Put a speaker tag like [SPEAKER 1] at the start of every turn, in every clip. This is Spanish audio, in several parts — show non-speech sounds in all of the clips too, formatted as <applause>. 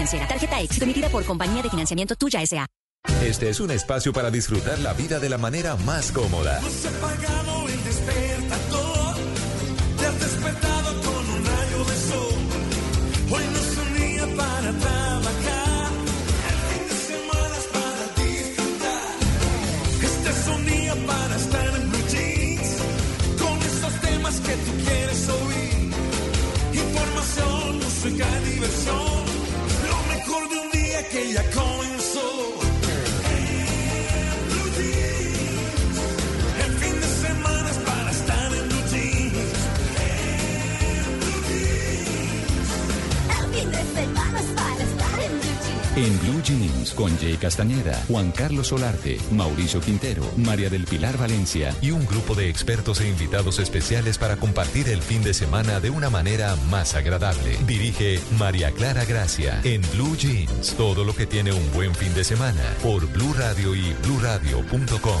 [SPEAKER 1] financiera. Tarjeta éxito emitida por Compañía de Financiamiento Tuya S.A.
[SPEAKER 2] Este es un espacio para disfrutar la vida de la manera más cómoda.
[SPEAKER 3] Un día que ya en blue jeans.
[SPEAKER 4] Con Jay Castañeda, Juan Carlos Solarte, Mauricio Quintero, María del Pilar Valencia
[SPEAKER 2] y un grupo de expertos e invitados especiales para compartir el fin de semana de una manera más agradable. Dirige María Clara Gracia en Blue Jeans. Todo lo que tiene un buen fin de semana por Blue Radio y bluradio.com.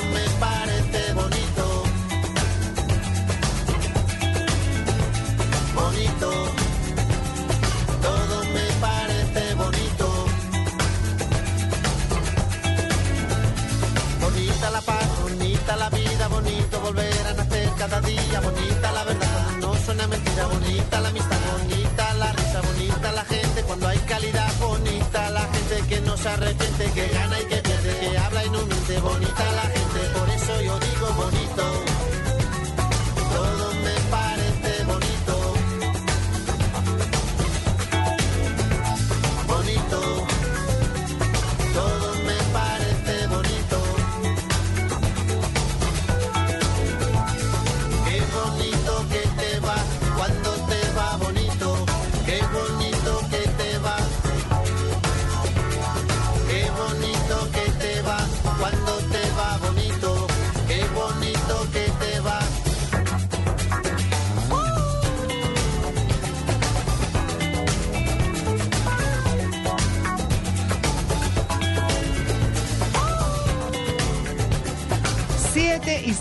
[SPEAKER 5] bonita la amistad, bonita la risa, bonita la gente cuando hay calidad, bonita la gente que no se arrepiente, que gana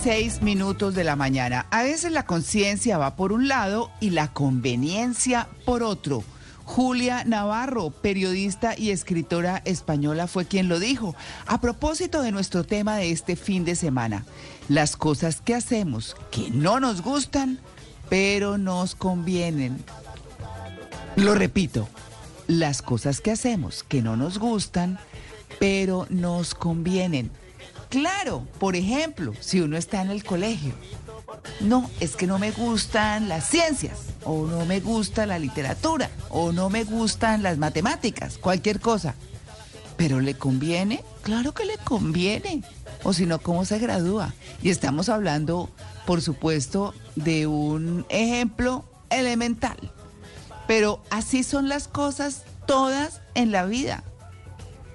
[SPEAKER 6] seis minutos de la mañana. A veces la conciencia va por un lado y la conveniencia por otro. Julia Navarro, periodista y escritora española, fue quien lo dijo. A propósito de nuestro tema de este fin de semana, las cosas que hacemos que no nos gustan, pero nos convienen. Lo repito, las cosas que hacemos que no nos gustan, pero nos convienen. Claro, por ejemplo, si uno está en el colegio, no, es que no me gustan las ciencias, o no me gusta la literatura, o no me gustan las matemáticas, cualquier cosa. Pero le conviene, claro que le conviene. O si no, ¿cómo se gradúa? Y estamos hablando, por supuesto, de un ejemplo elemental. Pero así son las cosas todas en la vida.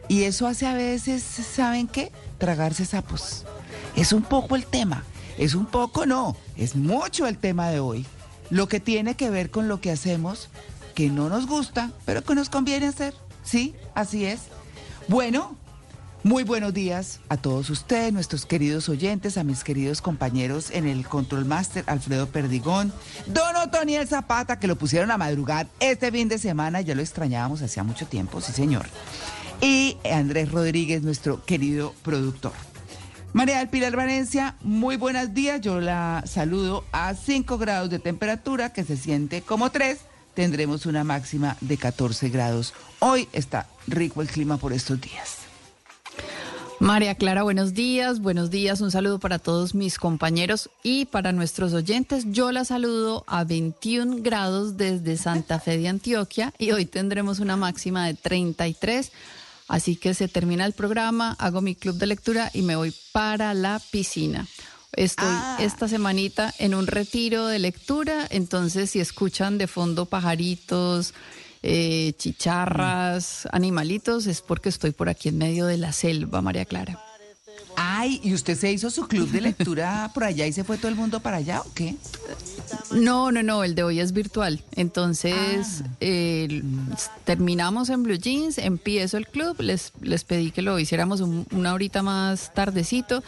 [SPEAKER 6] Y eso hace a veces, ¿saben qué? Tragarse sapos. Es un poco el tema. Es un poco, no. Es mucho el tema de hoy. Lo que tiene que ver con lo que hacemos que no nos gusta, pero que nos conviene hacer. Sí, así es. Bueno, muy buenos días a todos ustedes, nuestros queridos oyentes, a mis queridos compañeros en el Control Master, Alfredo Perdigón, Don Otoniel Zapata, que lo pusieron a madrugar este fin de semana, ya lo extrañábamos hacía mucho tiempo, sí señor. Y Andrés Rodríguez, nuestro querido productor. María del Pilar Valencia, muy buenos días. Yo la saludo a 5 grados de temperatura, que se siente como 3. Tendremos una máxima de 14 grados. Hoy está rico el clima por estos días.
[SPEAKER 7] María Clara, buenos días, buenos días, un saludo para todos mis compañeros y para nuestros oyentes. Yo la saludo a 21 grados desde Santa Fe de Antioquia y hoy tendremos una máxima de 33. Así que se termina el programa, hago mi club de lectura y me voy para la piscina. Estoy
[SPEAKER 6] Ah.
[SPEAKER 7] esta semanita en un retiro de lectura, entonces si escuchan de fondo pajaritos, eh, chicharras, animalitos, es porque estoy por aquí en medio de la selva, María Clara.
[SPEAKER 6] Ay, ¿y usted se hizo su club de lectura <laughs> por allá y se fue todo el mundo para allá o qué?
[SPEAKER 7] No, no, no, el de hoy es virtual. Entonces,
[SPEAKER 6] Ah.
[SPEAKER 7] eh, terminamos en Blue Jeans, empiezo el club, les, les pedí que lo hiciéramos un- una horita más tardecito.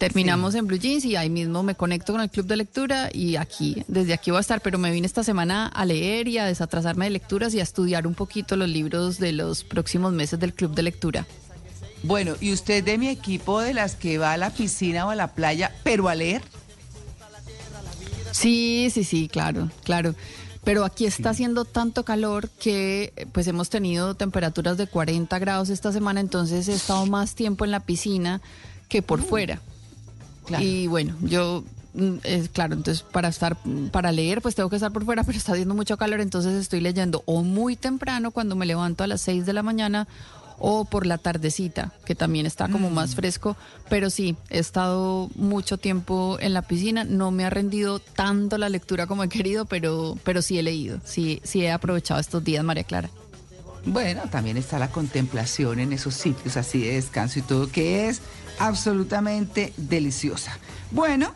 [SPEAKER 7] Terminamos en Blue Jeans y ahí mismo me conecto con el club de lectura y aquí, desde aquí voy a estar, pero me vine esta semana a leer y a desatrasarme de lecturas y a estudiar un poquito los libros de los próximos meses del club de lectura.
[SPEAKER 6] Bueno, ¿y usted de mi equipo de las que va a la piscina o a la playa, pero a leer?
[SPEAKER 7] Sí, sí, sí, claro, claro. Pero aquí está haciendo tanto calor que eh, pues hemos tenido temperaturas de 40 grados esta semana, entonces he estado más tiempo en la piscina que por fuera.
[SPEAKER 6] Claro.
[SPEAKER 7] Y bueno, yo, mm, es claro, entonces para estar, para leer, pues tengo que estar por fuera, <laughs> pero está haciendo mucho calor, entonces estoy leyendo o muy temprano cuando me levanto a las 6 de la mañana o por la tardecita, que también está como más fresco, pero sí, he estado mucho tiempo en la piscina, no me ha rendido tanto la lectura como he querido, pero, pero sí he leído, sí, sí he aprovechado estos días, María Clara.
[SPEAKER 6] Bueno, también está la contemplación en esos sitios así de descanso y todo, que es absolutamente deliciosa. Bueno,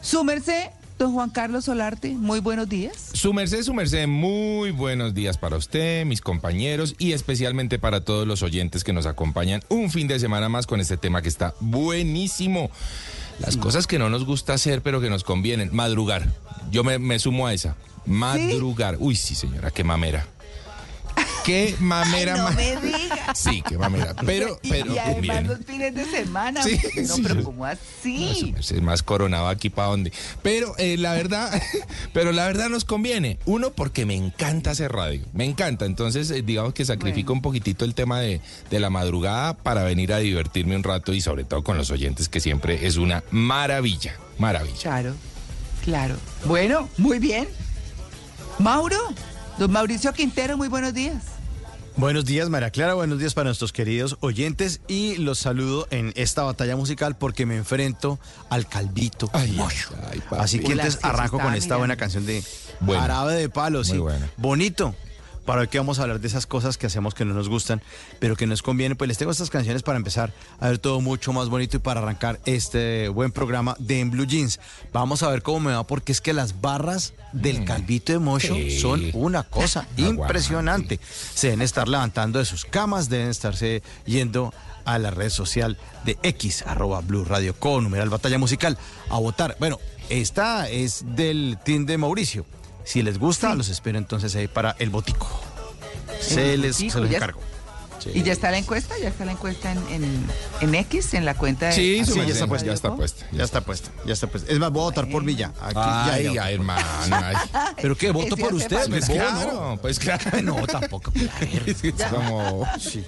[SPEAKER 6] su merced, don Juan Carlos Solarte, muy buenos días.
[SPEAKER 8] Su merced, su merced, muy buenos días para usted, mis compañeros y especialmente para todos los oyentes que nos acompañan un fin de semana más con este tema que está buenísimo. Las cosas que no nos gusta hacer pero que nos convienen. Madrugar. Yo me, me sumo a esa. Madrugar. Uy, sí, señora, qué mamera. Qué mamera.
[SPEAKER 6] no
[SPEAKER 8] ma-
[SPEAKER 6] me diga.
[SPEAKER 8] Sí, qué mamera. Pero,
[SPEAKER 6] y,
[SPEAKER 8] pero
[SPEAKER 6] y además
[SPEAKER 8] bien.
[SPEAKER 6] los fines de semana.
[SPEAKER 8] Sí,
[SPEAKER 6] no,
[SPEAKER 8] sí.
[SPEAKER 6] pero ¿cómo
[SPEAKER 8] No,
[SPEAKER 6] así?
[SPEAKER 8] merced es más coronado aquí para dónde. Pero eh, la verdad, <laughs> pero la verdad nos conviene. Uno, porque me encanta hacer radio. Me encanta. Entonces, eh, digamos que sacrifico
[SPEAKER 6] Bueno.
[SPEAKER 8] un poquitito el tema de, de la madrugada para venir a divertirme un rato y sobre todo con los oyentes, que siempre es una maravilla. Maravilla.
[SPEAKER 6] Claro, claro. Bueno, muy bien. Mauro, don Mauricio Quintero, muy buenos días.
[SPEAKER 9] Buenos días, María Clara. Buenos días para nuestros queridos oyentes. Y los saludo en esta batalla musical porque me enfrento al Calvito.
[SPEAKER 8] Ay.
[SPEAKER 9] Así que
[SPEAKER 6] eso
[SPEAKER 9] arranco con esta buena canción de. Jarabe de Palo. Sí.
[SPEAKER 8] Muy buena.
[SPEAKER 9] Bonito. Para hoy que vamos a hablar de esas cosas que hacemos que no nos gustan, pero que nos convienen. Pues les tengo estas canciones para empezar a ver todo mucho más bonito y para arrancar este buen programa de En Blue Jeans. Vamos a ver cómo me va porque es que las barras del Calvito de Mocho
[SPEAKER 8] Mm. Sí.
[SPEAKER 9] son una cosa <laughs> impresionante. Se deben estar levantando de sus camas, deben estarse yendo a la red social de X, arroba Blue Radio con numeral Batalla Musical, a votar. Bueno, esta es del team de Mauricio. Si les gusta, los espero entonces ahí para el botico. Se les, se
[SPEAKER 6] botico,
[SPEAKER 9] los
[SPEAKER 6] ya-
[SPEAKER 9] encargo.
[SPEAKER 6] ¿Y ya está la encuesta? ¿Ya está la encuesta en, en, en X, en la cuenta de...
[SPEAKER 8] Sí,
[SPEAKER 9] sí, ya está puesta.
[SPEAKER 8] ya está puesta.
[SPEAKER 9] Ya está puesta, ya está puesta. Es más, voy a votar por Villa. Aquí, ya,
[SPEAKER 8] Ay,
[SPEAKER 9] ya.
[SPEAKER 8] ay, hermano. ay. <laughs>
[SPEAKER 9] ¿Pero qué? ¿Voto por usted?
[SPEAKER 8] Pues claro, pues claro. <laughs>
[SPEAKER 9] No, tampoco.
[SPEAKER 8] Es como...
[SPEAKER 9] Sí,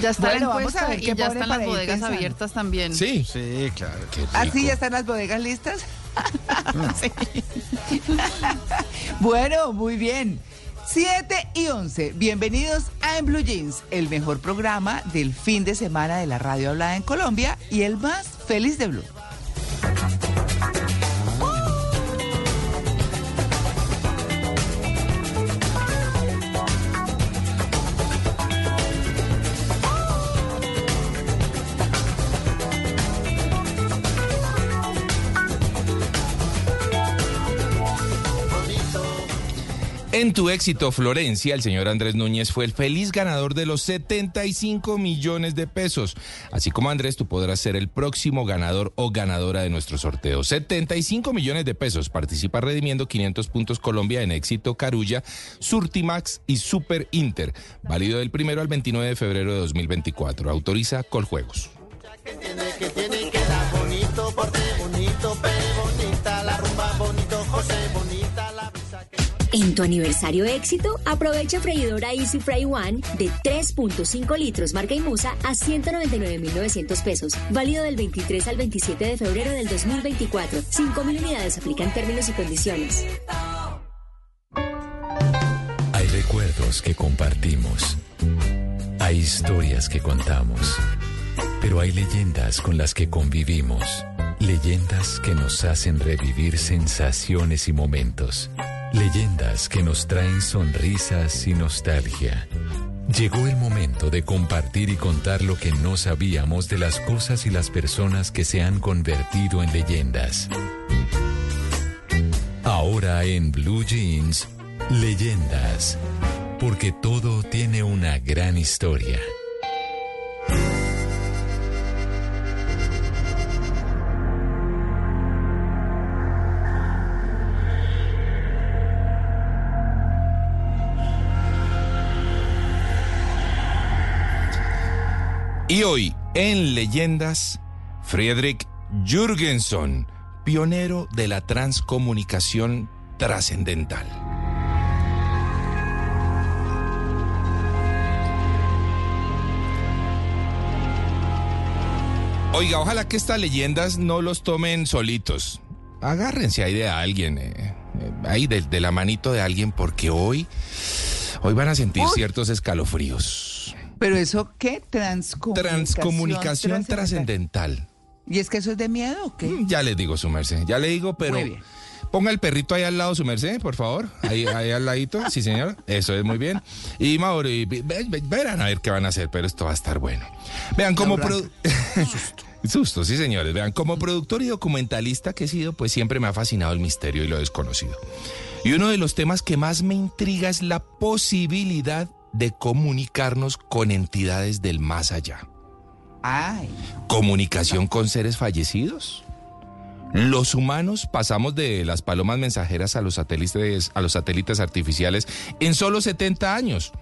[SPEAKER 7] Ya está
[SPEAKER 6] Bueno,
[SPEAKER 7] la encuesta
[SPEAKER 6] ver
[SPEAKER 7] y ya están las bodegas
[SPEAKER 6] pensando.
[SPEAKER 7] abiertas también.
[SPEAKER 8] Sí.
[SPEAKER 9] sí, claro.
[SPEAKER 6] ¿Así ya están las bodegas listas? <laughs> <laughs> Bueno, muy bien. 7 y 11. Bienvenidos a En Blue Jeans, el mejor programa del fin de semana de la radio hablada en Colombia y el más feliz de Blue.
[SPEAKER 8] En tu éxito, Florencia, el señor Andrés Núñez fue el feliz ganador de los 75 millones de pesos. Así como Andrés, tú podrás ser el próximo ganador o ganadora de nuestro sorteo. 75 millones de pesos. Participa redimiendo 500 puntos Colombia en éxito Carulla, Surtimax y Super Inter. Válido del primero al 29 de febrero de 2024. Autoriza Coljuegos.
[SPEAKER 1] En tu aniversario éxito, aprovecha freidora Easy Fry One de 3.5 litros marca Imusa a 199.900 pesos. Válido del 23 al 27 de febrero del 2024. 5.000 unidades aplican términos y condiciones.
[SPEAKER 2] Hay recuerdos que compartimos. Hay historias que contamos. Pero hay leyendas con las que convivimos. Leyendas que nos hacen revivir sensaciones y momentos. Leyendas que nos traen sonrisas y nostalgia. Llegó el momento de compartir y contar lo que no sabíamos de las cosas y las personas que se han convertido en leyendas. Ahora en Blue Jeans, leyendas. Porque todo tiene una gran historia.
[SPEAKER 8] Y hoy, en Leyendas, Friedrich Jürgenson, pionero de la transcomunicación trascendental. Oiga, ojalá que estas leyendas no los tomen solitos. Agárrense ahí de alguien, eh, eh, ahí de, de la manito de alguien, porque hoy, hoy van a sentir
[SPEAKER 10] Uy.
[SPEAKER 8] ciertos escalofríos.
[SPEAKER 10] Pero eso, ¿qué? Transcomunicación.
[SPEAKER 8] Transcomunicación trascendental.
[SPEAKER 10] ¿Y es que eso es de miedo o qué?
[SPEAKER 8] Mm, Ya les digo, su merced. Ya le digo, pero.
[SPEAKER 10] Muy bien.
[SPEAKER 8] Ponga el perrito ahí al lado, su merced, por favor. Ahí, ahí al ladito. Sí, señor. Eso es muy bien. Y Mauro, y, ve- ve- verán a ver qué van a hacer, pero esto va a estar bueno. Vean cómo. Produ- <laughs> Susto, sí, señores. Vean, como productor y documentalista que he sido, pues siempre me ha fascinado el misterio y lo desconocido. Y uno de los temas que más me intriga es la posibilidad de comunicarnos con entidades del más allá.
[SPEAKER 10] Ay,
[SPEAKER 8] ¿Comunicación con seres fallecidos? Los humanos pasamos de las palomas mensajeras a los satélites, a los satélites artificiales en solo 70 años.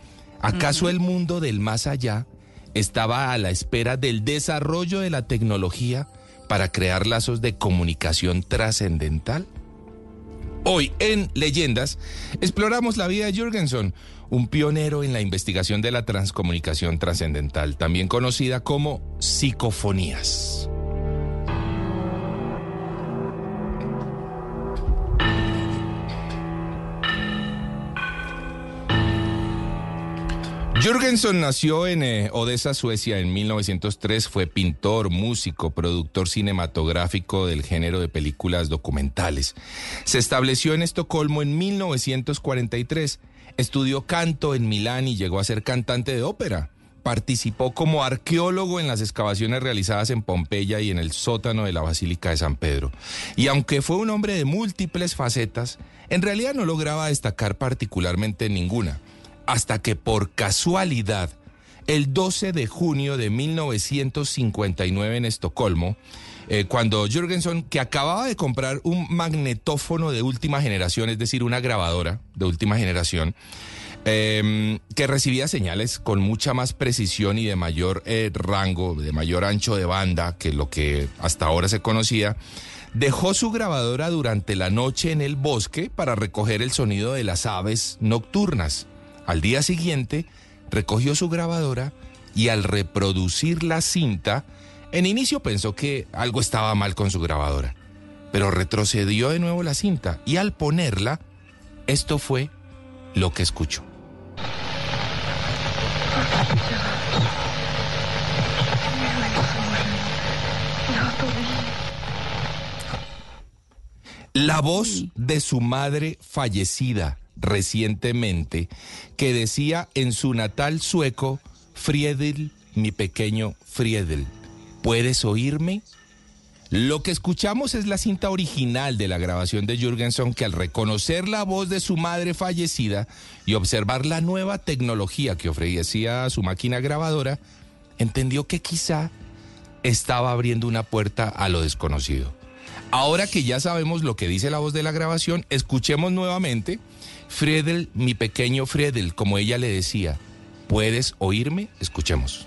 [SPEAKER 8] ¿Acaso el mundo del más allá estaba a la espera del desarrollo de la tecnología para crear lazos de comunicación trascendental? Hoy en Leyendas exploramos la vida de Jürgenson, un pionero en la investigación de la transcomunicación trascendental, también conocida como psicofonías. Jürgenson nació en eh, Odessa, Suecia, en 1903. Fue pintor, músico, productor cinematográfico del género de películas documentales. Se estableció en Estocolmo en 1943. Estudió canto en Milán y llegó a ser cantante de ópera. Participó como arqueólogo en las excavaciones realizadas en Pompeya y en el sótano de la Basílica de San Pedro. Y aunque fue un hombre de múltiples facetas, en realidad no lograba destacar particularmente en ninguna hasta que por casualidad, el 12 de junio de 1959 en Estocolmo, eh, cuando Jürgenson, que acababa de comprar un magnetófono de última generación, es decir, una grabadora de última generación, eh, que recibía señales con mucha más precisión y de mayor eh, rango, de mayor ancho de banda que lo que hasta ahora se conocía, dejó su grabadora durante la noche en el bosque para recoger el sonido de las aves nocturnas. Al día siguiente, recogió su grabadora y al reproducir la cinta, en inicio pensó que algo estaba mal con su grabadora, pero retrocedió de nuevo la cinta y al ponerla, esto fue lo que escuchó. La voz de su madre fallecida recientemente, que decía en su natal sueco, Friedel, mi pequeño Friedel, ¿puedes oírme? Lo que escuchamos es la cinta original de la grabación de Jürgenson que al reconocer la voz de su madre fallecida y observar la nueva tecnología que ofrecía su máquina grabadora, entendió que quizá estaba abriendo una puerta a lo desconocido. Ahora que ya sabemos lo que dice la voz de la grabación, escuchemos nuevamente Friedel, mi pequeño Friedel, como ella le decía, ¿puedes oírme? Escuchemos.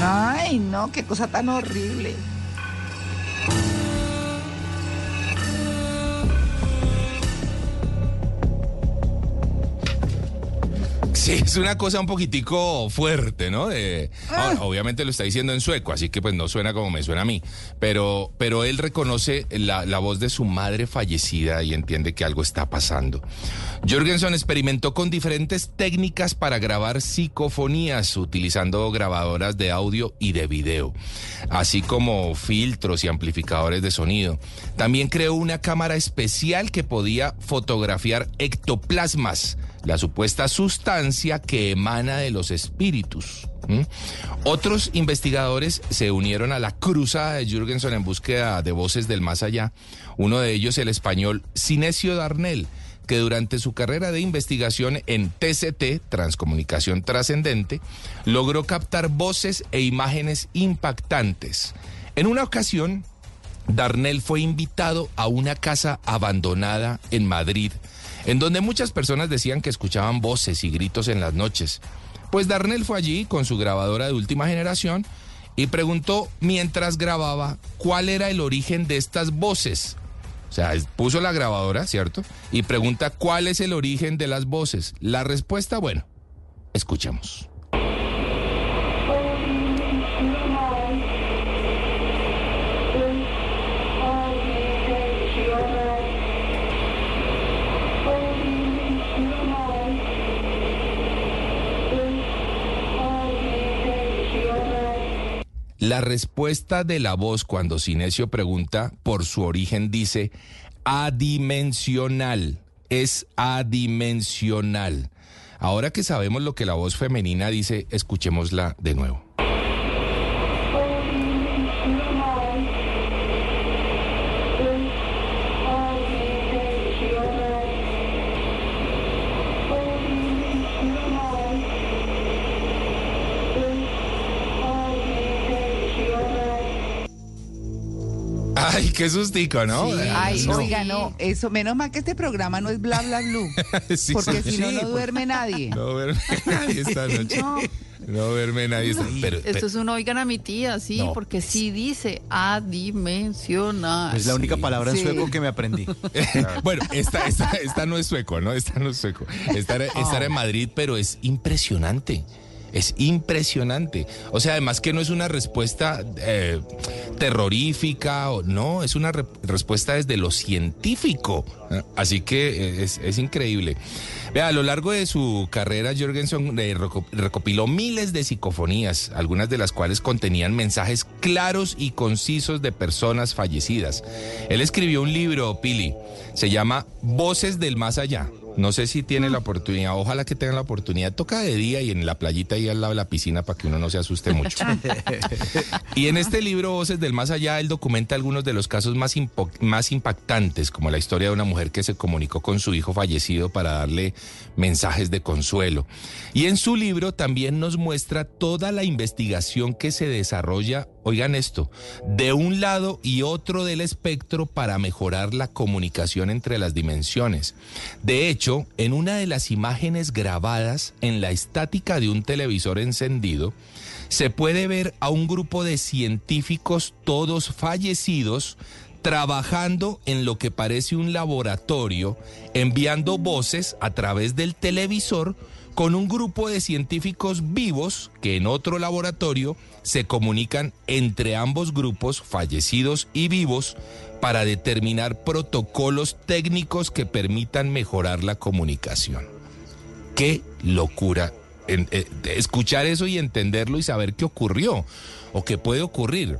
[SPEAKER 10] Ay, no, qué cosa tan horrible.
[SPEAKER 8] Sí, es una cosa un poquitico fuerte, ¿no? De-
[SPEAKER 10] Ah.
[SPEAKER 8] ahora, obviamente lo está diciendo en sueco, así que pues no suena como me suena a mí. Pero, pero él reconoce la, la voz de su madre fallecida y entiende que algo está pasando. Jorgensen experimentó con diferentes técnicas para grabar psicofonías, utilizando grabadoras de audio y de video, así como filtros y amplificadores de sonido. También creó una cámara especial que podía fotografiar ectoplasmas, la supuesta sustancia que emana de los espíritus. Otros investigadores se unieron a la cruzada de Jürgensen en búsqueda de voces del más allá. Uno de ellos, el español Sinesio Darnell, que durante su carrera de investigación en TCT, Transcomunicación Trascendente, logró captar voces e imágenes impactantes. En una ocasión, Darnell fue invitado a una casa abandonada en Madrid, en donde muchas personas decían que escuchaban voces y gritos en las noches. Pues Darnell fue allí con su grabadora de última generación y preguntó mientras grababa cuál era el origen de estas voces. O sea, puso la grabadora, ¿cierto? Y pregunta cuál es el origen de las voces. La respuesta, bueno, escuchemos. La respuesta de la voz cuando Sinesio pregunta por su origen dice adimensional, es adimensional. Ahora que sabemos lo que la voz femenina dice, escuchémosla de nuevo. Ay, qué sustico, ¿no?
[SPEAKER 10] Ay,
[SPEAKER 11] Sí.
[SPEAKER 10] oiga, no, eso, menos mal que este programa no es bla bla blue. <laughs>
[SPEAKER 8] Sí,
[SPEAKER 10] Porque
[SPEAKER 8] sí,
[SPEAKER 10] si no,
[SPEAKER 8] sí,
[SPEAKER 10] no duerme nadie. <laughs>
[SPEAKER 8] No duerme nadie esta <laughs> noche.
[SPEAKER 10] No.
[SPEAKER 8] No duerme nadie esta pero,
[SPEAKER 11] Esto es un oigan a mi tía, sí,
[SPEAKER 12] No.
[SPEAKER 11] porque sí dice adimensional.
[SPEAKER 12] Es la única palabra en
[SPEAKER 10] Sí.
[SPEAKER 12] sueco que me aprendí.
[SPEAKER 8] bueno, esta, esta, esta no es sueco, ¿no? Esta no es sueco. Esta era, esta era en Madrid, pero es impresionante. Es impresionante. O sea, además que no es una respuesta eh, terrorífica, o, no, es una re- respuesta desde lo científico. ¿eh? Así que eh, es, increíble. Vea, a lo largo de su carrera, Jorgensen eh, reco- recopiló miles de psicofonías, algunas de las cuales contenían mensajes claros y concisos de personas fallecidas. Él escribió un libro, Pili, se llama Voces del Más Allá. No sé si tiene la oportunidad, ojalá que tenga la oportunidad. Toca de día y en la playita ahí al lado de la piscina para que uno no se asuste mucho. <laughs> y en este libro, Voces del Más Allá, él documenta algunos de los casos más, más impactantes, como la historia de una mujer que se comunicó con su hijo fallecido para darle mensajes de consuelo. Y en su libro también nos muestra toda la investigación que se desarrolla, oigan esto, de un lado y otro del espectro para mejorar la comunicación entre las dimensiones. De hecho, en una de las imágenes grabadas en la estática de un televisor encendido, se puede ver a un grupo de científicos todos fallecidos trabajando en lo que parece un laboratorio, enviando voces a través del televisor con un grupo de científicos vivos que en otro laboratorio se comunican entre ambos grupos, fallecidos y vivos, para determinar protocolos técnicos que permitan mejorar la comunicación. Qué locura eh, escuchar eso y entenderlo y saber qué ocurrió o qué puede ocurrir.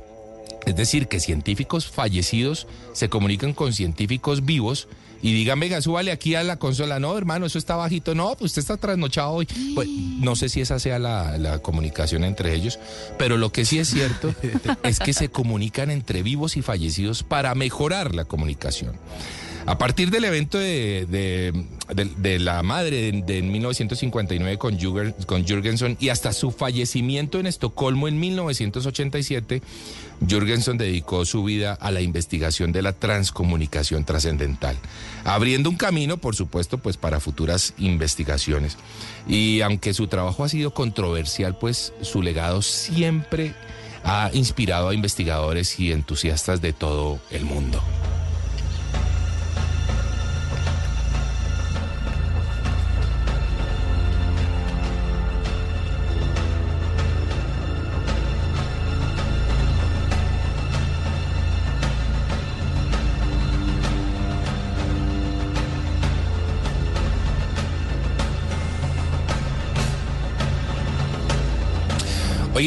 [SPEAKER 8] Es decir, que científicos fallecidos se comunican con científicos vivos y digan, venga, súbale aquí a la consola. No, hermano, eso está bajito. No, pues usted está trasnochado hoy. Pues, no sé si esa sea la, la comunicación entre ellos, pero lo que sí es cierto <laughs> es que se comunican entre vivos y fallecidos para mejorar la comunicación. A partir del evento de, de- de- de la madre de, de 1959 con, Jürgen- con Jürgensen y hasta su fallecimiento en Estocolmo en 1987, Jürgensen dedicó su vida a la investigación de la transcomunicación trascendental, abriendo un camino, por supuesto, pues para futuras investigaciones. Y aunque su trabajo ha sido controversial, pues su legado siempre ha inspirado a investigadores y entusiastas de todo el mundo.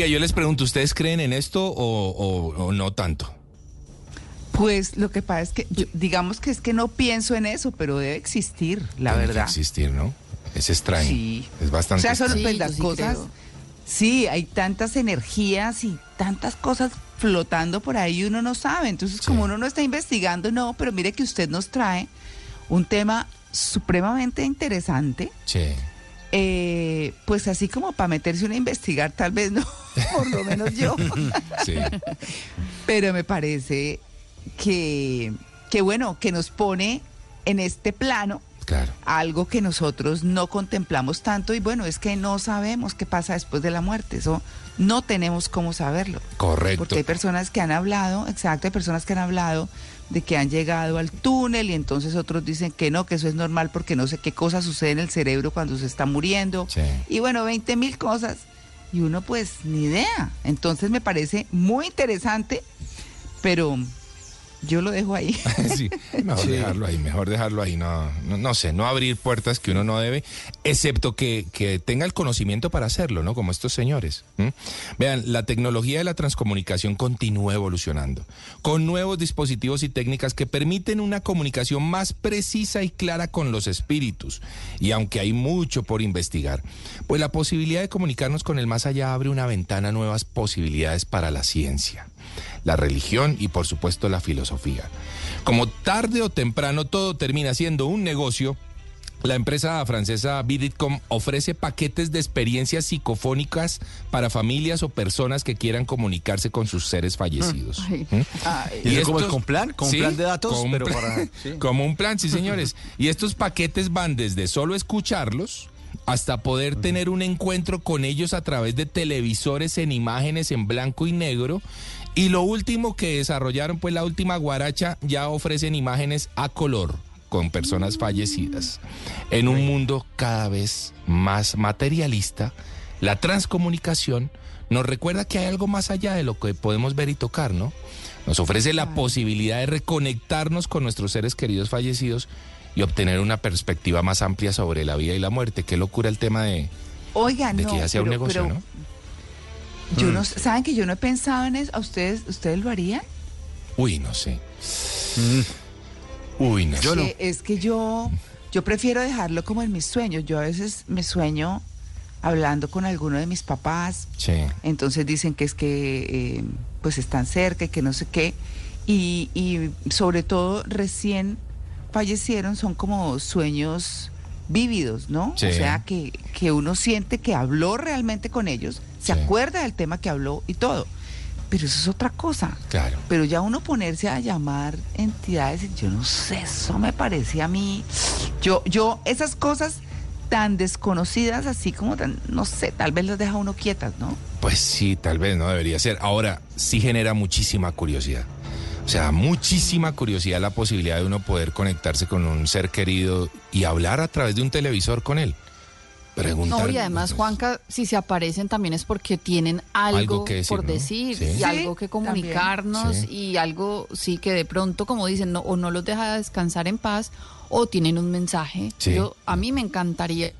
[SPEAKER 8] Oiga, yo les pregunto, ¿ustedes creen en esto o, o- o no tanto?
[SPEAKER 6] Pues lo que pasa es que, yo- digamos que es que no pienso en eso, pero debe existir, la
[SPEAKER 8] Tiene
[SPEAKER 6] verdad.
[SPEAKER 8] existir, ¿no? Es extraño.
[SPEAKER 6] Sí.
[SPEAKER 8] Es bastante
[SPEAKER 6] O sea, son pues, las
[SPEAKER 7] sí
[SPEAKER 6] cosas.
[SPEAKER 7] creo.
[SPEAKER 6] Sí, hay tantas energías y tantas cosas flotando por ahí y uno no sabe. Entonces,
[SPEAKER 8] Sí.
[SPEAKER 6] como uno no está investigando, no, pero mire que usted nos trae un tema supremamente interesante.
[SPEAKER 8] Sí.
[SPEAKER 6] Eh, pues así como para meterse uno a investigar, tal vez no, <laughs> por lo menos yo. <laughs>
[SPEAKER 8] Sí. <laughs>
[SPEAKER 6] pero me parece que, que bueno, que nos pone en este plano
[SPEAKER 8] Claro.
[SPEAKER 6] algo que nosotros no contemplamos tanto y bueno, es que no sabemos qué pasa después de la muerte, eso no tenemos cómo saberlo.
[SPEAKER 8] Correcto.
[SPEAKER 6] Porque hay personas que han hablado, exacto, hay personas que han hablado de que han llegado al túnel y entonces otros dicen que no, que eso es normal porque no sé qué cosa sucede en el cerebro cuando se está muriendo.
[SPEAKER 8] Sí.
[SPEAKER 6] Y bueno, 20 mil cosas. Y uno pues ni idea. Entonces me parece muy interesante, pero yo lo dejo ahí. <laughs>
[SPEAKER 8] Sí, mejor
[SPEAKER 9] Sí.
[SPEAKER 8] dejarlo ahí, mejor dejarlo ahí, no, no, no sé, no abrir puertas que uno no debe, excepto que, que tenga el conocimiento para hacerlo, ¿no? Como estos señores. Vean, la tecnología de la transcomunicación continúa evolucionando, con nuevos dispositivos y técnicas que permiten una comunicación más precisa y clara con los espíritus. Y aunque hay mucho por investigar, pues la posibilidad de comunicarnos con el más allá abre una ventana a nuevas posibilidades para la ciencia la religión y por supuesto la filosofía. Como tarde o temprano todo termina siendo un negocio, la empresa francesa Viditcom ofrece paquetes de experiencias psicofónicas para familias o personas que quieran comunicarse con sus seres fallecidos.
[SPEAKER 7] Ay.
[SPEAKER 8] ¿Mm?
[SPEAKER 6] Ay,
[SPEAKER 9] ¿Y como, con plan? ¿Con
[SPEAKER 8] Sí,
[SPEAKER 9] plan de datos?
[SPEAKER 8] con un
[SPEAKER 9] pero
[SPEAKER 8] plan-
[SPEAKER 9] para... <laughs> sí.
[SPEAKER 8] Como un plan, sí, señores. Y estos paquetes van desde solo escucharlos hasta poder tener un encuentro con ellos a través de televisores en imágenes en blanco y negro. Y lo último que desarrollaron, pues la última guaracha, ya ofrecen imágenes a color con personas fallecidas. En un mundo cada vez más materialista, la transcomunicación nos recuerda que hay algo más allá de lo que podemos ver y tocar, ¿no? Nos ofrece la posibilidad de reconectarnos con nuestros seres queridos fallecidos y obtener una perspectiva más amplia sobre la vida y la muerte. Qué locura el tema de,
[SPEAKER 6] Oiga,
[SPEAKER 8] de
[SPEAKER 6] no,
[SPEAKER 8] que ya sea un negocio,
[SPEAKER 6] pero
[SPEAKER 8] ¿no?
[SPEAKER 6] Yo
[SPEAKER 9] Mm.
[SPEAKER 6] no, ¿Saben que yo no he pensado en eso? ¿A ustedes, ustedes lo harían?
[SPEAKER 8] Uy, no sé. Uy, no
[SPEAKER 9] Yo
[SPEAKER 8] sé.
[SPEAKER 9] no.
[SPEAKER 6] Es que yo, yo prefiero dejarlo como en mis sueños. Yo a veces me sueño hablando con alguno de mis papás.
[SPEAKER 8] Sí.
[SPEAKER 6] Entonces dicen que es que eh, pues están cerca y que no sé qué. Y, y sobre todo recién fallecieron, son como sueños vívidos, ¿no?
[SPEAKER 8] Sí.
[SPEAKER 6] O sea, que, que uno siente que habló realmente con ellos, se
[SPEAKER 8] Sí.
[SPEAKER 6] acuerda del tema que habló y todo. Pero eso es otra cosa.
[SPEAKER 8] Claro.
[SPEAKER 6] Pero ya uno ponerse a llamar entidades, yo no sé, eso me parece a mí. Yo, yo, esas cosas tan desconocidas, así como tan, no sé, tal vez las deja uno quietas, ¿no?
[SPEAKER 8] Pues sí, tal vez no debería ser. Ahora, sí genera muchísima curiosidad. O sea, muchísima curiosidad la posibilidad de uno poder conectarse con un ser querido y hablar a través de un televisor con él. Preguntar.
[SPEAKER 7] No, y además,
[SPEAKER 8] pues,
[SPEAKER 7] Juanca, si se aparecen también es porque tienen algo,
[SPEAKER 8] Algo que decir,
[SPEAKER 7] por
[SPEAKER 8] ¿no?
[SPEAKER 7] decir
[SPEAKER 8] Sí.
[SPEAKER 7] y
[SPEAKER 6] Sí,
[SPEAKER 7] algo que comunicarnos
[SPEAKER 8] Sí.
[SPEAKER 7] y algo, sí, que de pronto, como dicen, no, o no los deja descansar en paz o tienen un mensaje.
[SPEAKER 8] Sí.
[SPEAKER 7] Yo, a mí me encantaría.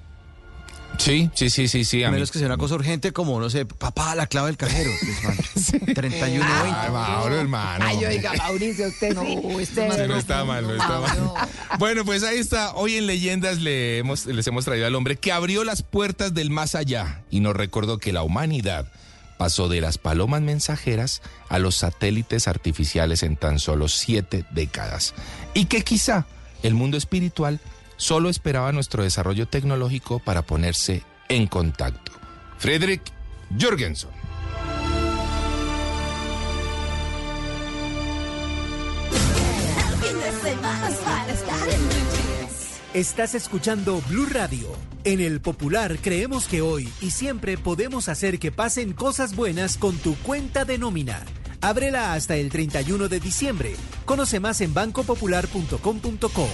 [SPEAKER 8] Sí, sí, sí, sí, sí. a mí-
[SPEAKER 9] menos que sea una cosa urgente como, no sé, papá, la clave del cajero. Pues, man, 31
[SPEAKER 8] Ay, Mauro, hermano.
[SPEAKER 6] Ay, oiga, Mauricio, usted
[SPEAKER 7] No, este
[SPEAKER 8] Sí,
[SPEAKER 7] más
[SPEAKER 8] no está mal, no está mal. Bueno, pues ahí está. Hoy en Leyendas le hemos- les hemos traído al hombre que abrió las puertas del más allá y nos recordó que la humanidad pasó de las palomas mensajeras a los satélites artificiales en tan solo siete décadas. Y que quizá el mundo espiritual solo esperaba nuestro desarrollo tecnológico para ponerse en contacto. Friedrich Jürgensen.
[SPEAKER 13] El fin de semana es para estar en Blue Jeans.
[SPEAKER 14] Estás escuchando Blue Radio. En el Popular creemos que hoy y siempre podemos hacer que pasen cosas buenas con tu cuenta de nómina. Ábrela hasta el 31 de diciembre. Conoce más en bancopopular.com.co.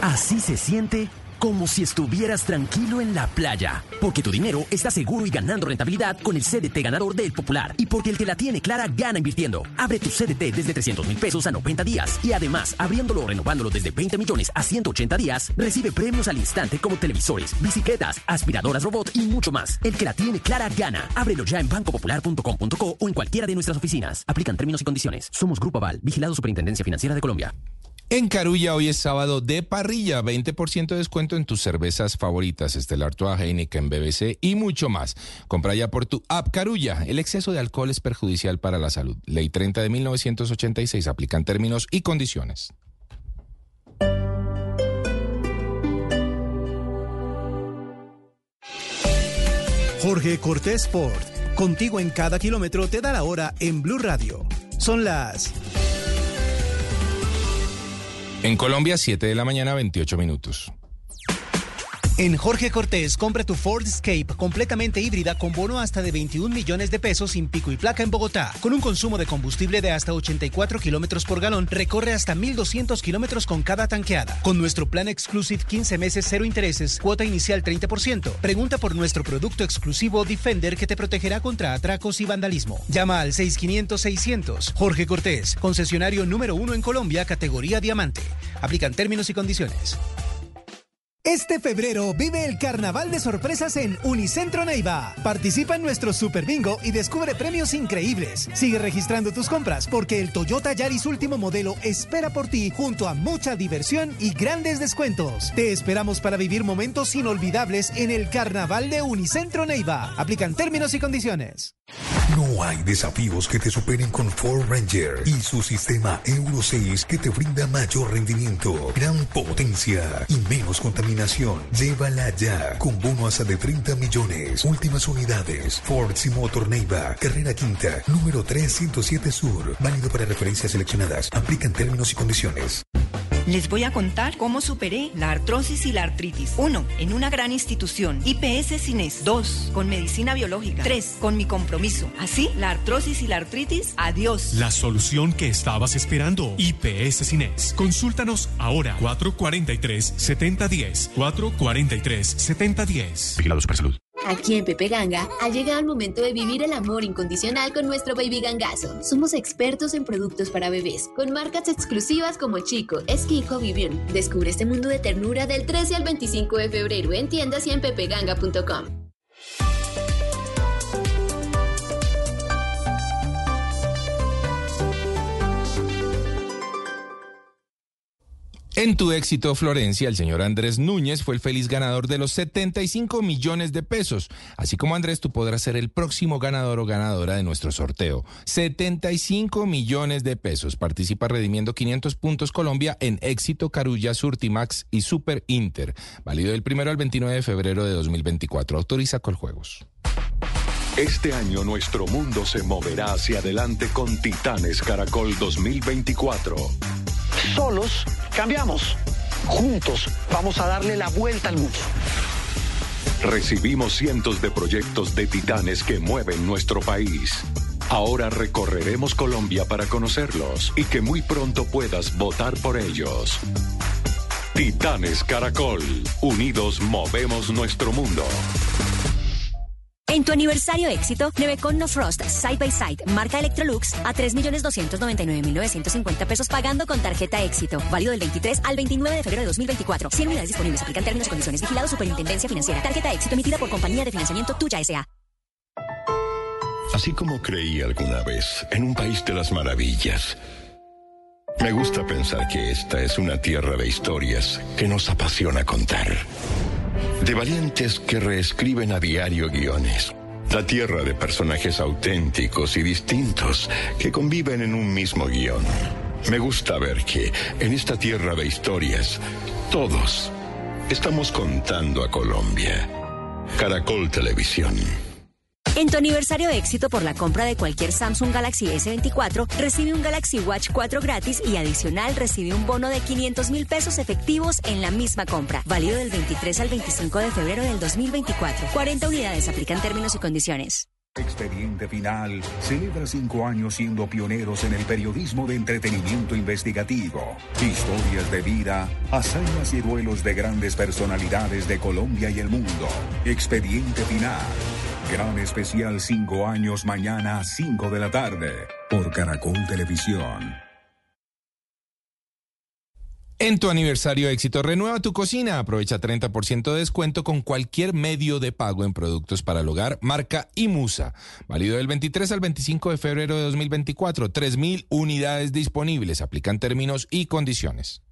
[SPEAKER 15] Así se siente como si estuvieras tranquilo en la playa. Porque tu dinero está seguro y ganando rentabilidad con el CDT ganador del Popular. Y porque el que la tiene clara gana invirtiendo. Abre tu CDT desde 300 mil pesos a 90 días. Y además, abriéndolo o renovándolo desde 20 millones a 180 días, recibe premios al instante como televisores, bicicletas, aspiradoras robot y mucho más. El que la tiene clara gana. Ábrelo ya en bancopopular.com.co o en cualquiera de nuestras oficinas. Aplican términos y condiciones. Somos Grupo Aval, vigilado Superintendencia Financiera de Colombia.
[SPEAKER 8] En Carulla hoy es sábado de parrilla, 20% de descuento en tus cervezas favoritas, Estelar Toa, Heineken, BBC y mucho más. Compra ya por tu app Carulla. El exceso de alcohol es perjudicial para la salud. Ley 30 de 1986 aplican términos y condiciones.
[SPEAKER 14] Jorge Cortés Sport. Contigo en cada kilómetro te da la hora en Blue Radio. Son las
[SPEAKER 8] En Colombia, 7 de la mañana, 28 minutos.
[SPEAKER 14] En Jorge Cortés, compra tu Ford Escape completamente híbrida con bono hasta de 21 millones de pesos sin pico y placa en Bogotá. Con un consumo de combustible de hasta 84 kilómetros por galón, recorre hasta 1,200 kilómetros con cada tanqueada. Con nuestro plan Exclusive 15 meses, cero intereses, cuota inicial 30%. Pregunta por nuestro producto exclusivo Defender que te protegerá contra atracos y vandalismo. Llama al 6500-600. Jorge Cortés, concesionario número uno en Colombia, categoría diamante. Aplican términos y condiciones. Este febrero vive el carnaval de sorpresas en Unicentro Neiva. Participa en nuestro Super Bingo y descubre premios increíbles. Sigue registrando tus compras porque el Toyota Yaris último modelo espera por ti junto a mucha diversión y grandes descuentos. Te esperamos para vivir momentos inolvidables en el carnaval de Unicentro Neiva. Aplican términos y condiciones.
[SPEAKER 16] No hay desafíos que te superen con Ford Ranger y su sistema Euro 6 que te brinda mayor rendimiento, gran potencia y menos contaminación. Llévala ya con bono hasta de 30 millones. Últimas unidades. Ford Simotor Neiva, carrera quinta, número 307 Sur. Válido para referencias seleccionadas. Aplican términos y condiciones.
[SPEAKER 17] Les voy a contar cómo superé la artrosis y la artritis. 1. En una gran institución. IPS Cines. 2. Con medicina biológica. 3. Con mi compromiso. Así, la artrosis y la artritis, adiós.
[SPEAKER 18] La solución que estabas esperando. IPS Cines. Consúltanos ahora. 443-7010. 443-7010.
[SPEAKER 4] Vigilado Supersalud.
[SPEAKER 1] Aquí en Pepe Ganga ha llegado el momento de vivir el amor incondicional con nuestro baby gangazo. Somos expertos en productos para bebés, con marcas exclusivas como Chico, Esquijo, Vivian. Descubre este mundo de ternura del 13 al 25 de febrero en tiendas y en pepeganga.com.
[SPEAKER 8] En tu éxito, Florencia, el señor Andrés Núñez fue el feliz ganador de los 75 millones de pesos. Así como Andrés, tú podrás ser el próximo ganador o ganadora de nuestro sorteo. 75 millones de pesos. Participa redimiendo 500 puntos Colombia en Éxito, Carulla, Surtimax y Super Inter. Válido del 1 al 29 de febrero de 2024. Autoriza Coljuegos.
[SPEAKER 2] Este año nuestro mundo se moverá hacia adelante con Titanes Caracol 2024.
[SPEAKER 19] Solos cambiamos. Juntos vamos a darle la vuelta al mundo.
[SPEAKER 2] Recibimos cientos de proyectos de titanes que mueven nuestro país. Ahora recorreremos Colombia para conocerlos y que muy pronto puedas votar por ellos. Titanes Caracol, unidos movemos nuestro mundo.
[SPEAKER 1] En tu aniversario éxito, Nevecon No Frost Side by Side, marca Electrolux, a 3.299.950 pesos pagando con tarjeta éxito. Válido del 23 al 29 de febrero de 2024. 100 unidades disponibles. Aplican términos y condiciones. Vigilado Superintendencia Financiera. Tarjeta éxito emitida por compañía de financiamiento Tuya S.A.
[SPEAKER 20] Así como creí alguna vez en un país de las maravillas, me gusta pensar que esta es una tierra de historias que nos apasiona contar. De valientes que reescriben a diario guiones. La tierra de personajes auténticos y distintos que conviven en un mismo guion. Me gusta ver que en esta tierra de historias, todos estamos contando a Colombia. Caracol Televisión.
[SPEAKER 1] En tu aniversario de éxito por la compra de cualquier Samsung Galaxy S24, recibe un Galaxy Watch 4 gratis y adicional recibe un bono de 500 mil pesos efectivos en la misma compra. Válido del 23 al 25 de febrero del 2024. 40 unidades aplican términos y condiciones.
[SPEAKER 21] Expediente Final celebra cinco años siendo pioneros en el periodismo de entretenimiento investigativo. Historias de vida, hazañas y duelos de grandes personalidades de Colombia y el mundo. Expediente Final. Gran especial cinco años mañana 5 de la tarde por Caracol Televisión.
[SPEAKER 8] En tu aniversario éxito, renueva tu cocina. Aprovecha 30% de descuento con cualquier medio de pago en productos para el hogar, marca Imusa. Válido del 23 al 25 de febrero de 2024. 3.000 unidades disponibles. Aplican términos y condiciones.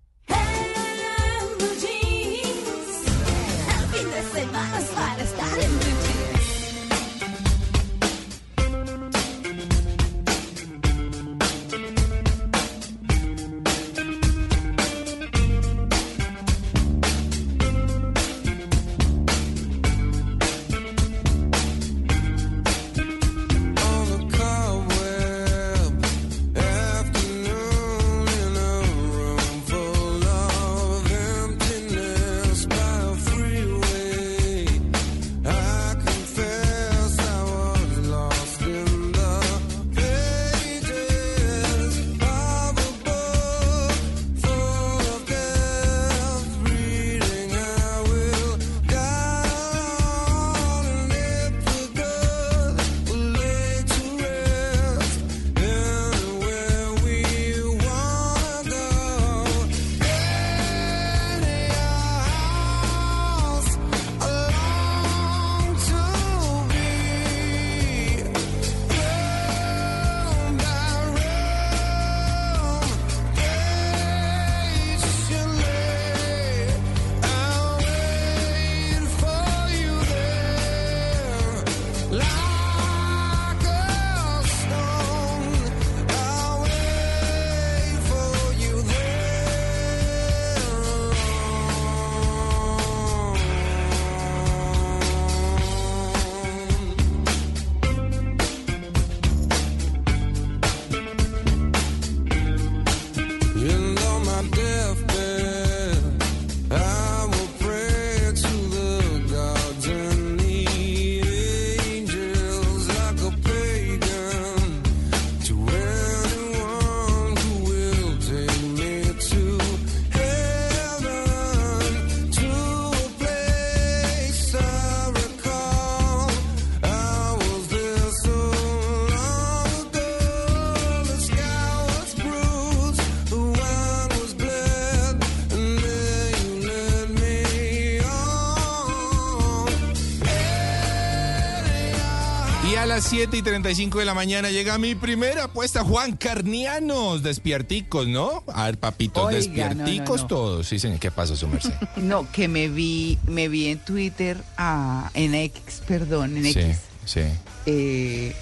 [SPEAKER 8] Y a las 7 y 35 de la mañana llega mi primera apuesta, Juan Carnianos, despierticos, ¿no? A ver, papitos,
[SPEAKER 6] Oiga,
[SPEAKER 8] despierticos
[SPEAKER 6] no, no, no.
[SPEAKER 8] todos. Sí, señor, ¿qué pasa, su merced? <laughs>
[SPEAKER 6] No, que me vi, me vi en Twitter, ah, en X, perdón, en
[SPEAKER 8] Sí,
[SPEAKER 6] X,
[SPEAKER 8] sí.
[SPEAKER 6] eh,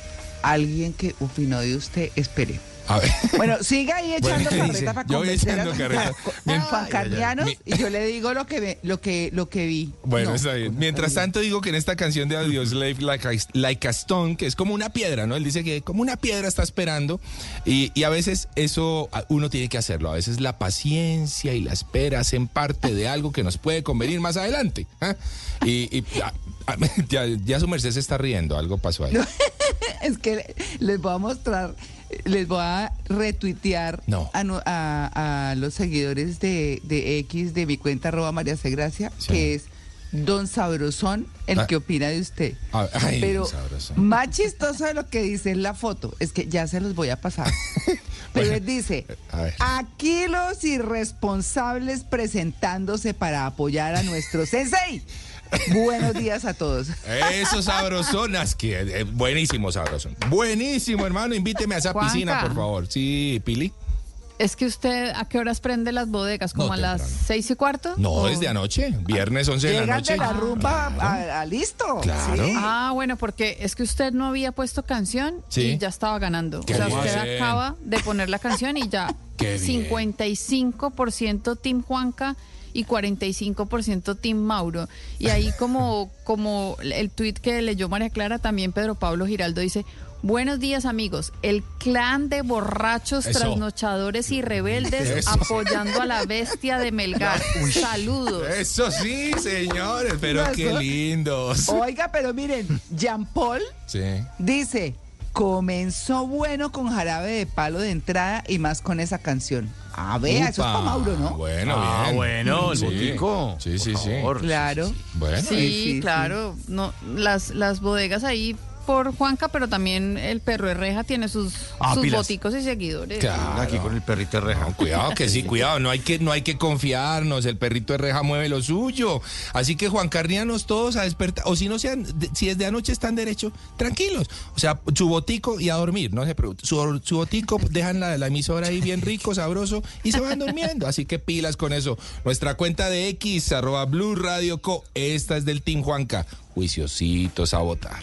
[SPEAKER 6] alguien que opinó de usted, espere.
[SPEAKER 8] A ver.
[SPEAKER 6] Bueno, siga ahí echando <laughs>
[SPEAKER 8] Bueno, ¿qué
[SPEAKER 6] carreta para
[SPEAKER 8] Yo voy
[SPEAKER 6] a
[SPEAKER 8] carreta. <laughs> Bien.
[SPEAKER 6] Juan Carnianos
[SPEAKER 8] Mi-
[SPEAKER 6] y yo le digo lo que ve- lo que lo que vi.
[SPEAKER 8] Bueno,
[SPEAKER 6] No,
[SPEAKER 8] está bien. Mientras tanto digo que en esta canción de Adiós Slave like a, like a Stone, que es como una piedra, ¿no? Él dice que como una piedra está esperando y, y a veces eso a- uno tiene que hacerlo. A veces la paciencia y la espera hacen parte de algo que nos puede convenir más adelante. ¿ah? Y, y, <laughs> ya, ya su merced se está riendo, algo pasó ahí.
[SPEAKER 6] es que les voy a mostrar, les voy a retuitear
[SPEAKER 8] No.
[SPEAKER 6] a, no- a- a los seguidores de, de X de mi cuenta arroba María C. Gracia,
[SPEAKER 8] Sí.
[SPEAKER 6] que es Don Sabrosón, el
[SPEAKER 8] Ah.
[SPEAKER 6] que opina de usted.
[SPEAKER 8] Ah, ay,
[SPEAKER 6] Pero más chistoso de lo que dice en la foto, es que ya se los voy a pasar. <laughs> Pero él dice,
[SPEAKER 8] ver.
[SPEAKER 6] aquí los irresponsables presentándose para apoyar a nuestro sensei. Buenos días a todos.
[SPEAKER 8] Eso sabrosonas, que eh, buenísimo sabrosón. Buenísimo, hermano, invíteme a esa
[SPEAKER 7] Juanca.
[SPEAKER 8] piscina, por favor. Sí, Pili.
[SPEAKER 7] Es que usted, ¿a qué horas prende las bodegas? ¿Como
[SPEAKER 8] No,
[SPEAKER 7] a las seis y cuarto?
[SPEAKER 8] No,
[SPEAKER 7] ¿O-
[SPEAKER 8] desde anoche, viernes 11 de la
[SPEAKER 6] Llegan
[SPEAKER 8] noche.
[SPEAKER 6] de la rumba a, a- listo.
[SPEAKER 8] Claro.
[SPEAKER 6] Sí.
[SPEAKER 7] Ah, bueno, porque es que usted no había puesto canción
[SPEAKER 8] Sí.
[SPEAKER 7] y ya estaba ganando.
[SPEAKER 8] ¿Qué
[SPEAKER 7] o sea, usted acaba de poner la canción y ya <laughs>
[SPEAKER 8] Qué bien.
[SPEAKER 7] 55% Team Juanca y 45% Team Mauro. Y ahí como, <laughs> como el tuit que leyó María Clara, también Pedro Pablo Giraldo dice, buenos días amigos, el clan de borrachos,
[SPEAKER 8] Eso.
[SPEAKER 7] trasnochadores y rebeldes
[SPEAKER 8] Eso.
[SPEAKER 7] apoyando a la <laughs> bestia de Melgar. <laughs> Saludos.
[SPEAKER 8] Eso sí, señores, pero
[SPEAKER 6] No,
[SPEAKER 8] qué lindos.
[SPEAKER 6] Oiga, pero miren, Jean Paul
[SPEAKER 8] Sí.
[SPEAKER 6] dice, comenzó bueno con jarabe de palo de entrada y más con esa canción. Ah, vea, eso es para Mauro, ¿no?
[SPEAKER 8] Bueno,
[SPEAKER 9] Ah,
[SPEAKER 8] bien.
[SPEAKER 9] bueno, el
[SPEAKER 8] Sí.
[SPEAKER 9] botico.
[SPEAKER 8] Sí, sí,
[SPEAKER 9] Por
[SPEAKER 8] sí.
[SPEAKER 9] favor.
[SPEAKER 6] Claro.
[SPEAKER 8] Bueno.
[SPEAKER 7] Sí,
[SPEAKER 6] Sí, sí,
[SPEAKER 7] claro. No, las, las bodegas ahí por Juanca, pero también el perro de reja tiene sus,
[SPEAKER 9] Ah,
[SPEAKER 7] sus boticos y seguidores.
[SPEAKER 8] Claro.
[SPEAKER 9] Aquí con el perrito de reja.
[SPEAKER 8] No, cuidado que sí, <laughs> cuidado, no hay que, no hay que confiarnos, el perrito de reja mueve lo suyo. Así que Juan Carnianos todos a despertar, o si no sean, si desde anoche están derecho, tranquilos. O sea, su botico y a dormir, no se preocupen. Su, su botico, dejan la, la emisora ahí bien rico, sabroso, y se van durmiendo. Así que pilas con eso. Nuestra cuenta de X, arroba Blue Radio Co. Esta es del Team Juanca. Juiciositos a votar.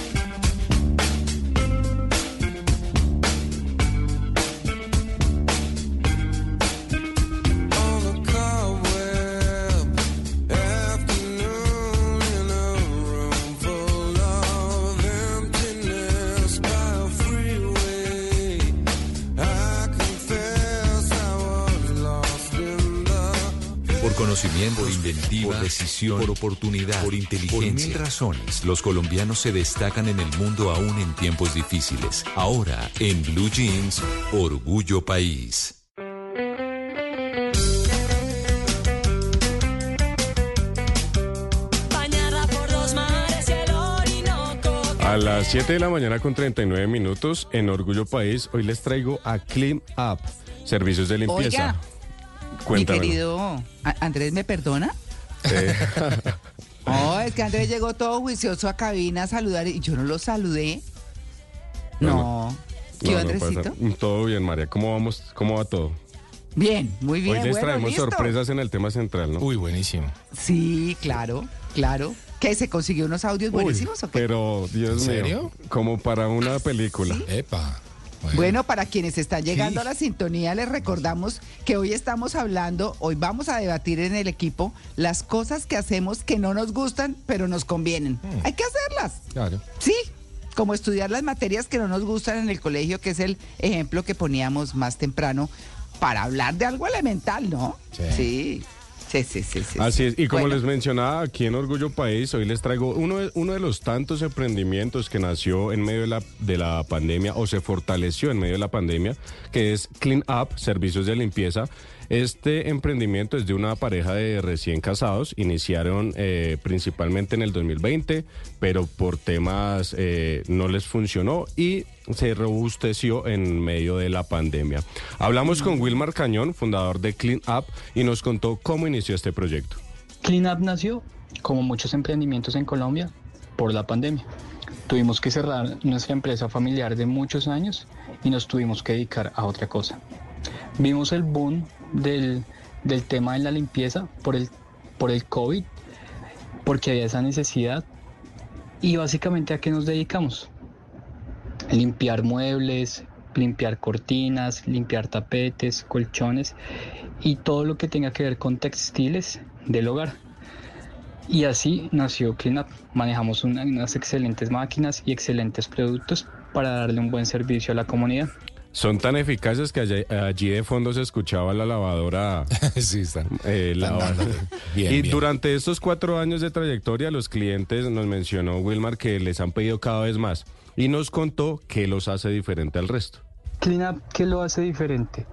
[SPEAKER 2] conocimiento, por inventiva, por decisión, por oportunidad, por inteligencia. Por mil razones, los colombianos se destacan en el mundo aún en tiempos difíciles. Ahora, en Blue Jeans, Orgullo País.
[SPEAKER 22] Bañada por los mares y el Orinoco.
[SPEAKER 23] A las 7 de la mañana con 39 minutos en Orgullo País, hoy les traigo a Clean Up, servicios de limpieza.
[SPEAKER 6] Oiga, mi querido Andrés, ¿me perdona?
[SPEAKER 23] Eh, <laughs>
[SPEAKER 6] No, es que Andrés llegó todo juicioso a cabina a saludar y yo no lo saludé. No. ¿Qué
[SPEAKER 23] no.
[SPEAKER 6] Andresito?
[SPEAKER 23] Mm, Todo bien, María. ¿Cómo vamos? ¿Cómo va todo?
[SPEAKER 6] Bien, muy bien.
[SPEAKER 23] hoy les
[SPEAKER 6] bueno,
[SPEAKER 23] traemos
[SPEAKER 6] listo.
[SPEAKER 23] sorpresas en el tema central, ¿no?
[SPEAKER 8] Uy, buenísimo.
[SPEAKER 6] Sí, claro, claro. ¿Qué? ¿Se consiguió unos audios
[SPEAKER 23] Uy,
[SPEAKER 6] buenísimos o qué?
[SPEAKER 23] pero, Dios
[SPEAKER 8] ¿En
[SPEAKER 23] mío,
[SPEAKER 8] serio?
[SPEAKER 23] como para una película.
[SPEAKER 8] Epa.
[SPEAKER 6] Bueno, para quienes están llegando
[SPEAKER 8] Sí.
[SPEAKER 6] a la sintonía, les recordamos que hoy estamos hablando, hoy vamos a debatir en el equipo las cosas que hacemos que no nos gustan, pero nos convienen.
[SPEAKER 8] Hmm.
[SPEAKER 6] Hay que hacerlas.
[SPEAKER 8] Claro.
[SPEAKER 6] Sí, como estudiar las materias que no nos gustan en el colegio, que es el ejemplo que poníamos más temprano para hablar de algo elemental, ¿no?
[SPEAKER 8] Sí.
[SPEAKER 6] Sí, sí, sí, sí. sí,
[SPEAKER 23] Así
[SPEAKER 6] sí.
[SPEAKER 23] es, y como
[SPEAKER 6] Bueno,
[SPEAKER 23] les mencionaba aquí en Orgullo País, hoy les traigo uno de, uno de los tantos emprendimientos que nació en medio de la, de la pandemia o se fortaleció en medio de la pandemia, que es Clean Up, servicios de limpieza. Este emprendimiento es de una pareja de recién casados, iniciaron eh, principalmente en el 2020, pero por temas eh, no les funcionó y se robusteció en medio de la pandemia. Hablamos con Wilmar Cañón, fundador de Clean Up, y nos contó cómo inició este proyecto.
[SPEAKER 24] Cleanup nació, como muchos emprendimientos en Colombia, por la pandemia. Tuvimos que cerrar nuestra empresa familiar de muchos años y nos tuvimos que dedicar a otra cosa. Vimos el boom del, del tema de la limpieza por el, por el COVID, porque había esa necesidad. Y básicamente a qué nos dedicamos? Limpiar muebles, limpiar cortinas, limpiar tapetes, colchones y todo lo que tenga que ver con textiles del hogar. Y así nació CleanUp. Manejamos una- unas excelentes máquinas y excelentes productos para darle un buen servicio a la comunidad.
[SPEAKER 23] Son tan eficaces que allí, allí de fondo se escuchaba la lavadora. <laughs>
[SPEAKER 8] sí, están.
[SPEAKER 23] eh. <laughs>
[SPEAKER 8] Bien,
[SPEAKER 23] y
[SPEAKER 8] bien.
[SPEAKER 23] durante estos cuatro años de trayectoria, los clientes nos mencionó Wilmar que les han pedido cada vez más y nos contó qué los hace diferente al resto.
[SPEAKER 24] CleanUp, ¿qué lo hace diferente?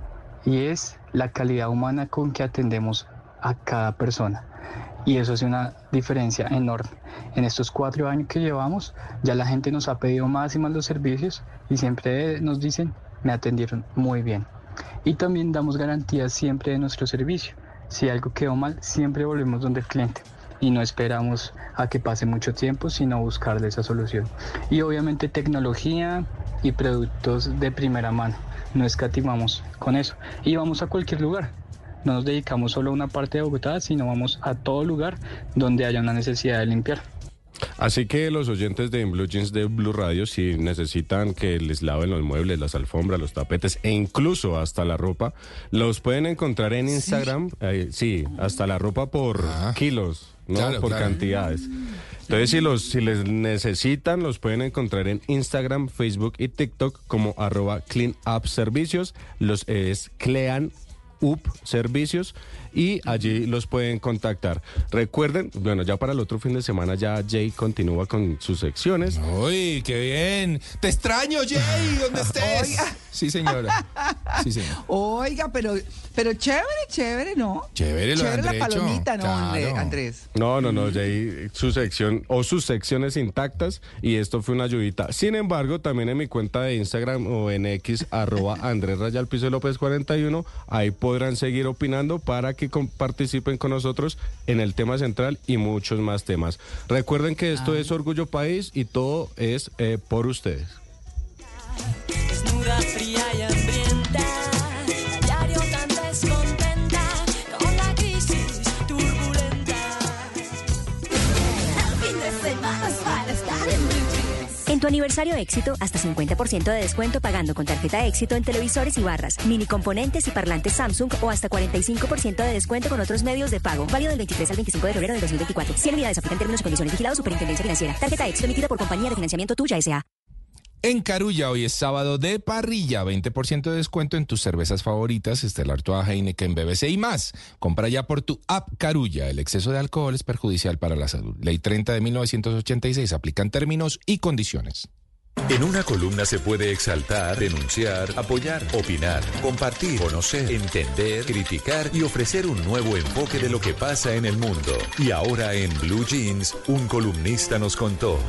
[SPEAKER 24] Y es la calidad humana con que atendemos a cada persona. Y eso hace una diferencia enorme. En estos cuatro años que llevamos, ya la gente nos ha pedido más y más los servicios y siempre nos dicen, me atendieron muy bien. Y también damos garantías siempre de nuestro servicio. Si algo quedó mal, siempre volvemos donde el cliente y no esperamos a que pase mucho tiempo, sino buscarle esa solución. Y obviamente tecnología y productos de primera mano. No escatimamos con eso. Y vamos a cualquier lugar. No nos dedicamos solo a una parte de Bogotá, sino vamos a todo lugar donde haya una necesidad de limpiar.
[SPEAKER 23] Así que los oyentes de Blue Jeans de Blue Radio, si necesitan que les laven los muebles, las alfombras, los tapetes e incluso hasta la ropa, los pueden encontrar en Instagram. eh, Sí, hasta la ropa por kilos, no
[SPEAKER 8] Claro,
[SPEAKER 23] por
[SPEAKER 8] claro.
[SPEAKER 23] cantidades. Entonces, si, los, si les necesitan, los pueden encontrar en Instagram, Facebook y TikTok como arroba Clean Up Servicios. Los es Clean Up Servicios y allí los pueden contactar. Recuerden, bueno, ya para el otro fin de semana ya Jay continúa con sus secciones.
[SPEAKER 8] Uy, qué bien. Te extraño, Jay, ¿dónde <laughs> estés? Sí, señora. Sí, señor.
[SPEAKER 6] Oiga, pero, pero chévere, chévere, ¿no?
[SPEAKER 8] Chévere lo
[SPEAKER 6] Chévere la palomita, ¿no, André-
[SPEAKER 8] claro.
[SPEAKER 6] Andrés?
[SPEAKER 23] No, no, no, Jay, su sección o sus secciones intactas y esto fue una ayudita. Sin embargo, también en mi cuenta de Instagram o en X, arroba Andrés Rayal Piso López 41, ahí podrán seguir opinando para que con- participen con nosotros en el tema central y muchos más temas. Recuerden que esto es Orgullo País y todo es eh, por ustedes.
[SPEAKER 1] Aniversario éxito, hasta 50% de descuento pagando con tarjeta éxito en televisores y barras, mini componentes y parlantes Samsung o hasta 45% de descuento con otros medios de pago. Válido del 23 al 25 de febrero de 2024. 100 unidades aplican términos y condiciones vigilados Superintendencia Financiera. Tarjeta éxito emitida por compañía de financiamiento tuya S.A.
[SPEAKER 8] En Carulla hoy es sábado de parrilla, 20% de descuento en tus cervezas favoritas, Estelar Toa, Heineken, BBC y más. Compra ya por tu app Carulla. El exceso de alcohol es perjudicial para la salud. Ley 30 de 1986 aplican términos y condiciones.
[SPEAKER 2] En una columna se puede exaltar, denunciar, apoyar, opinar, compartir, conocer, entender, criticar y ofrecer un nuevo enfoque de lo que pasa en el mundo. Y ahora en Blue Jeans, un columnista nos contó.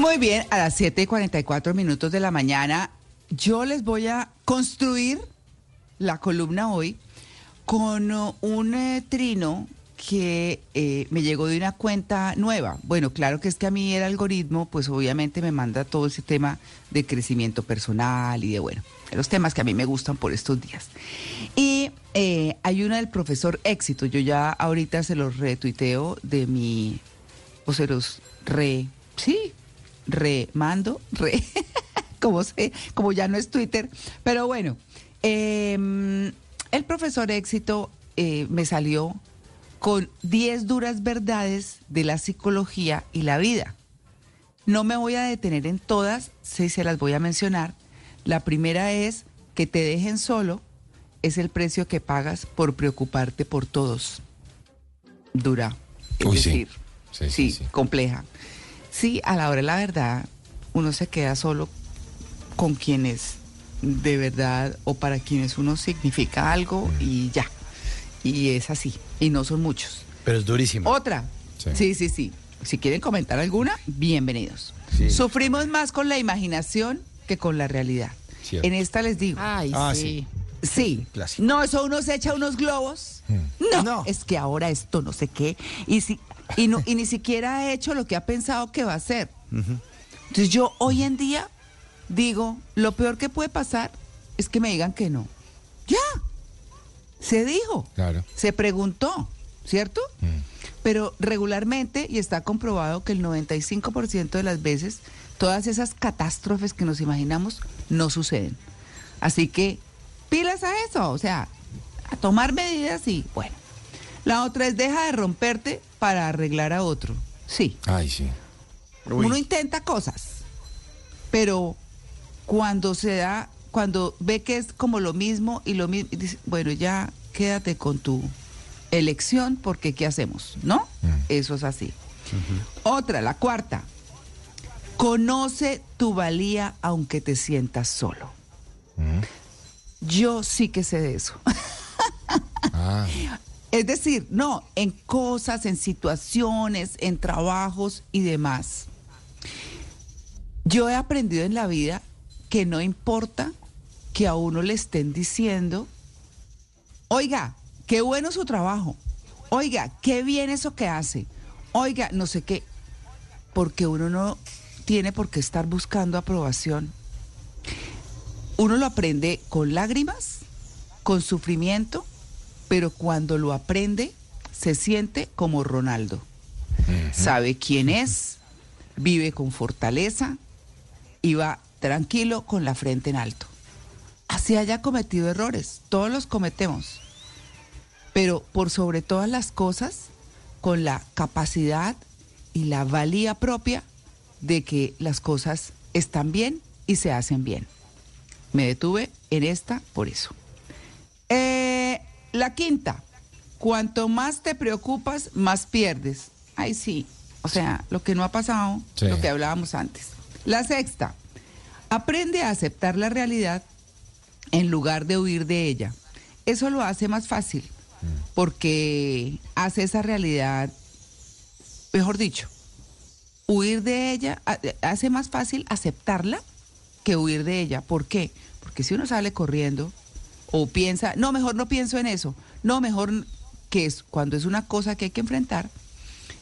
[SPEAKER 6] Muy bien, a las 7 y 44 minutos de la mañana, yo les voy a construir la columna hoy con uh, un eh, trino que eh, me llegó de una cuenta nueva. Bueno, claro que es que a mí el algoritmo, pues obviamente me manda todo ese tema de crecimiento personal y de, bueno, los temas que a mí me gustan por estos días. Y eh, hay una del profesor éxito, yo ya ahorita se los retuiteo de mi, o se los re, sí, remando, re, <laughs> como sé, como ya no es Twitter, pero bueno, em, el profesor éxito eh, me salió con 10 duras verdades de la psicología y la vida. No me voy a detener en todas, sí se las voy a mencionar. La primera es que te dejen solo es el precio que pagas por preocuparte por todos. Dura. Es
[SPEAKER 8] Uy,
[SPEAKER 6] decir,
[SPEAKER 8] Sí, sí,
[SPEAKER 6] sí,
[SPEAKER 8] sí.
[SPEAKER 6] compleja. Sí, a la hora de la verdad, uno se queda solo con quienes de verdad o para quienes uno significa algo y ya. Y es así. Y no son muchos.
[SPEAKER 9] Pero es durísimo.
[SPEAKER 6] Otra. Sí, sí, sí. Si quieren comentar alguna, bienvenidos. Sufrimos más con la imaginación que con la realidad.
[SPEAKER 7] Cierto.
[SPEAKER 6] En esta les digo.
[SPEAKER 7] Ay, Ah, sí.
[SPEAKER 6] Sí. No, eso uno se echa unos globos. No, es que ahora esto no sé qué. Y, si, y, no, y ni siquiera ha hecho lo que ha pensado que va a hacer. Entonces yo hoy en día digo, lo peor que puede pasar es que me digan que no. Ya. Se dijo.
[SPEAKER 8] Claro.
[SPEAKER 6] Se preguntó, ¿cierto? Pero regularmente, y está comprobado que el 95% de las veces, todas esas catástrofes que nos imaginamos no suceden. Así que, pilas a eso, o sea, a tomar medidas y bueno. La otra es deja de romperte para arreglar a otro. Sí.
[SPEAKER 8] Ay, sí.
[SPEAKER 6] Uno intenta cosas, pero cuando se da, cuando ve que es como lo mismo y lo mismo, y dice, bueno, ya quédate con tu elección porque ¿qué hacemos? ¿No? Eso es así. Otra, la cuarta. Conoce tu valía aunque te sientas solo. Yo sí que sé de eso.
[SPEAKER 8] Ah.
[SPEAKER 6] Es decir, no, en cosas, en situaciones, en trabajos y demás. Yo he aprendido en la vida que no importa que a uno le estén diciendo, oiga, qué bueno su trabajo, oiga, qué bien eso que hace, oiga, no sé qué, porque uno no tiene por qué estar buscando aprobación. Uno lo aprende con lágrimas con sufrimiento, pero cuando lo aprende, se siente como Ronaldo. Sabe quién es, vive con fortaleza y va tranquilo con la frente en alto. Así haya cometido errores, todos los cometemos, pero por sobre todas las cosas, con la capacidad y la valía propia de que las cosas están bien y se hacen bien. Me detuve en esta por eso. Eh, la quinta, cuanto más te preocupas, más pierdes. Ay, sí, o sea, lo que no ha pasado,
[SPEAKER 8] Sí.
[SPEAKER 6] lo que hablábamos antes. La sexta, aprende a aceptar la realidad en lugar de huir de ella. Eso lo hace más fácil, porque hace esa realidad, mejor dicho, huir de ella, ha- hace más fácil aceptarla que huir de ella. ¿Por qué? Porque si uno sale corriendo o piensa, no, mejor no pienso en eso, no, mejor que es cuando es una cosa que hay que enfrentar,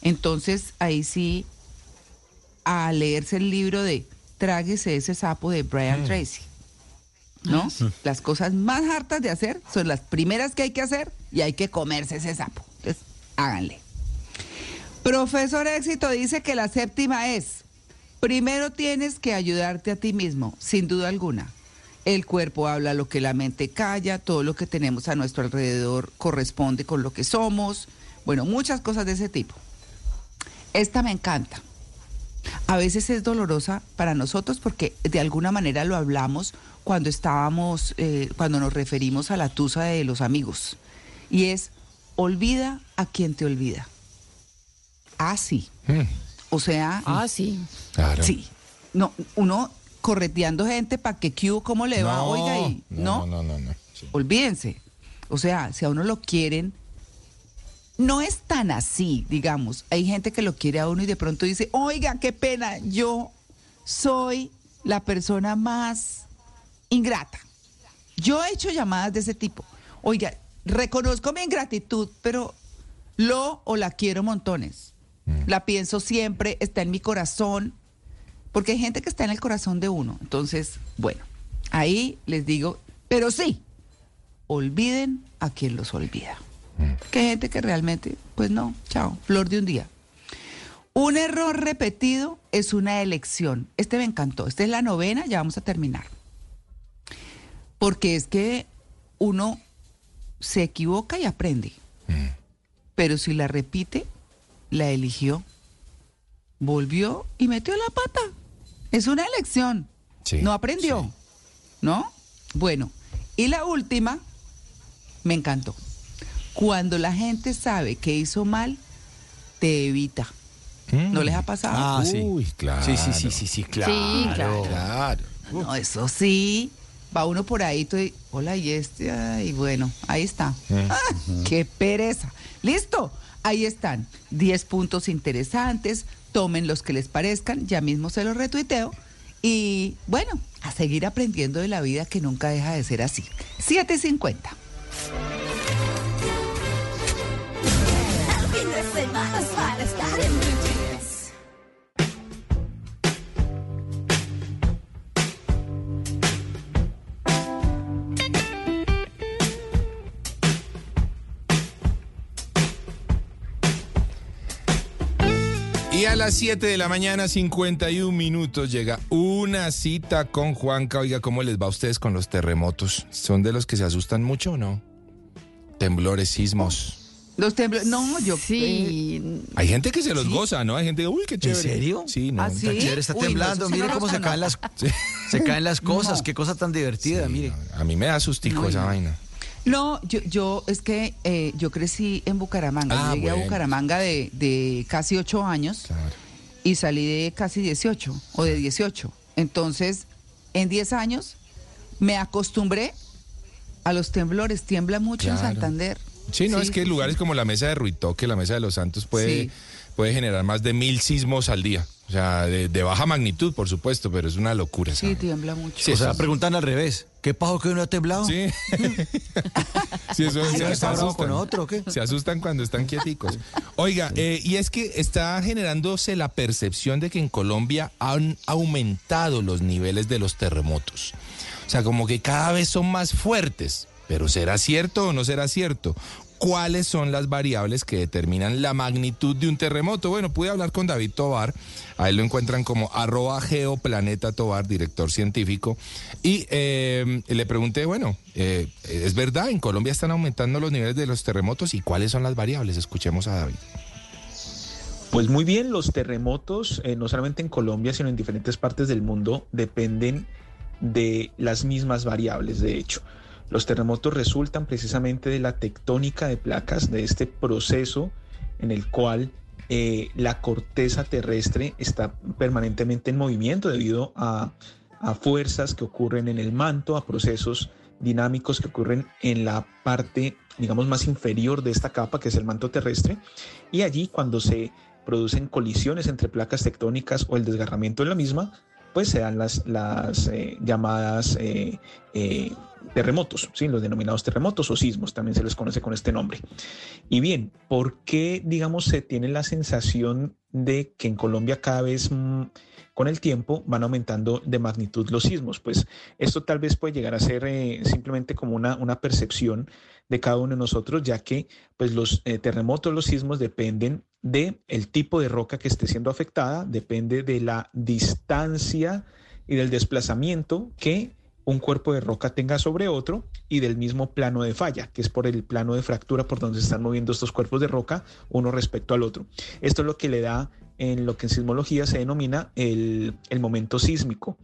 [SPEAKER 6] entonces ahí sí, a leerse el libro de Tráguese ese sapo de Brian Tracy. ¿No? Las cosas más hartas de hacer son las primeras que hay que hacer y hay que comerse ese sapo. Entonces, háganle. Profesor Éxito dice que la séptima es, primero tienes que ayudarte a ti mismo, sin duda alguna. El cuerpo habla lo que la mente calla, todo lo que tenemos a nuestro alrededor corresponde con lo que somos, bueno, muchas cosas de ese tipo. Esta me encanta. A veces es dolorosa para nosotros porque de alguna manera lo hablamos cuando estábamos, eh, cuando nos referimos a la tusa de los amigos. Y es, olvida a quien te olvida. Ah, sí. O sea.
[SPEAKER 7] Ah, sí.
[SPEAKER 8] Claro.
[SPEAKER 6] Sí. No, uno correteando gente para que Q, ¿cómo le va?
[SPEAKER 8] No,
[SPEAKER 6] Oiga, y, ¿no?
[SPEAKER 8] No, no, no, no.
[SPEAKER 6] Olvídense. O sea, si a uno lo quieren, no es tan así, digamos. Hay gente que lo quiere a uno y de pronto dice, oiga, qué pena, yo soy la persona más ingrata. Yo he hecho llamadas de ese tipo. Oiga, reconozco mi ingratitud, pero lo o la quiero montones. La pienso siempre, está en mi corazón, porque hay gente que está en el corazón de uno. Entonces, bueno, ahí les digo, pero sí, olviden a quien los olvida. Que hay gente que realmente, pues no, chao, flor de un día. Un error repetido es una elección. Este me encantó. Esta es la novena, ya vamos a terminar. Porque es que uno se equivoca y aprende. Pero si la repite, la eligió, volvió y metió la pata. Es una elección. no aprendió. ¿No? Bueno, y la última, me encantó. Cuando la gente sabe que hizo mal, te evita. ¿No les ha pasado?
[SPEAKER 9] Ah, sí.
[SPEAKER 8] Uy, claro.
[SPEAKER 9] Sí, sí, sí, sí, sí, claro.
[SPEAKER 6] Sí, claro.
[SPEAKER 8] Claro.
[SPEAKER 6] No, eso sí. Va uno por ahí, y, hola, y este, y bueno, ahí está. Ah, <laughs> ¡Qué pereza! Listo, ahí están. 10 puntos interesantes, tomen los que les parezcan, ya mismo se los retuiteo. Y bueno, a seguir aprendiendo de la vida que nunca deja de ser así. 7.50.
[SPEAKER 8] a las 7 de la mañana, 51 minutos, llega una cita con Juanca. Oiga, ¿cómo les va a ustedes con los terremotos? ¿Son de los que se asustan mucho o no? Temblores, sismos.
[SPEAKER 6] Los temblores, no, yo...
[SPEAKER 7] Sí.
[SPEAKER 8] Hay gente que se los goza, ¿no? Hay gente que, uy, qué chévere.
[SPEAKER 9] serio?
[SPEAKER 8] Sí, no.
[SPEAKER 6] ¿Ah, sí?
[SPEAKER 9] Está chévere, está
[SPEAKER 6] Uy, no,
[SPEAKER 9] temblando.
[SPEAKER 6] sí
[SPEAKER 9] mire
[SPEAKER 6] no
[SPEAKER 9] cómo <laughs> se caen las, se caen las cosas.
[SPEAKER 6] No.
[SPEAKER 9] Qué cosa tan divertida, mire.
[SPEAKER 8] A mí me da sustico
[SPEAKER 6] No,
[SPEAKER 8] esa
[SPEAKER 6] no.
[SPEAKER 8] vaina.
[SPEAKER 6] No, yo, yo es que eh, yo crecí en Bucaramanga.
[SPEAKER 8] Ah,
[SPEAKER 6] yo llegué
[SPEAKER 8] bueno.
[SPEAKER 6] a Bucaramanga de, de casi ocho años y salí de casi 18 o de 18. Entonces, en 10 años me acostumbré a los temblores. Tiembla mucho en
[SPEAKER 8] Claro.
[SPEAKER 6] Santander.
[SPEAKER 8] Sí, no,
[SPEAKER 6] Sí,
[SPEAKER 8] es que
[SPEAKER 6] sí,
[SPEAKER 8] lugares como la Mesa de Ruitoque, la Mesa de los Santos puede,
[SPEAKER 6] Sí.
[SPEAKER 8] Puede generar más de mil sismos al día. O sea, de, de baja magnitud, por supuesto, pero es una locura.
[SPEAKER 6] Sí, tiembla mucho.
[SPEAKER 8] Sí,
[SPEAKER 9] o sea, preguntan al revés. ¿Qué pasó que uno ha temblado?
[SPEAKER 8] Sí. <laughs> Sí, eso
[SPEAKER 9] Ay,
[SPEAKER 8] se,
[SPEAKER 9] ¿no
[SPEAKER 8] se asustan.
[SPEAKER 9] con otro qué?
[SPEAKER 8] Se asustan cuando están quieticos. Oiga, eh, y es que está generándose la percepción de que en Colombia han aumentado los niveles de los terremotos. O sea, como que cada vez son más fuertes. Pero ¿será cierto o no será cierto? ¿Cuáles son las variables que determinan la magnitud de un terremoto? Bueno, pude hablar con David Tobar, a él lo encuentran como arroba geoplaneta Tobar, director científico, y eh, le pregunté, bueno, eh, ¿es verdad? ¿En Colombia están aumentando los niveles de los terremotos y cuáles son las variables? Escuchemos a David.
[SPEAKER 25] Pues muy bien, los terremotos, eh, no solamente en Colombia, sino en diferentes partes del mundo, dependen de las mismas variables, de hecho. Los terremotos resultan precisamente de la tectónica de placas, de este proceso en el cual eh, la corteza terrestre está permanentemente en movimiento debido a, a fuerzas que ocurren en el manto, a procesos dinámicos que ocurren en la parte, digamos, más inferior de esta capa, que es el manto terrestre. Y allí, cuando se producen colisiones entre placas tectónicas o el desgarramiento de la misma, pues se dan las, las eh, llamadas eh, terremotos, ¿sí? los denominados terremotos o sismos, también se les conoce con este nombre. Y bien, ¿por qué, digamos, se tiene la sensación de que en Colombia cada vez mm, con el tiempo van aumentando de magnitud los sismos? Pues esto tal vez puede llegar a ser eh, simplemente como una, una percepción de cada uno de nosotros, ya que pues los eh, terremotos, los sismos dependen de el tipo de roca que esté siendo afectada, depende de la distancia y del desplazamiento que un cuerpo de roca tenga sobre otro y del mismo plano de falla, que es por el plano de fractura por donde se están moviendo estos cuerpos de roca uno respecto al otro. Esto es lo que le da en lo que en sismología se denomina el, el momento sísmico.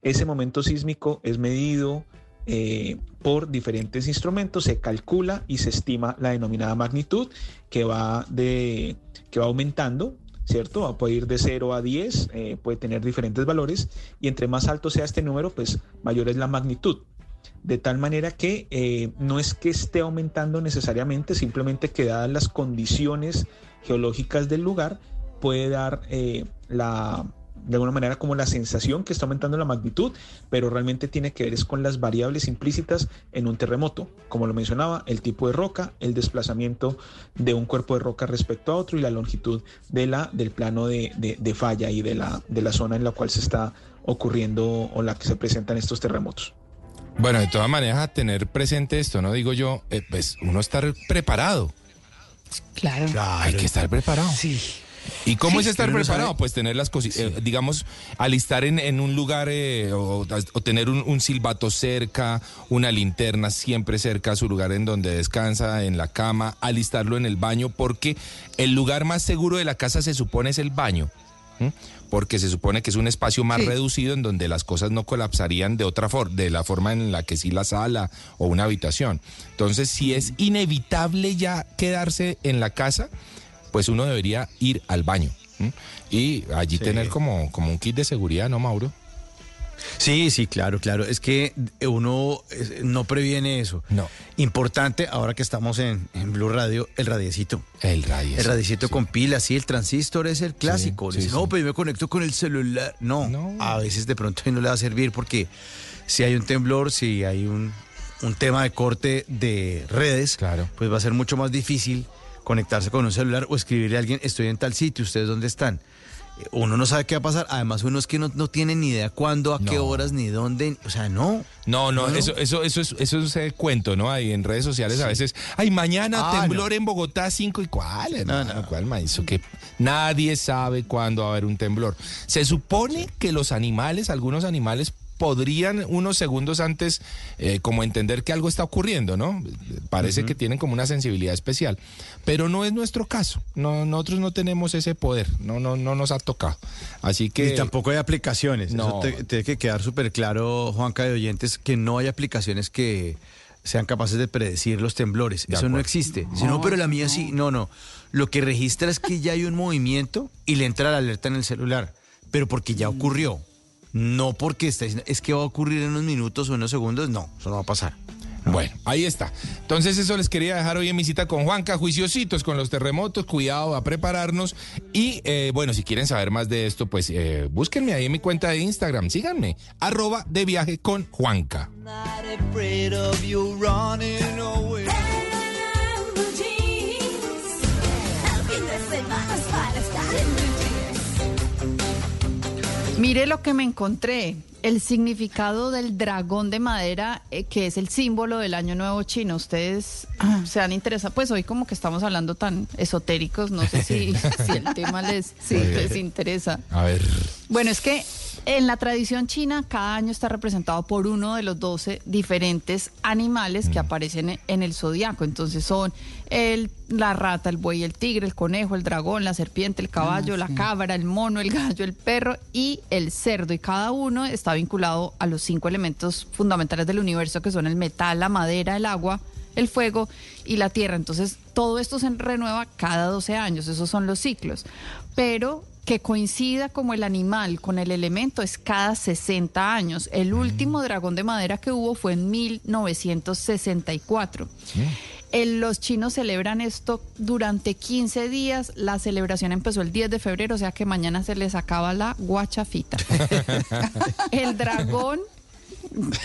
[SPEAKER 25] Ese momento sísmico es medido eh, por diferentes instrumentos, se calcula y se estima la denominada magnitud que va, de, que va aumentando ¿cierto? Puede ir de 0 a 10, eh, puede tener diferentes valores y entre más alto sea este número, pues mayor es la magnitud. De tal manera que eh, no es que esté aumentando necesariamente, simplemente que dadas las condiciones geológicas del lugar, puede dar eh, la, de alguna manera como la sensación que está aumentando la magnitud, pero realmente tiene que ver es con las variables implícitas en un terremoto, como lo mencionaba, el tipo de roca, el desplazamiento de un cuerpo de roca respecto a otro y la longitud de la, del plano de, de, de falla y de la, de la zona en la cual se está ocurriendo o la que se presentan estos terremotos.
[SPEAKER 8] Bueno, de todas maneras, a tener presente esto, ¿no? Digo yo, eh, pues uno estar preparado.
[SPEAKER 7] Claro.
[SPEAKER 8] Hay que estar preparado.
[SPEAKER 6] Sí.
[SPEAKER 8] ¿Y cómo
[SPEAKER 9] Sí,
[SPEAKER 8] es estar preparado? Pues tener las cosas, digamos, alistar en, en un lugar eh, o, o tener un, un silbato cerca, una linterna siempre cerca a su lugar en donde descansa, en la cama, alistarlo en el baño, porque el lugar más seguro de la casa se supone es el baño. Porque se supone que es un espacio más
[SPEAKER 6] Sí.
[SPEAKER 8] reducido en donde las cosas no colapsarían de otra forma, de la forma en la que sí la sala o una habitación. Entonces, si es inevitable ya quedarse en la casa, pues uno debería ir al baño. ¿m? Y allí
[SPEAKER 9] Sí.
[SPEAKER 8] tener como, como un kit de seguridad, ¿no, Mauro?
[SPEAKER 9] Sí, sí, claro, claro. Es que uno no previene eso.
[SPEAKER 8] No.
[SPEAKER 9] Importante, ahora que estamos en, en Blue Radio, el radiecito.
[SPEAKER 8] El radiecito.
[SPEAKER 9] El radiecito con pilas, sí, el transistor es el clásico.
[SPEAKER 8] sí,
[SPEAKER 9] Dice,
[SPEAKER 8] sí.
[SPEAKER 9] no, pues yo me conecto con el celular. No, a veces de pronto no le va a servir porque si hay un temblor, si hay un, un tema de corte de redes, pues va a ser mucho más difícil conectarse con un celular o escribirle a alguien, estoy en tal sitio, ¿ustedes dónde están? Eh, Uno no sabe qué va a pasar. Además, uno es que no, no tiene ni idea cuándo, a qué
[SPEAKER 8] No.
[SPEAKER 9] horas, ni dónde. O sea, no.
[SPEAKER 8] No, no,
[SPEAKER 9] No, no.
[SPEAKER 8] eso, eso, eso es, eso es cuento, ¿no? Ahí en redes sociales a veces, ay, mañana
[SPEAKER 9] Ah,
[SPEAKER 8] temblor en Bogotá 5 y cuál, hermano, cuál maíz, que nadie sabe cuándo va a haber un temblor. Se supone que los animales, algunos animales podrían unos segundos antes eh, como entender que algo está ocurriendo, ¿no? Parece que tienen como una sensibilidad especial, pero no es nuestro caso. No, nosotros no tenemos ese poder, no, no, no nos ha tocado. Así que
[SPEAKER 9] Ni tampoco hay aplicaciones.
[SPEAKER 8] No.
[SPEAKER 9] Eso te- tiene que quedar súper claro, Juanca de oyentes, que no hay aplicaciones que sean capaces de predecir los temblores.
[SPEAKER 8] De
[SPEAKER 9] Eso no existe. Si no, pero la mía sí. No, no. Lo que registra es que ya hay un movimiento y le entra la alerta en el celular. Pero porque ya ocurrió. No porque está diciendo, es que va a ocurrir en unos minutos o en unos segundos. No, eso no va a pasar.
[SPEAKER 8] Bueno, ahí está. Entonces eso les quería dejar hoy en mi cita con Juanca, juiciositos con los terremotos, cuidado a prepararnos. Y eh, bueno, si quieren saber más de esto, pues eh, búsquenme ahí en mi cuenta de Instagram, síganme, arroba de viaje con Juanca.
[SPEAKER 7] Mire lo que me encontré. el significado del dragón de madera, eh, que es el símbolo del Año Nuevo chino. Ustedes se han interesado, pues hoy como que estamos hablando tan esotéricos, no sé si, <laughs> <laughs> si el tema les, les interesa.
[SPEAKER 8] A ver.
[SPEAKER 7] Bueno, es que en la tradición china cada año está representado por uno de los 12 diferentes animales que aparecen e- en el zodiaco. Entonces son el, la rata, el buey, el tigre, el conejo, el dragón, la serpiente, el caballo, la cabra, el mono, el gallo, el perro y el cerdo. Y cada uno está vinculado a los cinco elementos fundamentales del universo que son el metal, la madera, el agua, el fuego y la tierra. Entonces, todo esto se renueva cada 12 años, esos son los ciclos. Pero que coincida como el animal con el elemento es cada 60 años. El último dragón de madera que hubo fue en 1964. El- los chinos celebran esto durante 15 días. La celebración empezó el 10 de febrero, o sea que mañana se les acaba la guachafita. <laughs> el dragón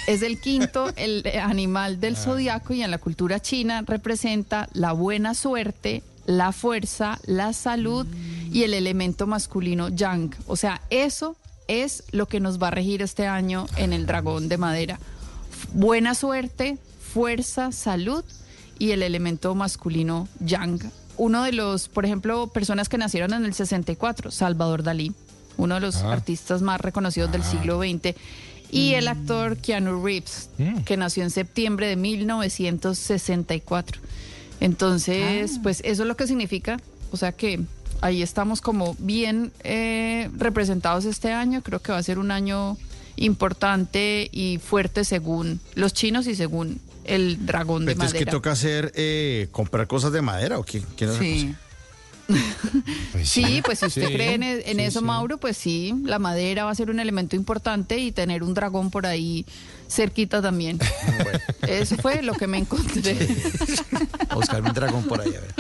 [SPEAKER 7] es el quinto el animal del zodiaco y en la cultura china representa la buena suerte, la fuerza, la salud y el elemento masculino yang. O sea, eso es lo que nos va a regir este año en el dragón de madera. Buena suerte, fuerza, salud y el elemento masculino yang. Uno de los, por ejemplo, personas que nacieron en el 64, Salvador Dalí, uno de los
[SPEAKER 26] Ah.
[SPEAKER 7] artistas más reconocidos del siglo XX, y el actor Keanu Reeves, que nació en septiembre de 1964. Entonces, pues eso es lo que significa, o sea que ahí estamos como bien eh, representados este año, creo que va a ser un año importante y fuerte según los chinos y según el dragón de
[SPEAKER 9] Entonces, ¿qué
[SPEAKER 7] madera.
[SPEAKER 9] toca hacer? Eh, ¿Comprar cosas de madera o qué? ¿Qué es
[SPEAKER 7] Sí.
[SPEAKER 9] cosa? <laughs>
[SPEAKER 7] Sí, pues si usted
[SPEAKER 9] Sí,
[SPEAKER 7] cree en, en
[SPEAKER 9] sí,
[SPEAKER 7] eso,
[SPEAKER 9] sí.
[SPEAKER 7] Mauro, pues sí, la madera va a ser un elemento importante y tener un dragón por ahí cerquita también. Eso fue lo que me encontré.
[SPEAKER 9] A buscar un dragón por ahí, a ver.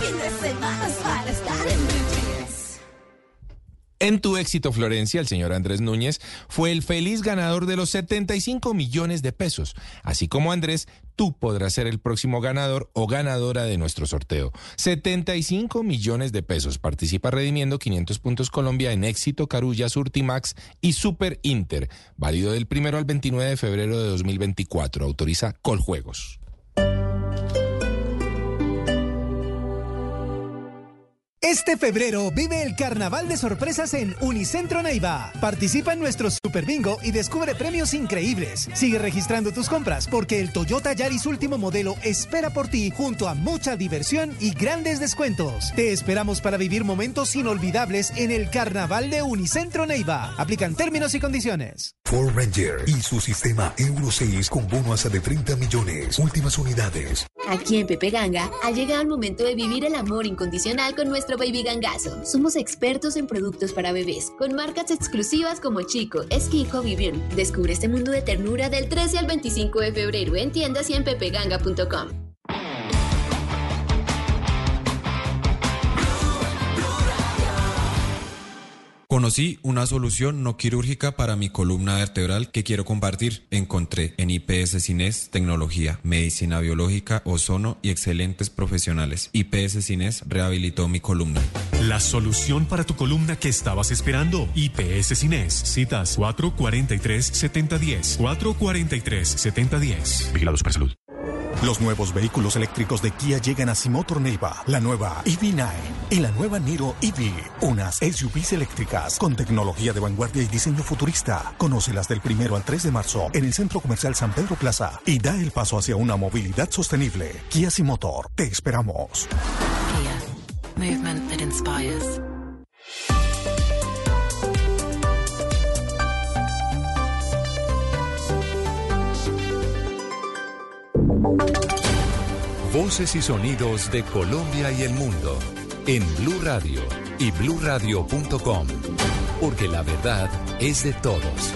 [SPEAKER 26] Fin de semana es para estar en Blue Jeans.
[SPEAKER 8] En tu éxito, Florencia, el señor Andrés Núñez fue el feliz ganador de los 75 millones de pesos. Así como Andrés, tú podrás ser el próximo ganador o ganadora de nuestro sorteo. 75 millones de pesos. Participa redimiendo 500 puntos Colombia en éxito, Carulla, Surtimax y Super Inter. Válido del primero al 29 de febrero de 2024. Autoriza Coljuegos.
[SPEAKER 14] Este febrero vive el carnaval de sorpresas en Unicentro Neiva. Participa en nuestro Super Bingo y descubre premios increíbles. Sigue registrando tus compras porque el Toyota Yaris último modelo espera por ti junto a mucha diversión y grandes descuentos. Te esperamos para vivir momentos inolvidables en el carnaval de Unicentro Neiva. Aplican términos y condiciones.
[SPEAKER 27] Ford Ranger y su sistema Euro 6 con bono hasta de 30 millones. Últimas unidades.
[SPEAKER 13] Aquí en Pepe Ganga ha llegado el momento de vivir el amor incondicional con nuestro baby gangazo. Somos expertos en productos para bebés, con marcas exclusivas como Chico, Esquijo, Vivian. Descubre este mundo de ternura del 13 al 25 de febrero en tiendas y en pepeganga.com.
[SPEAKER 2] Conocí una solución no quirúrgica para mi columna vertebral que quiero compartir. Encontré en IPS Cines tecnología, medicina biológica, ozono y excelentes profesionales. IPS Cines rehabilitó mi columna.
[SPEAKER 3] La solución para tu columna que estabas esperando. IPS Cines. Citas 443-7010. 443-7010. Vigilado Supersalud.
[SPEAKER 16] Los nuevos vehículos eléctricos de Kia llegan a Simotor Neiva, la nueva EV9 y la nueva Niro EV, unas SUVs eléctricas con tecnología de vanguardia y diseño futurista. Conócelas del primero al 3 de marzo en el Centro Comercial San Pedro Plaza y da el paso hacia una movilidad sostenible. Kia Simotor, te esperamos.
[SPEAKER 28] Movement that inspires.
[SPEAKER 29] Voces y sonidos de Colombia y el mundo en Blue Radio y bluradio.com, porque la verdad es de todos.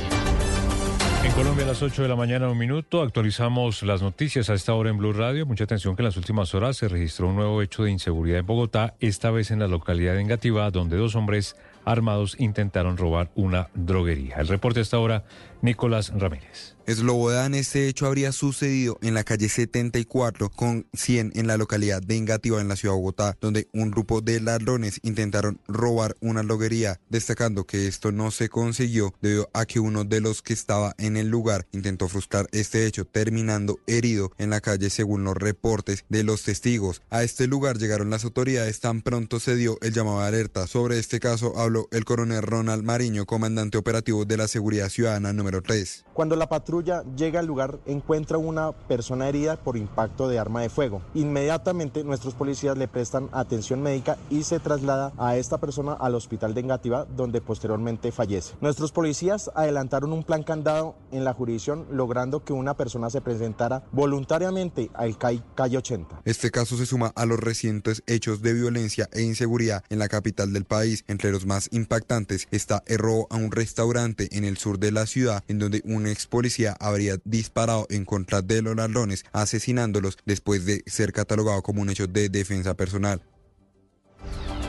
[SPEAKER 30] En Colombia a las 8 de la mañana, un minuto, actualizamos las noticias a esta hora en Blue Radio. Mucha atención que en las últimas horas se registró un nuevo hecho de inseguridad en Bogotá, esta vez en la localidad de Engativá, donde dos hombres armados intentaron robar una droguería. El reporte hasta ahora, Nicolás Ramírez.
[SPEAKER 31] Eslobodan, este hecho habría sucedido en la calle 74 con 100 en la localidad de Engativá en la ciudad de Bogotá, donde un grupo de ladrones intentaron robar una droguería, destacando que esto no se consiguió debido a que uno de los que estaba en el lugar intentó frustrar este hecho, terminando herido en la calle según los reportes de los testigos. A este lugar llegaron las autoridades tan pronto se dio el llamado de alerta. Sobre este caso habló el coronel Ronald Mariño, comandante operativo de la Seguridad Ciudadana número 3.
[SPEAKER 32] Cuando la patrulla llega al lugar, encuentra una persona herida por impacto de arma de fuego. Inmediatamente nuestros policías le prestan atención médica y se traslada a esta persona al hospital de Engativá, donde posteriormente fallece. Nuestros policías adelantaron un plan candado en la jurisdicción, logrando que una persona se presentara voluntariamente al CAI Calle 80.
[SPEAKER 31] Este caso se suma a los recientes hechos de violencia e inseguridad en la capital del país. Entre los más impactantes está el robo a un restaurante en el sur de la ciudad, en donde un ex policía habría disparado en contra de los ladrones, asesinándolos después de ser catalogado como un hecho de defensa personal.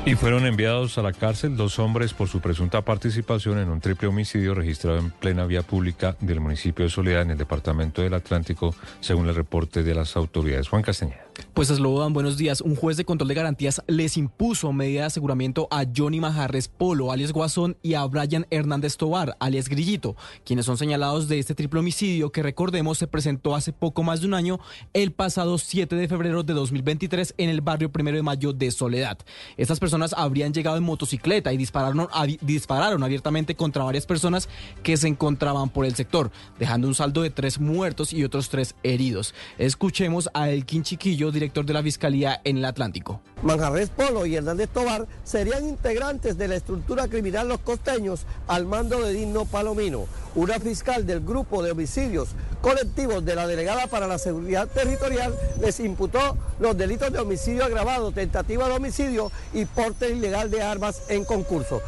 [SPEAKER 30] Y fueron enviados a la cárcel dos hombres por su presunta participación en un triple homicidio registrado en plena vía pública del municipio de Soledad en el departamento del Atlántico, según el reporte de las autoridades. Juan Castañeda.
[SPEAKER 33] Pues eslogan, buenos días. Un juez de control de garantías les impuso medida de aseguramiento a Johnny Majarres Polo, alias Guasón, y a Brian Hernández Tobar, alias Grillito, quienes son señalados de este triple homicidio que recordemos se presentó hace poco más de un año, el pasado 7 de febrero de 2023 en el barrio Primero de Mayo de Soledad. Estas personas habrían llegado en motocicleta y dispararon, dispararon abiertamente contra varias personas que se encontraban por el sector, dejando un saldo de tres muertos y otros tres heridos. Escuchemos a Elkin Chiquillo, director de la Fiscalía en el Atlántico.
[SPEAKER 34] Manjarres Polo y Hernández Tobar serían integrantes de la estructura criminal Los Costeños al mando de Digno Palomino, una fiscal del grupo de homicidios colectivos de la delegada para la seguridad territorial les imputó los delitos de homicidio agravado, tentativa de homicidio y porte ilegal de armas en concurso.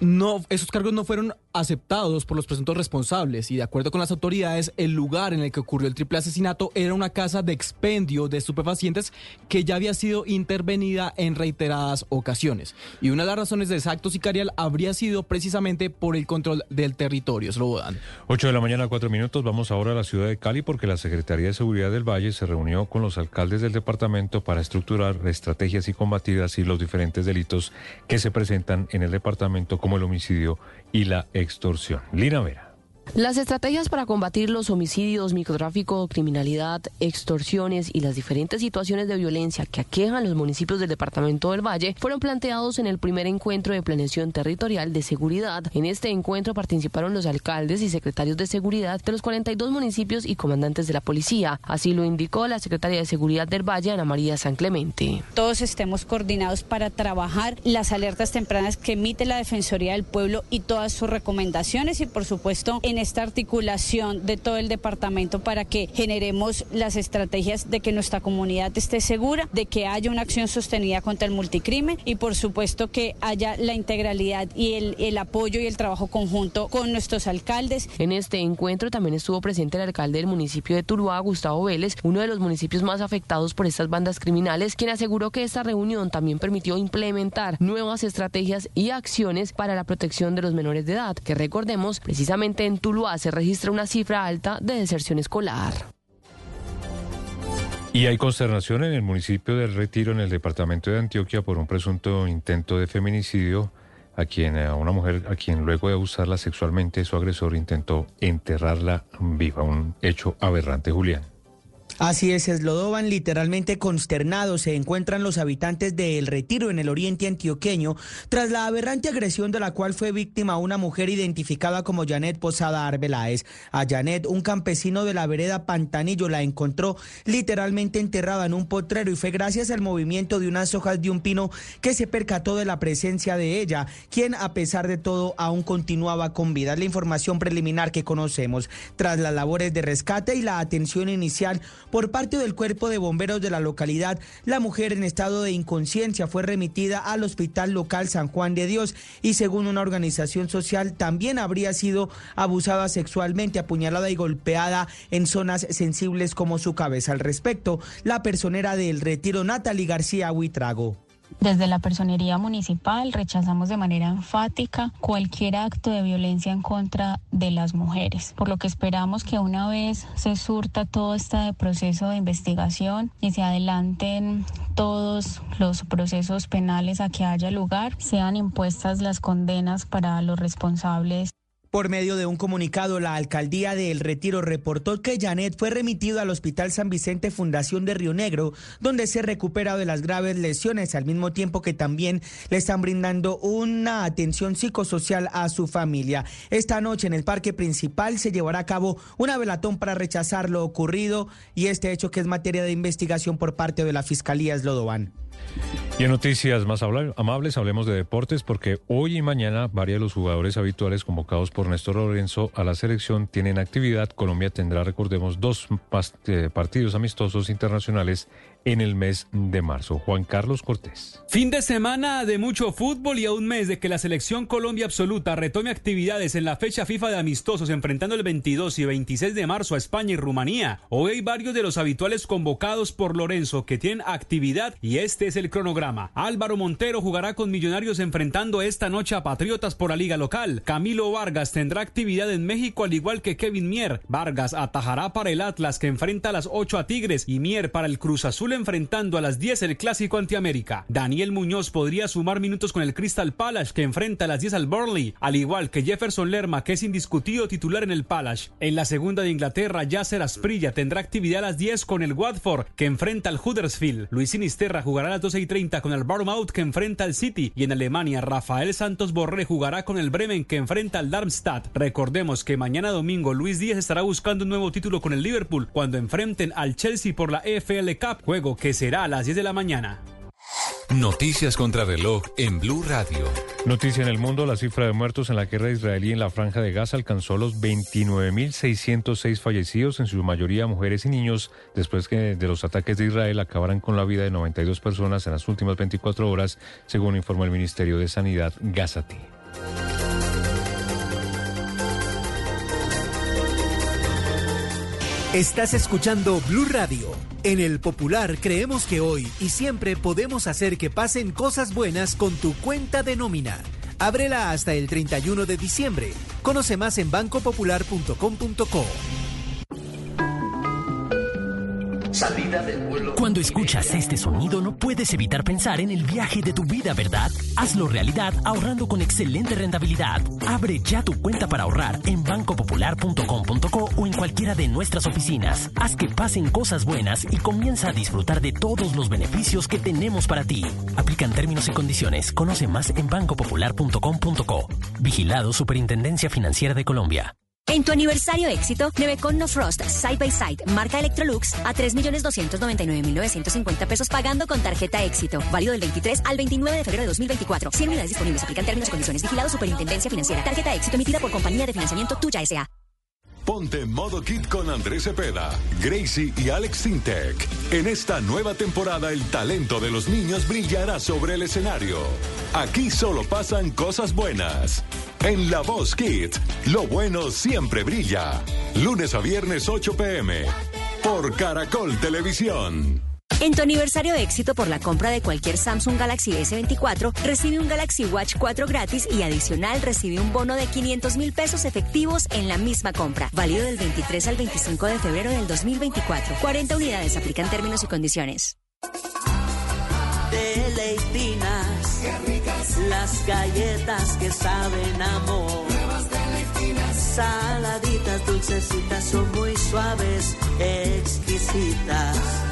[SPEAKER 33] No, esos cargos no fueron aceptados por los presuntos responsables y de acuerdo con las autoridades, el lugar en el que ocurrió el triple asesinato era una casa de expendio de estupefacientes que ya había sido intervenida en reiteradas ocasiones. Y una de las razones de ese acto sicarial habría sido precisamente por el control del territorio. Slobodan.
[SPEAKER 30] 8 de la mañana, 4 minutos. Vamos ahora a la ciudad de Cali porque la Secretaría de Seguridad del Valle se reunió con los alcaldes del departamento para estructurar estrategias y combatir así los diferentes delitos que se presentan en el departamento como el homicidio y la extorsión. Lina Vera.
[SPEAKER 35] Las estrategias para combatir los homicidios, microtráfico, criminalidad, extorsiones y las diferentes situaciones de violencia que aquejan los municipios del departamento del Valle fueron planteados en el primer encuentro de planeación territorial de seguridad. En este encuentro participaron los alcaldes y secretarios de seguridad de los 42 municipios y comandantes de la policía. Así lo indicó la secretaria de Seguridad del Valle, Ana María San Clemente.
[SPEAKER 36] Todos estemos coordinados para trabajar las alertas tempranas que emite la Defensoría del Pueblo y todas sus recomendaciones y por supuesto en esta articulación de todo el departamento para que generemos las estrategias de que nuestra comunidad esté segura, de que haya una acción sostenida contra el multicrimen y por supuesto que haya la integralidad y el, el apoyo y el trabajo conjunto con nuestros alcaldes.
[SPEAKER 35] En este encuentro también estuvo presente el alcalde del municipio de Tuluá, Gustavo Vélez, uno de los municipios más afectados por estas bandas criminales, quien aseguró que esta reunión también permitió implementar nuevas estrategias y acciones para la protección de los menores de edad, que recordemos precisamente en Tuluá se registra una cifra alta de deserción escolar.
[SPEAKER 30] Y hay consternación en el municipio del Retiro, en el departamento de Antioquia, por un presunto intento de feminicidio a quien a una mujer a quien luego de abusarla sexualmente su agresor intentó enterrarla viva, un hecho aberrante, Julián.
[SPEAKER 37] Así es, Eslodoban, literalmente consternados se encuentran los habitantes de El Retiro en el oriente antioqueño tras la aberrante agresión de la cual fue víctima una mujer identificada como Janet Posada Arbeláez. A Janet, un campesino de la vereda Pantanillo, la encontró literalmente enterrada en un potrero y fue gracias al movimiento de unas hojas de un pino que se percató de la presencia de ella, quien a pesar de todo aún continuaba con vida. La información preliminar que conocemos tras las labores de rescate y la atención inicial por parte del cuerpo de bomberos de la localidad, la mujer en estado de inconsciencia fue remitida al hospital local San Juan de Dios y según una organización social también habría sido abusada sexualmente, apuñalada y golpeada en zonas sensibles como su cabeza. Al respecto, la personera del retiro Natalie García Huitrago.
[SPEAKER 38] Desde la personería municipal rechazamos de manera enfática cualquier acto de violencia en contra de las mujeres, por lo que esperamos que una vez se surta todo este proceso de investigación y se adelanten todos los procesos penales a que haya lugar, sean impuestas las condenas para los responsables.
[SPEAKER 37] Por medio de un comunicado, la alcaldía de El Retiro reportó que Janet fue remitido al Hospital San Vicente Fundación de Río Negro, donde se recupera de las graves lesiones, al mismo tiempo que también le están brindando una atención psicosocial a su familia. Esta noche en el parque principal se llevará a cabo una velatón para rechazar lo ocurrido y este hecho que es materia de investigación por parte de la Fiscalía Eslodovan.
[SPEAKER 30] Y en noticias más amables, hablemos de deportes porque hoy y mañana varios de los jugadores habituales convocados por Néstor Lorenzo a la selección tienen actividad. Colombia tendrá, recordemos, dos eh, partidos amistosos internacionales en el mes de marzo. Juan Carlos Cortés.
[SPEAKER 39] Fin de semana de mucho fútbol y a un mes de que la selección Colombia Absoluta retome actividades en la fecha FIFA de amistosos enfrentando el 22 y 26 de marzo a España y Rumanía. Hoy hay varios de los habituales convocados por Lorenzo que tienen actividad y este es el cronograma. Álvaro Montero jugará con Millonarios enfrentando esta noche a Patriotas por la liga local. Camilo Vargas tendrá actividad en México al igual que Kevin Mier. Vargas atajará para el Atlas que enfrenta a las 8 a Tigres y Mier para el Cruz Azul enfrentando a las 10 el clásico antiamérica. Daniel Muñoz podría sumar minutos con el Crystal Palace que enfrenta a las 10 al Burnley, al igual que Jefferson Lerma que es indiscutido titular en el Palace. En la segunda de Inglaterra, Yasser Asprilla tendrá actividad a las 10 con el Watford que enfrenta al Huddersfield. Luis Sinisterra jugará a las 12 y 30 con el Bournemouth que enfrenta al City y en Alemania Rafael Santos Borré jugará con el Bremen que enfrenta al Darmstadt. Recordemos que mañana domingo Luis Díaz estará buscando un nuevo título con el Liverpool cuando enfrenten al Chelsea por la EFL Cup, que será a las 10 de la mañana.
[SPEAKER 2] Noticias contra reloj en Blue Radio.
[SPEAKER 30] Noticia en el mundo, la cifra de muertos en la guerra israelí en la franja de Gaza alcanzó los 29.606 fallecidos, en su mayoría mujeres y niños, después que de los ataques de Israel acabaran con la vida de 92 personas en las últimas 24 horas, según informó el Ministerio de Sanidad Gazati.
[SPEAKER 14] Estás escuchando Blue Radio. En el Popular creemos que hoy y siempre podemos hacer que pasen cosas buenas con tu cuenta de nómina. Ábrela hasta el 31 de diciembre. Conoce más en bancopopular.com.co.
[SPEAKER 15] Salida del vuelo. Cuando escuchas este sonido no puedes evitar pensar en el viaje de tu vida, ¿verdad? Hazlo realidad ahorrando con excelente rentabilidad. Abre ya tu cuenta para ahorrar en bancopopular.com.co o en cualquiera de nuestras oficinas. Haz que pasen cosas buenas y comienza a disfrutar de todos los beneficios que tenemos para ti. Aplican términos y condiciones. Conoce más en bancopopular.com.co. Vigilado Superintendencia Financiera de Colombia.
[SPEAKER 1] En tu aniversario éxito, con No Frost Side by Side, marca Electrolux, a 3.299.950 pesos pagando con tarjeta éxito. Válido del 23 al 29 de febrero de 2024. 100 unidades disponibles. Aplican términos y condiciones. Vigilado Superintendencia Financiera. Tarjeta éxito emitida por Compañía de Financiamiento Tuya S.A.
[SPEAKER 40] Ponte modo kit con Andrés Cepeda, Gracie y Alex Sintec. En esta nueva temporada el talento de los niños brillará sobre el escenario. Aquí solo pasan cosas buenas. En La Voz Kit, lo bueno siempre brilla. Lunes a viernes 8 pm. Por Caracol Televisión.
[SPEAKER 1] En tu aniversario de éxito por la compra de cualquier Samsung Galaxy S24, recibe un Galaxy Watch 4 gratis y adicional recibe un bono de 500 mil pesos efectivos en la misma compra. Válido del 23 al 25 de febrero del 2024. 40 unidades aplican términos y condiciones.
[SPEAKER 34] Deleitinas, las galletas que saben amor. Saladitas, dulcecitas, son muy suaves, exquisitas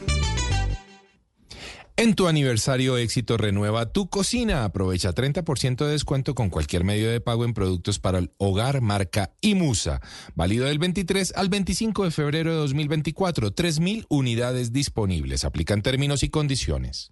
[SPEAKER 8] En tu aniversario éxito renueva tu cocina. Aprovecha 30% de descuento con cualquier medio de pago en productos para el hogar, marca y musa. Válido del 23 al 25 de febrero de 2024. 3.000 unidades disponibles. Aplican términos y condiciones.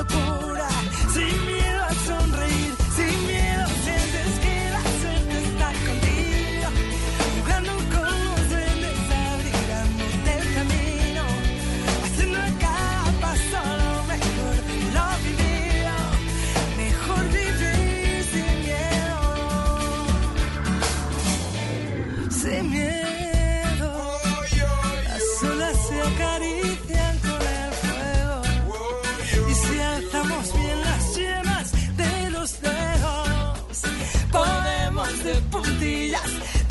[SPEAKER 41] locura,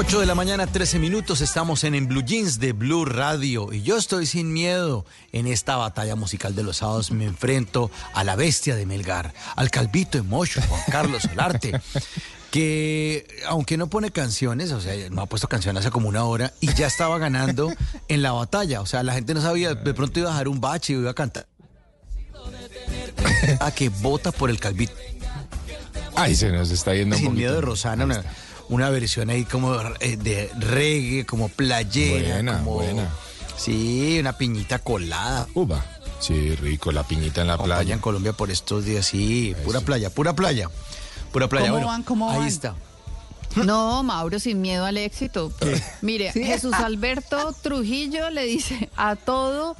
[SPEAKER 9] 8 de la mañana, 13 minutos, estamos en, en Blue Jeans de Blue Radio y yo estoy sin miedo. En esta batalla musical de los sábados me enfrento a la bestia de Melgar, al calvito de Mocho, Juan Carlos Solarte, <laughs> que aunque no pone canciones, o sea, no ha puesto canciones hace como una hora y ya estaba ganando en la batalla. O sea, la gente no sabía, de pronto iba a dejar un bache y iba a cantar. A que vota por el calvito.
[SPEAKER 8] Ay, se nos está yendo un
[SPEAKER 9] Sin
[SPEAKER 8] poquito.
[SPEAKER 9] miedo de Rosana, una, una versión ahí como eh, de reggae, como playera.
[SPEAKER 8] Buena,
[SPEAKER 9] como,
[SPEAKER 8] buena.
[SPEAKER 9] Sí, una piñita colada.
[SPEAKER 8] Uva. Sí, rico, la piñita en la
[SPEAKER 9] Playa
[SPEAKER 8] playa.
[SPEAKER 9] en Colombia por estos días, sí, pura playa, pura playa. Pura playa.
[SPEAKER 7] ¿Cómo
[SPEAKER 9] Bueno,
[SPEAKER 7] van? ¿Cómo
[SPEAKER 9] ahí
[SPEAKER 7] van?
[SPEAKER 9] está.
[SPEAKER 7] No, Mauro, sin miedo al éxito. <laughs> Mire, Jesús Alberto Trujillo le dice a todo,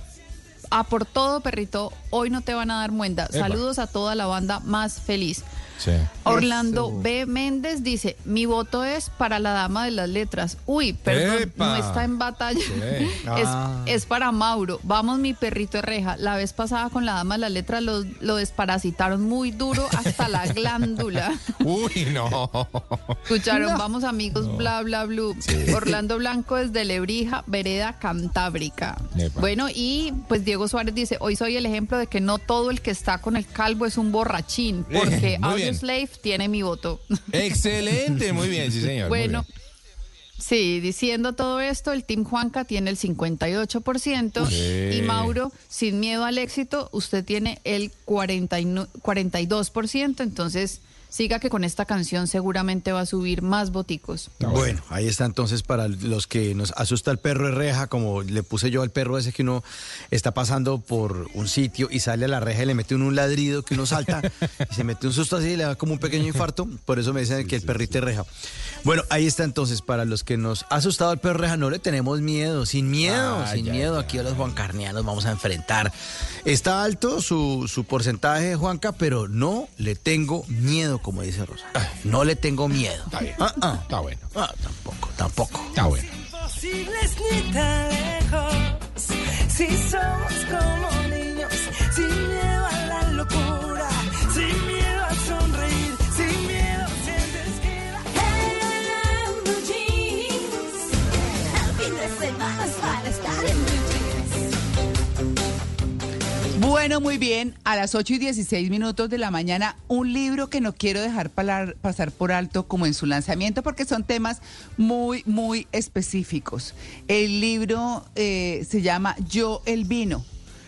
[SPEAKER 7] a por todo, perrito, hoy no te van a dar muenda.
[SPEAKER 8] Epa.
[SPEAKER 7] Saludos a toda la banda más feliz.
[SPEAKER 8] Sí.
[SPEAKER 7] Orlando B. Méndez dice, mi voto es para la dama de las letras. Uy, perdón,
[SPEAKER 8] Epa.
[SPEAKER 7] no está en batalla.
[SPEAKER 8] Sí. <laughs>
[SPEAKER 7] Es,
[SPEAKER 9] Ah.
[SPEAKER 7] es para Mauro. Vamos, mi perrito de reja. La vez pasada con la dama de las letras lo, lo desparasitaron muy duro hasta la <laughs> glándula.
[SPEAKER 8] Uy, no.
[SPEAKER 7] Escucharon, vamos amigos, bla, bla, blue. Orlando Blanco desde Lebrija, Vereda Cantábrica.
[SPEAKER 8] Epa.
[SPEAKER 7] Bueno, y pues Diego Suárez dice, hoy soy el ejemplo de que no todo el que está con el calvo es un borrachín, porque
[SPEAKER 8] Eh, <laughs> muy bien.
[SPEAKER 7] Audioslave tiene mi voto. <laughs>
[SPEAKER 8] Excelente, muy bien, sí, señor.
[SPEAKER 7] bueno. Sí, diciendo todo esto, el Team Juanca tiene el 58%
[SPEAKER 8] Sí.
[SPEAKER 7] y Mauro, sin miedo al éxito, usted tiene el 49 42%, entonces siga que con esta canción seguramente va a subir más boticos.
[SPEAKER 9] Bueno, ahí está entonces para los que nos asusta el perro de reja, como le puse yo al perro ese que uno está pasando por un sitio y sale a la reja y le mete uno un ladrido que uno salta y se mete un susto así y le da como un pequeño infarto. Por eso me dicen que el perrito de reja. Bueno, ahí está entonces para los que nos ha asustado el perro de reja, no le tenemos miedo, sin miedo,
[SPEAKER 8] Ah,
[SPEAKER 9] sin
[SPEAKER 8] ya,
[SPEAKER 9] miedo.
[SPEAKER 8] ya.
[SPEAKER 9] Aquí a los juancarnianos vamos a enfrentar. Está alto su, su porcentaje, Juanca, pero no le tengo miedo, como dice Rosa. No le tengo miedo.
[SPEAKER 8] Está bien.
[SPEAKER 9] Ah, ah.
[SPEAKER 8] Está bueno.
[SPEAKER 9] Ah, tampoco, tampoco.
[SPEAKER 8] Está bueno.
[SPEAKER 41] imposibles ni tan lejos. Si somos como
[SPEAKER 6] Bueno, muy bien. A las 8 y 16 minutos de la mañana, un libro que no quiero dejar pasar por alto como en su lanzamiento porque son temas muy, muy específicos. El libro eh, se llama Yo el vino.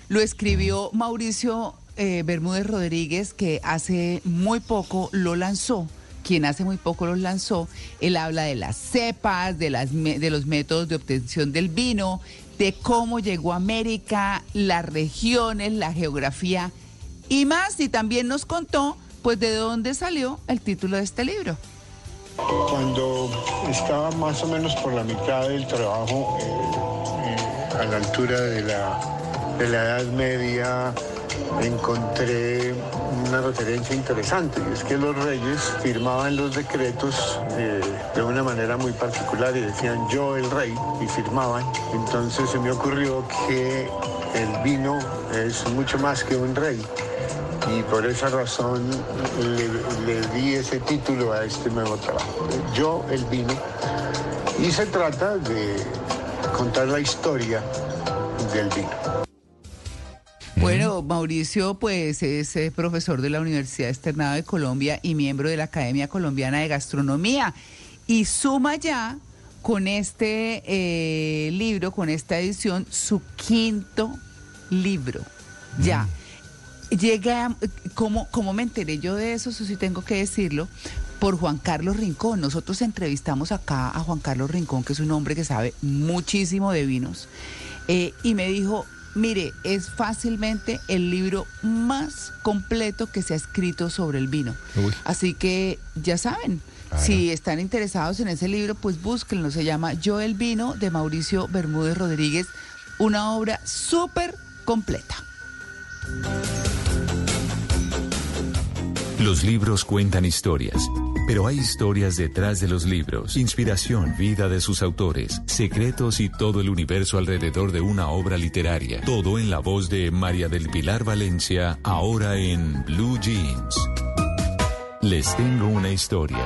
[SPEAKER 6] Lo escribió Mauricio eh, Bermúdez Rodríguez, que hace muy poco lo lanzó quien hace muy poco lo lanzó, él habla de las cepas, de, las, de los métodos de obtención del vino, de cómo llegó a América, las regiones, la geografía y más. Y también nos contó pues de dónde salió el título de este libro.
[SPEAKER 42] Cuando estaba más o menos por la mitad del trabajo, eh, eh, a la altura de la, de la Edad Media, encontré una referencia interesante, y es que los reyes firmaban los decretos eh, de una manera muy particular y decían yo el rey y firmaban. Entonces se me ocurrió que el vino es mucho más que un rey y por esa razón le, le di ese título a este nuevo trabajo. Yo el vino y se trata de contar la historia del vino.
[SPEAKER 6] Bueno, Mauricio, pues es eh, profesor de la Universidad Externado de Colombia y miembro de la Academia Colombiana de Gastronomía. Y suma ya con este eh, libro, con esta edición, su quinto libro. Ya. Llega, ¿cómo, ¿cómo me enteré yo de eso? Eso sí tengo que decirlo por Juan Carlos Rincón. Nosotros entrevistamos acá a Juan Carlos Rincón, que es un hombre que sabe muchísimo de vinos, eh, y me dijo, mire, es fácilmente el libro más completo que se ha escrito sobre el vino.
[SPEAKER 8] Uy.
[SPEAKER 6] Así que ya saben, si están interesados en ese libro, pues búsquenlo. Se llama Yo el vino de Mauricio Bermúdez Rodríguez, una obra súper completa.
[SPEAKER 2] Los libros cuentan historias, pero hay historias detrás de los libros, inspiración, vida de sus autores, secretos y todo el universo alrededor de una obra literaria. Todo en la voz de María del Pilar Valencia, ahora en Blue Jeans. Les tengo una historia.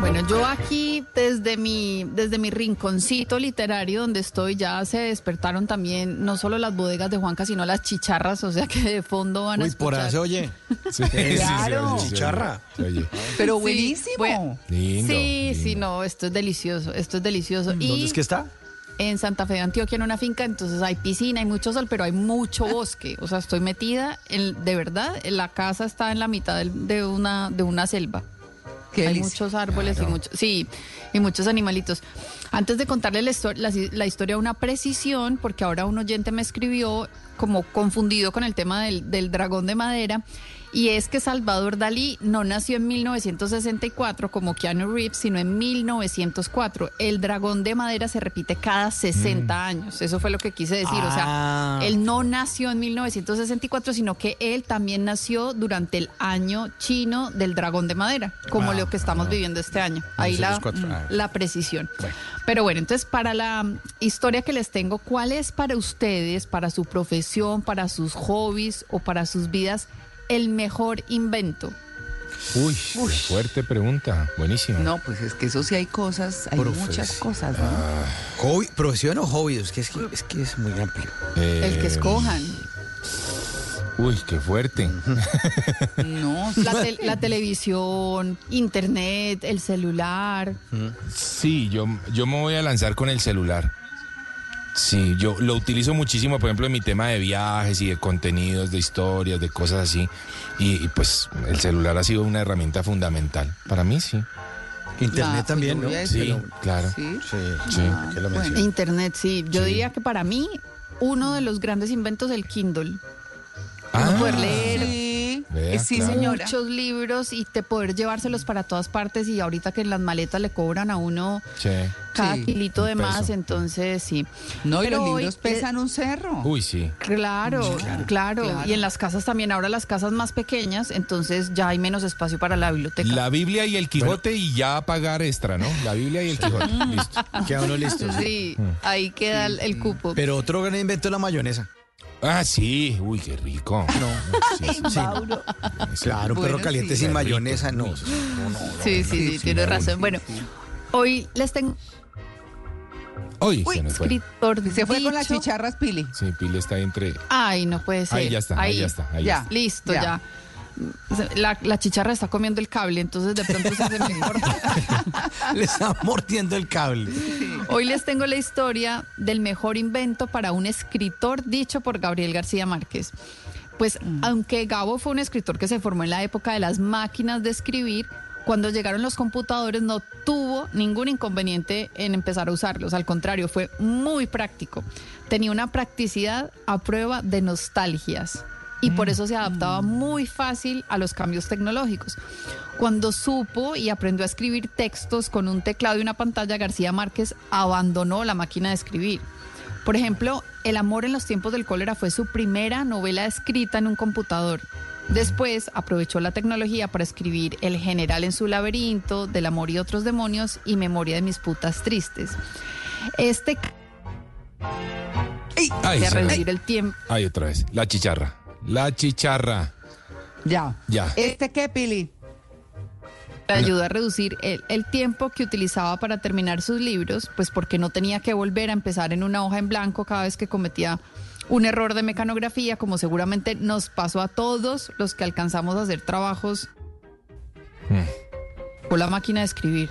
[SPEAKER 7] Bueno, yo aquí desde mi, desde mi rinconcito literario donde estoy ya se despertaron también no solo las bodegas de Juanca, sino las chicharras, o sea que de fondo van a
[SPEAKER 43] Uy, por ahí se oye.
[SPEAKER 8] Sí,
[SPEAKER 6] Claro.
[SPEAKER 8] sí, sí, sí,
[SPEAKER 43] Chicharra.
[SPEAKER 8] se oye.
[SPEAKER 6] Pero
[SPEAKER 7] Sí,
[SPEAKER 6] buenísimo.
[SPEAKER 7] bueno,
[SPEAKER 8] Lindo,
[SPEAKER 7] sí, sí, no, esto es delicioso, esto es delicioso. Y
[SPEAKER 43] ¿Dónde es que está?
[SPEAKER 7] en Santa Fe de Antioquia en una finca, entonces hay piscina, hay mucho sol, pero hay mucho bosque. O sea, estoy metida, en, de verdad, en la casa está en la mitad de, una, de una selva.
[SPEAKER 6] Qué
[SPEAKER 7] hay
[SPEAKER 6] delicia.
[SPEAKER 7] muchos árboles y muchos, sí, y muchos animalitos. Antes de contarle la, la historia, una precisión, porque ahora un oyente me escribió como confundido con el tema del, del dragón de madera. Y es que Salvador Dalí no nació en 1964 como Keanu Reeves, sino en 1904. El dragón de madera se repite cada 60 años. Eso fue lo que quise decir. O
[SPEAKER 43] Ah.
[SPEAKER 7] sea, él no nació en 1964, sino que él también nació durante el año chino del dragón de madera, como
[SPEAKER 43] Ah,
[SPEAKER 7] lo que estamos viviendo este año. Ahí la,
[SPEAKER 43] 1904, ah.
[SPEAKER 7] la precisión. Pero bueno, entonces para la mm, historia que les tengo, ¿cuál es para ustedes, para su profesión, para sus hobbies o para sus vidas, el mejor invento?
[SPEAKER 8] Uy, qué fuerte pregunta. Buenísimo.
[SPEAKER 6] No, pues es que eso sí hay cosas, hay
[SPEAKER 43] Profes-
[SPEAKER 6] muchas cosas, ¿no?
[SPEAKER 43] Hobby, profesión o hobby, es que es, que- es que es muy amplio.
[SPEAKER 7] El que
[SPEAKER 8] Eh,
[SPEAKER 7] escojan.
[SPEAKER 8] Uy, qué fuerte.
[SPEAKER 6] No, <laughs>
[SPEAKER 7] La, tel- la televisión, internet, el celular.
[SPEAKER 8] Sí, yo, yo me voy a lanzar con el celular. Sí, yo lo utilizo muchísimo, por ejemplo, en mi tema de viajes y de contenidos, de historias, de cosas así. Y, y, pues el celular ha sido una herramienta fundamental. Para mí, sí.
[SPEAKER 43] Internet también, ¿no?
[SPEAKER 8] Sí, claro.
[SPEAKER 6] Sí.
[SPEAKER 43] Sí,
[SPEAKER 8] Sí.
[SPEAKER 6] Ah,
[SPEAKER 43] lo
[SPEAKER 6] bueno.
[SPEAKER 7] Internet, sí. Yo
[SPEAKER 8] Sí.
[SPEAKER 7] diría que para mí, uno de los grandes inventos es el Kindle.
[SPEAKER 8] Ah,
[SPEAKER 7] poder leer.
[SPEAKER 6] Sí,
[SPEAKER 8] Vea,
[SPEAKER 6] sí,
[SPEAKER 8] claro.
[SPEAKER 6] señora.
[SPEAKER 7] Muchos libros y te poder llevárselos para todas partes y ahorita que en las maletas le cobran a uno
[SPEAKER 8] Sí.
[SPEAKER 7] cada
[SPEAKER 6] Sí,
[SPEAKER 7] kilito de
[SPEAKER 8] peso.
[SPEAKER 7] más, entonces sí.
[SPEAKER 6] No, y los libros pesan un cerro.
[SPEAKER 8] Uy, sí.
[SPEAKER 7] Claro, claro,
[SPEAKER 6] claro.
[SPEAKER 7] Y en las casas también, ahora las casas más pequeñas, entonces ya hay menos espacio para la biblioteca.
[SPEAKER 8] La Biblia y el Quijote y ya pagar extra, ¿no? La Biblia y el Quijote. <laughs> Listo.
[SPEAKER 43] Queda uno listo.
[SPEAKER 7] Sí, ahí queda el, el cupo.
[SPEAKER 43] Pero otro gran invento es la mayonesa.
[SPEAKER 8] Ah, sí. Uy, qué rico.
[SPEAKER 43] No.
[SPEAKER 8] Sí, sí.
[SPEAKER 43] Claro, un
[SPEAKER 6] Bueno,
[SPEAKER 43] perro caliente
[SPEAKER 6] sí.
[SPEAKER 43] sin mayonesa, no. no, no,
[SPEAKER 7] sí, sí, sí, tienes razón. Bueno, hoy les tengo
[SPEAKER 8] Uy,
[SPEAKER 7] Uy,
[SPEAKER 8] se nos fue.
[SPEAKER 7] escritor
[SPEAKER 6] Se fue con las chicharras, Pili.
[SPEAKER 8] Sí, Pili está entre.
[SPEAKER 7] Ay, no puede ser.
[SPEAKER 8] Ahí ya está, ahí ya está, ahí
[SPEAKER 6] ya.
[SPEAKER 7] Listo,
[SPEAKER 6] Ya.
[SPEAKER 7] ya. La, la chicharra está comiendo el cable, entonces de pronto se hace mejor. <laughs>
[SPEAKER 43] Le está mordiendo el cable.
[SPEAKER 7] Hoy les tengo la historia del mejor invento para un escritor dicho por Gabriel García Márquez. Pues aunque Gabo fue un escritor que se formó en la época de las máquinas de escribir, cuando llegaron los computadores no tuvo ningún inconveniente en empezar a usarlos. Al contrario, fue muy práctico. Tenía una practicidad a prueba de nostalgias. Y por eso se adaptaba muy fácil a los cambios tecnológicos. Cuando supo y aprendió a escribir textos con un teclado y una pantalla, García Márquez abandonó la máquina de escribir. Por ejemplo, El amor en los tiempos del cólera fue su primera novela escrita en un computador. Después aprovechó la tecnología para escribir El general en su laberinto, Del amor y otros demonios y Memoria de mis putas tristes. Este
[SPEAKER 8] Ay,
[SPEAKER 7] de reducir el tiempo.
[SPEAKER 8] Ay, otra vez. La chicharra. La chicharra.
[SPEAKER 6] Ya.
[SPEAKER 8] Ya.
[SPEAKER 6] ¿Este qué, Pili?
[SPEAKER 7] ayuda a reducir el, el tiempo que utilizaba para terminar sus libros, pues porque no tenía que volver a empezar en una hoja en blanco cada vez que cometía un error de mecanografía, como seguramente nos pasó a todos los que alcanzamos a hacer trabajos con la máquina de escribir.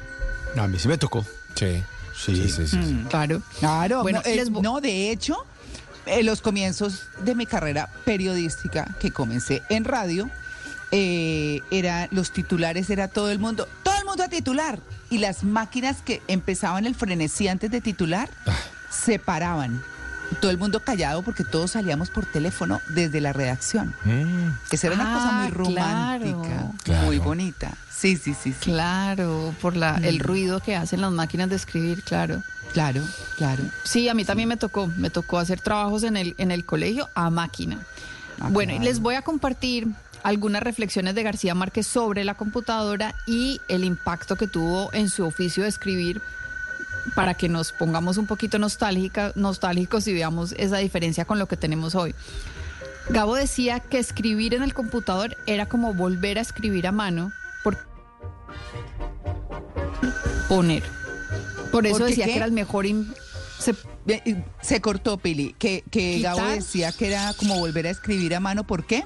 [SPEAKER 43] A mí sí me tocó.
[SPEAKER 8] Sí.
[SPEAKER 43] Sí,
[SPEAKER 8] sí, sí.
[SPEAKER 6] Mm.
[SPEAKER 7] Claro.
[SPEAKER 6] Claro.
[SPEAKER 7] Bueno,
[SPEAKER 6] no, eh, no, de hecho, en los comienzos de mi carrera periodística, que comencé en radio, eh, era, los titulares era todo el mundo, todo el mundo a titular. Y las máquinas que empezaban el frenesí antes de titular, se paraban. Todo el mundo callado porque todos salíamos por teléfono desde la redacción. Esa era una cosa muy
[SPEAKER 7] Ah,
[SPEAKER 6] romántica,
[SPEAKER 7] claro.
[SPEAKER 6] muy bonita. Sí, sí, sí. sí.
[SPEAKER 7] Claro, por la, el
[SPEAKER 6] Mm.
[SPEAKER 7] ruido que hacen las máquinas de escribir, claro.
[SPEAKER 6] Claro, claro.
[SPEAKER 7] Sí, a mí también me tocó, me tocó hacer trabajos en el, en el colegio a máquina.
[SPEAKER 6] Ah,
[SPEAKER 7] bueno, y les voy a compartir algunas reflexiones de García Márquez sobre la computadora y el impacto que tuvo en su oficio de escribir para que nos pongamos un poquito nostálgica, nostálgicos y veamos esa diferencia con lo que tenemos hoy. Gabo decía que escribir en el computador era como volver a escribir a mano por poner. Por eso
[SPEAKER 6] ¿Por qué
[SPEAKER 7] decía
[SPEAKER 6] qué?
[SPEAKER 7] que era el mejor... in- se-
[SPEAKER 6] Se cortó, Pili. Que, que Gabo decía que era como volver a escribir a mano. ¿Por qué?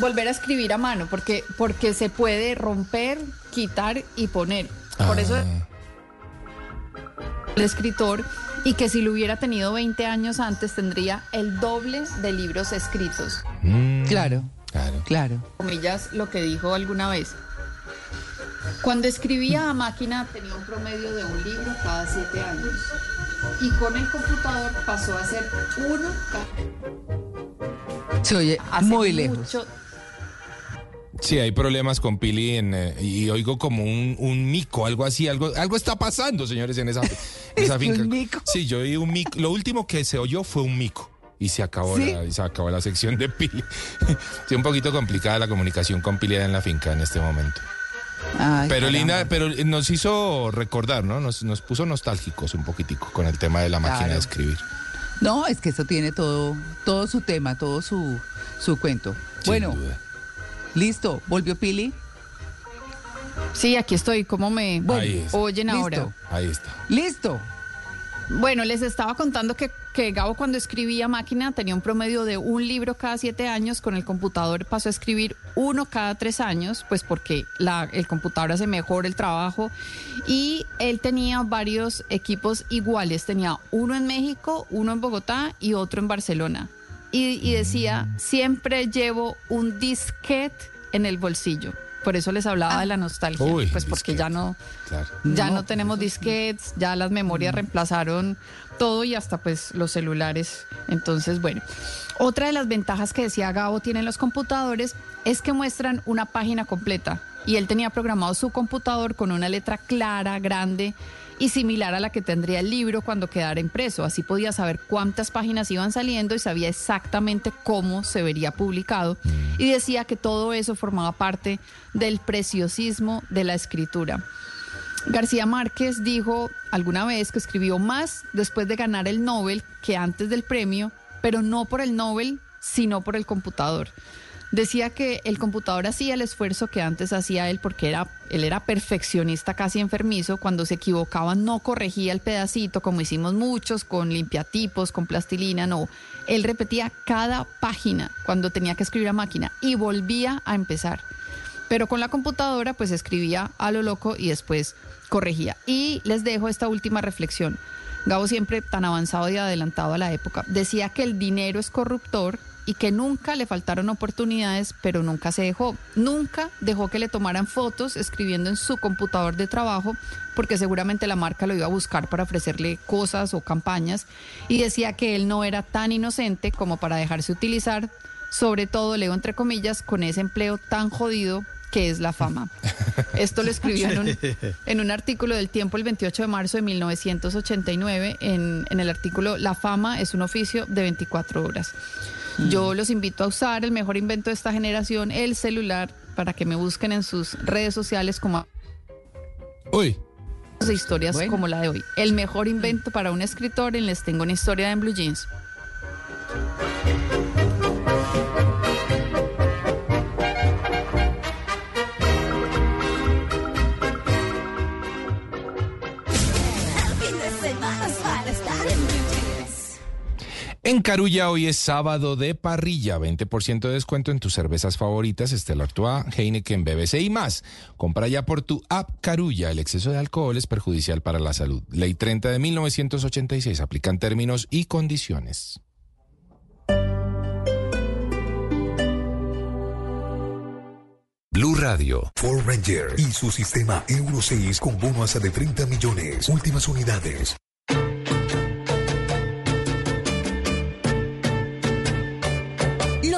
[SPEAKER 7] Volver a escribir a mano, porque, porque se puede romper, quitar y poner. Por eso el escritor, y que si lo hubiera tenido 20 años antes, tendría el doble de libros escritos.
[SPEAKER 6] Claro.
[SPEAKER 8] Claro.
[SPEAKER 6] Claro.
[SPEAKER 7] Comillas, lo que dijo alguna vez. Cuando escribía a máquina tenía un promedio de un libro cada siete años. Y con el computador pasó a ser uno cada
[SPEAKER 6] Se oye
[SPEAKER 7] hace
[SPEAKER 6] muy lejos.
[SPEAKER 7] mucho-
[SPEAKER 8] Sí, hay problemas con Pili en, eh, y oigo como un, un mico, algo así, algo, algo está pasando, señores, en esa, en <laughs> esa
[SPEAKER 6] ¿Es
[SPEAKER 8] finca.
[SPEAKER 6] un mico?
[SPEAKER 8] Sí, yo oí un mico. Lo último que se oyó fue un mico. Y se acabó,
[SPEAKER 6] ¿Sí?
[SPEAKER 8] la, y se acabó la sección de Pili. <laughs> sí, un poquito complicada la comunicación con Pili en la finca en este momento.
[SPEAKER 6] Ay,
[SPEAKER 8] pero linda, pero nos hizo recordar, ¿no? Nos, nos puso nostálgicos un poquitico con el tema de la máquina
[SPEAKER 6] Claro.
[SPEAKER 8] de escribir.
[SPEAKER 6] No, es que eso tiene todo, todo su tema, todo su, su cuento. bueno, listo. ¿Volvió Pili?
[SPEAKER 7] Sí, aquí estoy. ¿Cómo me
[SPEAKER 8] Ahí está.
[SPEAKER 7] oyen
[SPEAKER 6] Listo.
[SPEAKER 7] ahora?
[SPEAKER 8] Ahí está.
[SPEAKER 6] Listo.
[SPEAKER 7] Bueno, les estaba contando que, que Gabo cuando escribía máquina tenía un promedio de un libro cada siete años, con el computador pasó a escribir uno cada tres años, pues porque la, el computador hace mejor el trabajo y él tenía varios equipos iguales, tenía uno en México, uno en Bogotá y otro en Barcelona. Y, y decía, siempre llevo un disquete en el bolsillo. Por eso les hablaba de la nostalgia,
[SPEAKER 8] Uy,
[SPEAKER 7] pues porque ya no,
[SPEAKER 8] Claro.
[SPEAKER 7] ya no,
[SPEAKER 6] No,
[SPEAKER 7] tenemos disquetes, ya las memorias reemplazaron todo y hasta pues los celulares. Entonces, bueno, otra de las ventajas que decía Gabo tienen los computadores es que muestran una página completa. Y él tenía programado su computador con una letra clara, grande y similar a la que tendría el libro cuando quedara impreso. Así podía saber cuántas páginas iban saliendo y sabía exactamente cómo se vería publicado. Y decía que todo eso formaba parte del preciosismo de la escritura. García Márquez dijo alguna vez que escribió más después de ganar el Nobel que antes del premio, pero no por el Nobel, sino por el computador. Decía que el computador hacía el esfuerzo que antes hacía él porque era, él era perfeccionista casi enfermizo. Cuando se equivocaba no corregía el pedacito como hicimos muchos con limpiatipos, con plastilina, no. Él repetía cada página cuando tenía que escribir a máquina y volvía a empezar. Pero con la computadora pues escribía a lo loco y después corregía. Y les dejo esta última reflexión. Gabo siempre tan avanzado y adelantado a la época, decía que el dinero es corruptor y que nunca le faltaron oportunidades, pero nunca se dejó. Nunca dejó que le tomaran fotos escribiendo en su computador de trabajo, porque seguramente la marca lo iba a buscar para ofrecerle cosas o campañas. Y decía que él no era tan inocente como para dejarse utilizar, sobre todo, leo entre comillas, con ese empleo tan jodido que es la fama. <laughs> Esto lo escribió en un, en un artículo del Tiempo el 28 de marzo de 1989, en, en el artículo La fama es un oficio de 24 horas. Yo los invito a usar el mejor invento de esta generación, el celular, para que me busquen en sus redes sociales como...
[SPEAKER 8] Uy.
[SPEAKER 7] De historias como la de hoy. El mejor invento para un escritor en Les Tengo una historia en Blue Jeans.
[SPEAKER 8] En Carulla hoy es sábado de parrilla, 20% de descuento en tus cervezas favoritas, Estela Artois, Heineken, BBC y más. Compra ya por tu app Carulla. El exceso de alcohol es perjudicial para la salud. Ley 30 de 1986. Aplican términos y condiciones.
[SPEAKER 2] Blue Radio.
[SPEAKER 44] Ford Ranger y su sistema Euro 6 con bono hasta de 30 millones. Últimas unidades.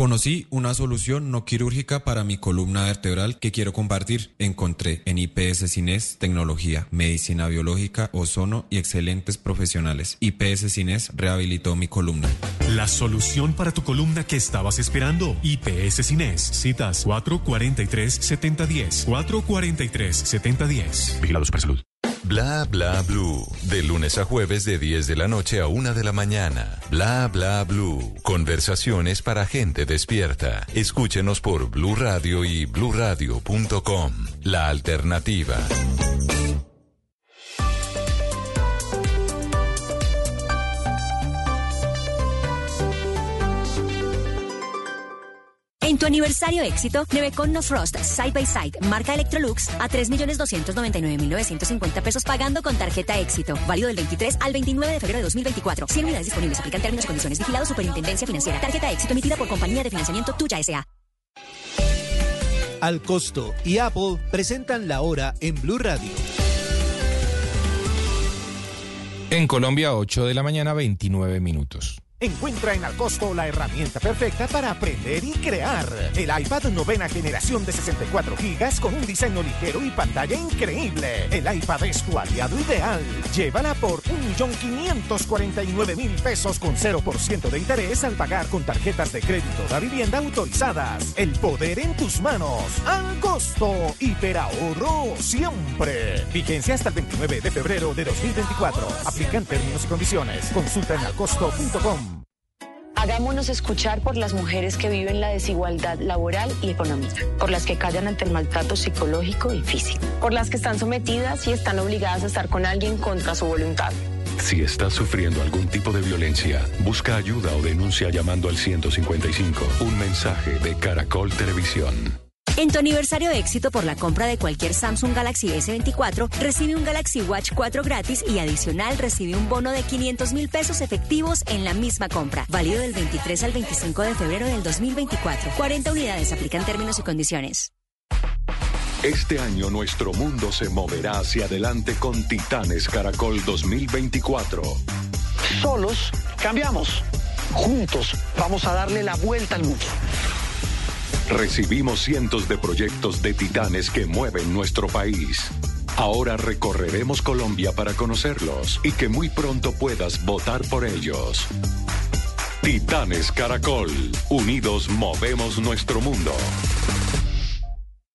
[SPEAKER 45] Conocí una solución no quirúrgica para mi columna vertebral que quiero compartir. Encontré en IPS Cines tecnología, medicina biológica, ozono y excelentes profesionales. IPS Cines rehabilitó mi columna.
[SPEAKER 3] La solución para tu columna que estabas esperando. IPS Cines. Citas 443-7010. 443-7010.
[SPEAKER 2] Vigilados para salud. Bla bla blue. De lunes a jueves de 10 de la noche a 1 de la mañana. Bla bla blue. Conversaciones para gente despierta. Escúchenos por Blue Radio y bluradio.com. La alternativa.
[SPEAKER 1] Tu aniversario éxito, Nevecon No Frost Side by Side, marca Electrolux, a 3.299.950 pesos pagando con tarjeta éxito. Válido del 23 al 29 de febrero de 2024. 100 unidades disponibles. Aplican términos y condiciones. Vigilado Superintendencia Financiera. Tarjeta éxito emitida por compañía de financiamiento Tuya S.A.
[SPEAKER 46] Al costo y Apple presentan la hora en Blue Radio.
[SPEAKER 8] En Colombia, 8 de la mañana, 29 minutos.
[SPEAKER 47] Encuentra en Alcosto la herramienta perfecta para aprender y crear. El iPad novena generación de 64 gigas con un diseño ligero y pantalla increíble. El iPad es tu aliado ideal. Llévala por 1.549.000 pesos con 0% de interés al pagar con tarjetas de crédito de vivienda autorizadas. El poder en tus manos. Alcosto. Hiperahorro siempre. Vigencia hasta el 29 de febrero de 2024. Aplican términos y condiciones. Consulta en alcosto.com.
[SPEAKER 48] Hagámonos escuchar por las mujeres que viven la desigualdad laboral y económica, por las que callan ante el maltrato psicológico y físico, por las que están sometidas y están obligadas a estar con alguien contra su voluntad.
[SPEAKER 49] Si estás sufriendo algún tipo de violencia, busca ayuda o denuncia llamando al 155. Un mensaje de Caracol Televisión.
[SPEAKER 1] En tu aniversario éxito por la compra de cualquier Samsung Galaxy S24, recibe un Galaxy Watch 4 gratis y adicional recibe un bono de 500 mil pesos efectivos en la misma compra. Válido del 23 al 25 de febrero del 2024. 40 unidades aplican términos y condiciones.
[SPEAKER 49] Este año nuestro mundo se moverá hacia adelante con Titanes Caracol 2024.
[SPEAKER 47] Solos cambiamos. Juntos vamos a darle la vuelta al mundo.
[SPEAKER 49] Recibimos cientos de proyectos de titanes que mueven nuestro país. Ahora recorreremos Colombia para conocerlos y que muy pronto puedas votar por ellos. Titanes Caracol, unidos movemos nuestro mundo.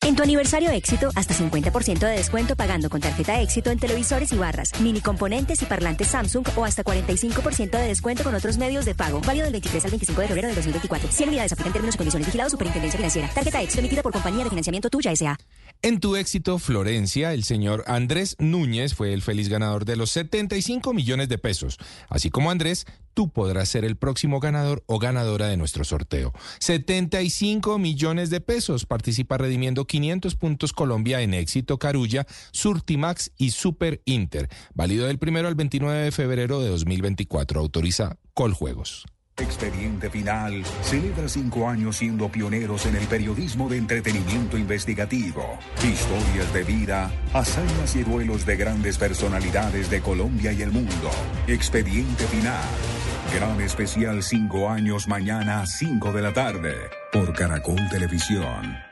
[SPEAKER 1] En tu aniversario éxito, hasta 50% de descuento pagando con tarjeta éxito en televisores y barras, mini componentes y parlantes Samsung o hasta 45% de descuento con otros medios de pago. Válido del 23 al 25 de febrero de 2024. 100 unidades aplican términos y condiciones vigilados Superintendencia Financiera. Tarjeta éxito emitida por compañía de financiamiento tuya S.A.
[SPEAKER 8] En tu éxito, Florencia, el señor Andrés Núñez fue el feliz ganador de los 75 millones de pesos. Así como Andrés, tú podrás ser el próximo ganador o ganadora de nuestro sorteo. 75 millones de pesos. Participa redimiendo 500 puntos Colombia en Éxito Carulla, Surtimax y Super Inter. Válido del primero al 29 de febrero de 2024. Autoriza Coljuegos.
[SPEAKER 21] Expediente Final celebra cinco años siendo pioneros en el periodismo de entretenimiento investigativo. Historias de vida, hazañas y duelos de grandes personalidades de Colombia y el mundo. Expediente Final. Gran especial cinco años mañana 5 de la tarde por Caracol Televisión.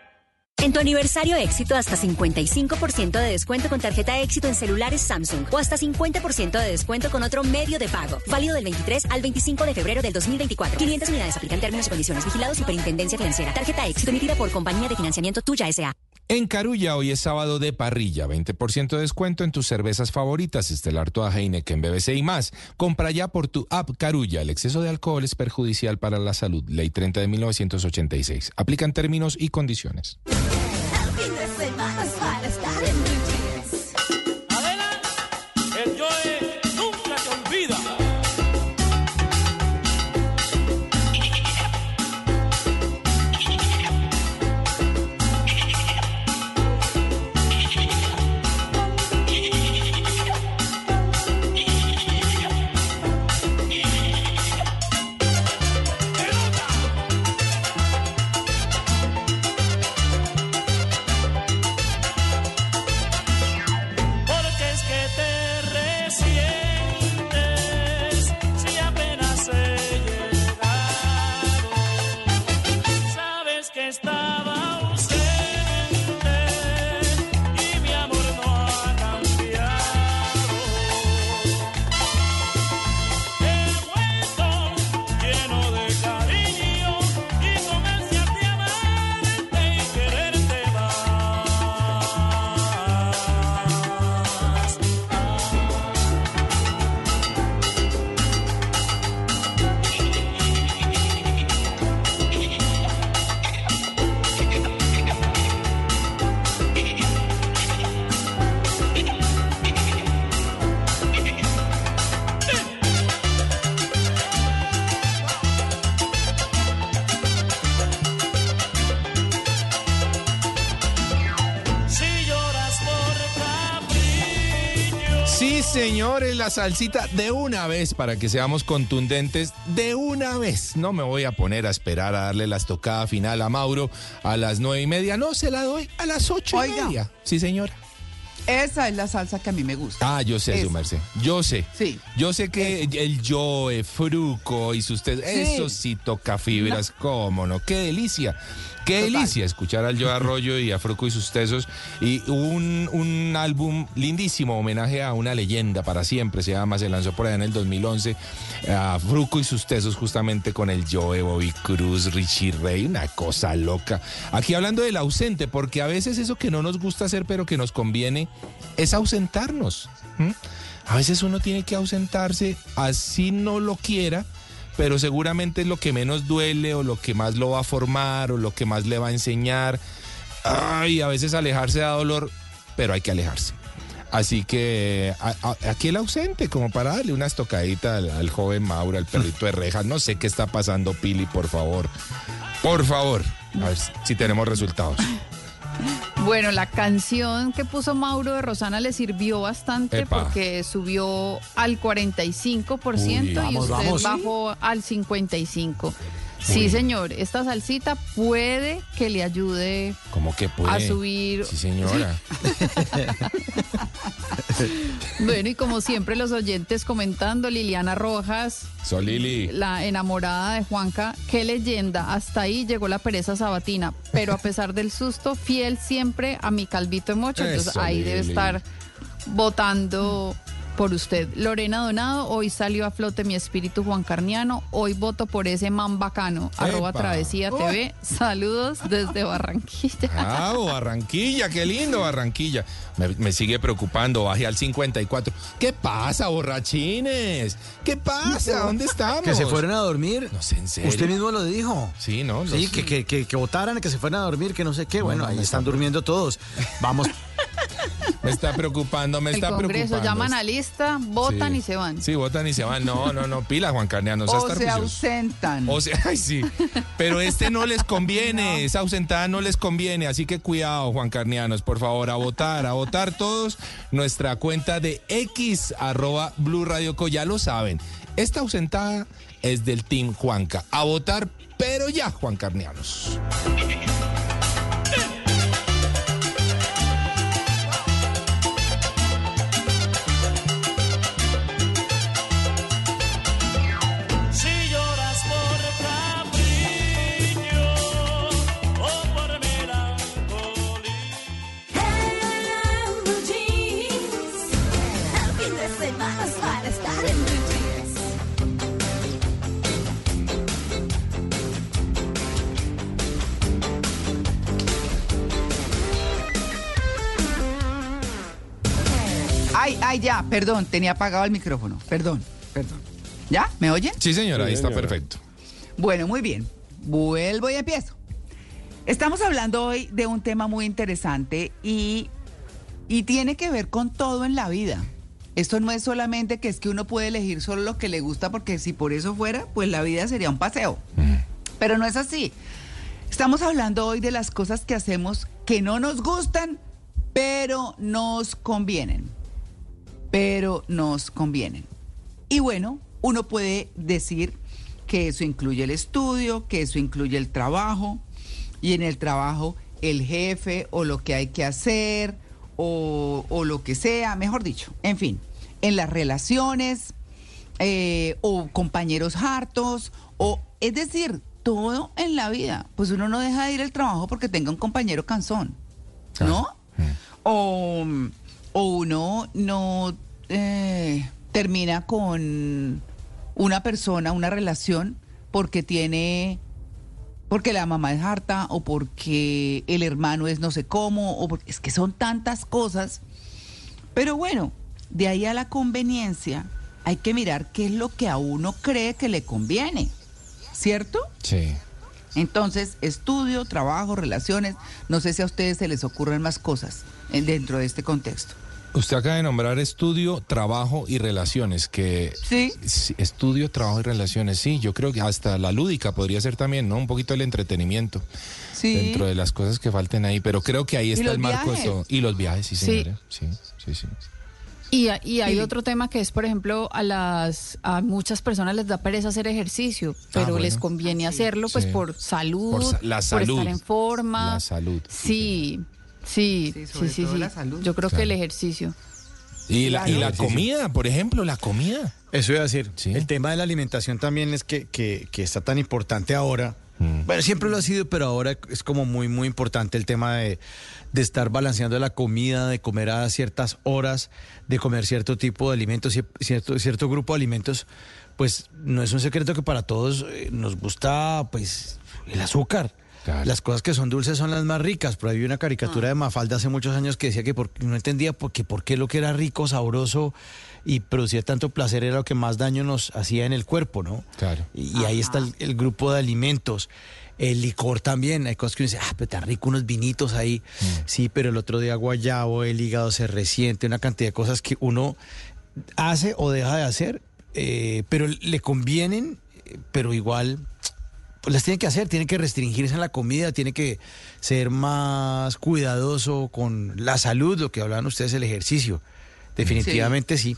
[SPEAKER 1] En tu aniversario éxito, hasta 55% de descuento con tarjeta éxito en celulares Samsung o hasta 50% de descuento con otro medio de pago. Válido del 23 al 25 de febrero del 2024. 500 unidades aplican términos y condiciones vigilados Superintendencia Financiera. Tarjeta éxito emitida por compañía de financiamiento tuya S.A.
[SPEAKER 8] En Carulla hoy es sábado de parrilla, 20% de descuento en tus cervezas favoritas, Estelar Toa Heineken, BBC y más. Compra ya por tu app Carulla. El exceso de alcohol es perjudicial para la salud. Ley 30 de 1986. Aplican términos y condiciones. Señores, la salsita de una vez para que seamos contundentes, de una vez. No me voy a poner a esperar a darle la estocada final a Mauro a las nueve y media. No, se la doy a las ocho y media. Sí, señora.
[SPEAKER 6] Esa es la salsa que a mí me gusta.
[SPEAKER 8] Ah, yo sé,
[SPEAKER 6] Esa.
[SPEAKER 8] su merced. Yo sé.
[SPEAKER 6] Sí.
[SPEAKER 8] Yo sé que el Joe, Fruco y sus eso sí toca fibras, cómo no, qué delicia. Qué
[SPEAKER 6] Total.
[SPEAKER 8] delicia escuchar al Joe Arroyo y a Fruco y sus tesos. Y un, un álbum lindísimo, homenaje a una leyenda para siempre, se llama, se lanzó por allá en el 2011, a Fruco y sus tesos justamente con el Joe, Bobby Cruz, Richie Ray, una cosa loca. Aquí hablando del ausente, porque a veces eso que no nos gusta hacer pero que nos conviene es ausentarnos. A veces uno tiene que ausentarse, así no lo quiera, pero seguramente es lo que menos duele o lo que más lo va a formar o lo que más le va a enseñar. Ay, a veces alejarse da dolor, pero hay que alejarse. Así que aquí el ausente, como para darle una estocadita al, al joven Mauro, al perrito de rejas. No sé qué está pasando, Pili, por favor. Por favor, a ver si tenemos resultados.
[SPEAKER 7] Bueno, la canción que puso Mauro de Rosana le sirvió bastante
[SPEAKER 8] Epa.
[SPEAKER 7] porque subió al 45%
[SPEAKER 8] Uy.
[SPEAKER 7] y
[SPEAKER 43] Vamos,
[SPEAKER 7] usted
[SPEAKER 43] vamos.
[SPEAKER 7] bajó al 55%. Sí, señor, esta salsita puede que le ayude
[SPEAKER 8] ¿Cómo que puede?
[SPEAKER 7] a subir.
[SPEAKER 8] Sí, señora. <laughs>
[SPEAKER 7] Bueno, y como siempre los oyentes comentando, Liliana Rojas,
[SPEAKER 8] Sol Lili.
[SPEAKER 7] la enamorada de Juanca, qué leyenda, hasta ahí llegó la pereza sabatina, pero a pesar del susto, fiel siempre a mi calvito de mocho, entonces
[SPEAKER 8] Eso,
[SPEAKER 7] ahí debe estar votando por usted. Lorena Donado, hoy salió a flote mi espíritu Juan Carniano, hoy voto por ese man bacano, arroba. Travesía TV, saludos desde Barranquilla.
[SPEAKER 8] Bravo, Barranquilla, qué lindo Barranquilla. Me, me sigue preocupando, bajé al 54. ¿Qué pasa, borrachines? ¿Qué pasa? ¿Dónde estamos?
[SPEAKER 9] Que se fueron a dormir.
[SPEAKER 8] No sé, en serio.
[SPEAKER 9] Usted mismo lo dijo.
[SPEAKER 8] Sí, ¿no?
[SPEAKER 9] Sí, que, que, que, que votaran, que se fueran a dormir, que no sé qué. Bueno,
[SPEAKER 8] no,
[SPEAKER 9] ahí están
[SPEAKER 8] está-
[SPEAKER 9] durmiendo todos. Vamos.
[SPEAKER 8] Me está preocupando, me
[SPEAKER 7] El
[SPEAKER 8] está
[SPEAKER 7] Congreso
[SPEAKER 8] preocupando.
[SPEAKER 7] llaman a lista, votan
[SPEAKER 8] Sí.
[SPEAKER 7] y se van.
[SPEAKER 8] Sí, votan y se van. No, no, no, pila, Juan Carniano. seas
[SPEAKER 6] O se ausentan.
[SPEAKER 8] O sea, <laughs> ay, sí. Pero este no les <laughs> conviene, esa ausentada no les conviene, así que cuidado, Juan Carnianos, por favor, a votar, a votar todos. Nuestra cuenta de X, arroba Blue Radio Co, ya lo saben. Esta ausentada es del Team Juanca. A votar, pero ya, Juan Carnianos.
[SPEAKER 6] Ay, ay, ya, perdón, tenía apagado el micrófono. Perdón, perdón. ¿Ya? ¿Me oyen?
[SPEAKER 8] Sí, señora, ahí está
[SPEAKER 6] señora.
[SPEAKER 8] perfecto.
[SPEAKER 6] Bueno, muy bien. Vuelvo y empiezo. Estamos hablando hoy de un tema muy interesante y, y tiene que ver con todo en la vida. Esto no es solamente que es que uno puede elegir solo lo que le gusta porque si por eso fuera, pues la vida sería un paseo. Pero no es así. Estamos hablando hoy de las cosas que hacemos que no nos gustan, pero nos convienen. Pero nos convienen. Y bueno, uno puede decir que eso incluye el estudio, que eso incluye el trabajo, y en el trabajo el jefe o lo que hay que hacer o, o lo que sea, mejor dicho, en fin, en las relaciones eh, o compañeros hartos, o es decir, todo en la vida. Pues uno no deja de ir al trabajo porque tenga un compañero cansón, ¿no? O, o uno no eh, termina con una persona, una relación, porque tiene, porque la mamá es harta o porque el hermano es no sé cómo, o porque, es que son tantas cosas. Pero bueno, de ahí a la conveniencia hay que mirar qué es lo que a uno cree que le conviene, ¿cierto?
[SPEAKER 8] Sí.
[SPEAKER 6] Entonces, estudio, trabajo, relaciones, no sé si a ustedes se les ocurren más cosas eh, dentro de este contexto.
[SPEAKER 8] Usted acaba de nombrar estudio, trabajo y relaciones, que...
[SPEAKER 6] Sí.
[SPEAKER 8] Estudio, trabajo y relaciones, sí, yo creo que hasta la lúdica podría ser también, ¿no? Un poquito el entretenimiento.
[SPEAKER 6] Sí.
[SPEAKER 8] Dentro de las cosas que falten ahí, pero creo que ahí
[SPEAKER 6] ¿Y
[SPEAKER 8] está el marco de todo. Y los viajes, sí,
[SPEAKER 7] Sí.
[SPEAKER 8] señora. Sí, sí, sí.
[SPEAKER 7] Y, a- y hay
[SPEAKER 6] Sí.
[SPEAKER 7] otro tema que es, por ejemplo, a las a muchas personas les da pereza hacer ejercicio, pero
[SPEAKER 8] Ah, bueno.
[SPEAKER 7] les conviene hacerlo pues
[SPEAKER 8] Sí.
[SPEAKER 7] por salud,
[SPEAKER 8] Por sa- la salud.
[SPEAKER 7] estar en forma.
[SPEAKER 8] La salud.
[SPEAKER 7] Sí, sí,
[SPEAKER 6] Sí,
[SPEAKER 7] sí,
[SPEAKER 6] sobre
[SPEAKER 7] sí,
[SPEAKER 6] todo
[SPEAKER 7] sí.
[SPEAKER 6] la salud.
[SPEAKER 7] Yo creo que el ejercicio.
[SPEAKER 8] Y la, y la comida, por ejemplo, la comida.
[SPEAKER 9] Eso iba a decir.
[SPEAKER 8] Sí.
[SPEAKER 9] El tema de la alimentación también es que, que, que está tan importante ahora.
[SPEAKER 8] Mm.
[SPEAKER 9] Bueno, siempre lo ha sido, pero ahora es como muy, muy importante el tema de, de estar balanceando la comida, de comer a ciertas horas, de comer cierto tipo de alimentos, cier- cierto, cierto grupo de alimentos. Pues no es un secreto que para todos eh, nos gusta pues el azúcar.
[SPEAKER 8] Claro.
[SPEAKER 9] Las cosas que son dulces son las más ricas. Por ahí vi una caricatura de Mafalda hace muchos años que decía que por- no entendía por qué, por qué lo que era rico, sabroso y producía tanto placer era lo que más daño nos hacía en el cuerpo, ¿no?
[SPEAKER 8] Claro.
[SPEAKER 9] Y, y ahí está el, el grupo de alimentos. El licor también, hay cosas que uno dice, ah, pero está rico unos vinitos ahí. Sí, pero el otro día guayabo, el hígado se resiente, una cantidad de cosas que uno hace o deja de hacer, eh, pero le convienen, eh, pero igual pues las tiene que hacer, tiene que restringirse en la comida, tiene que ser más cuidadoso con la salud, lo que hablaban ustedes, el ejercicio. Definitivamente sí.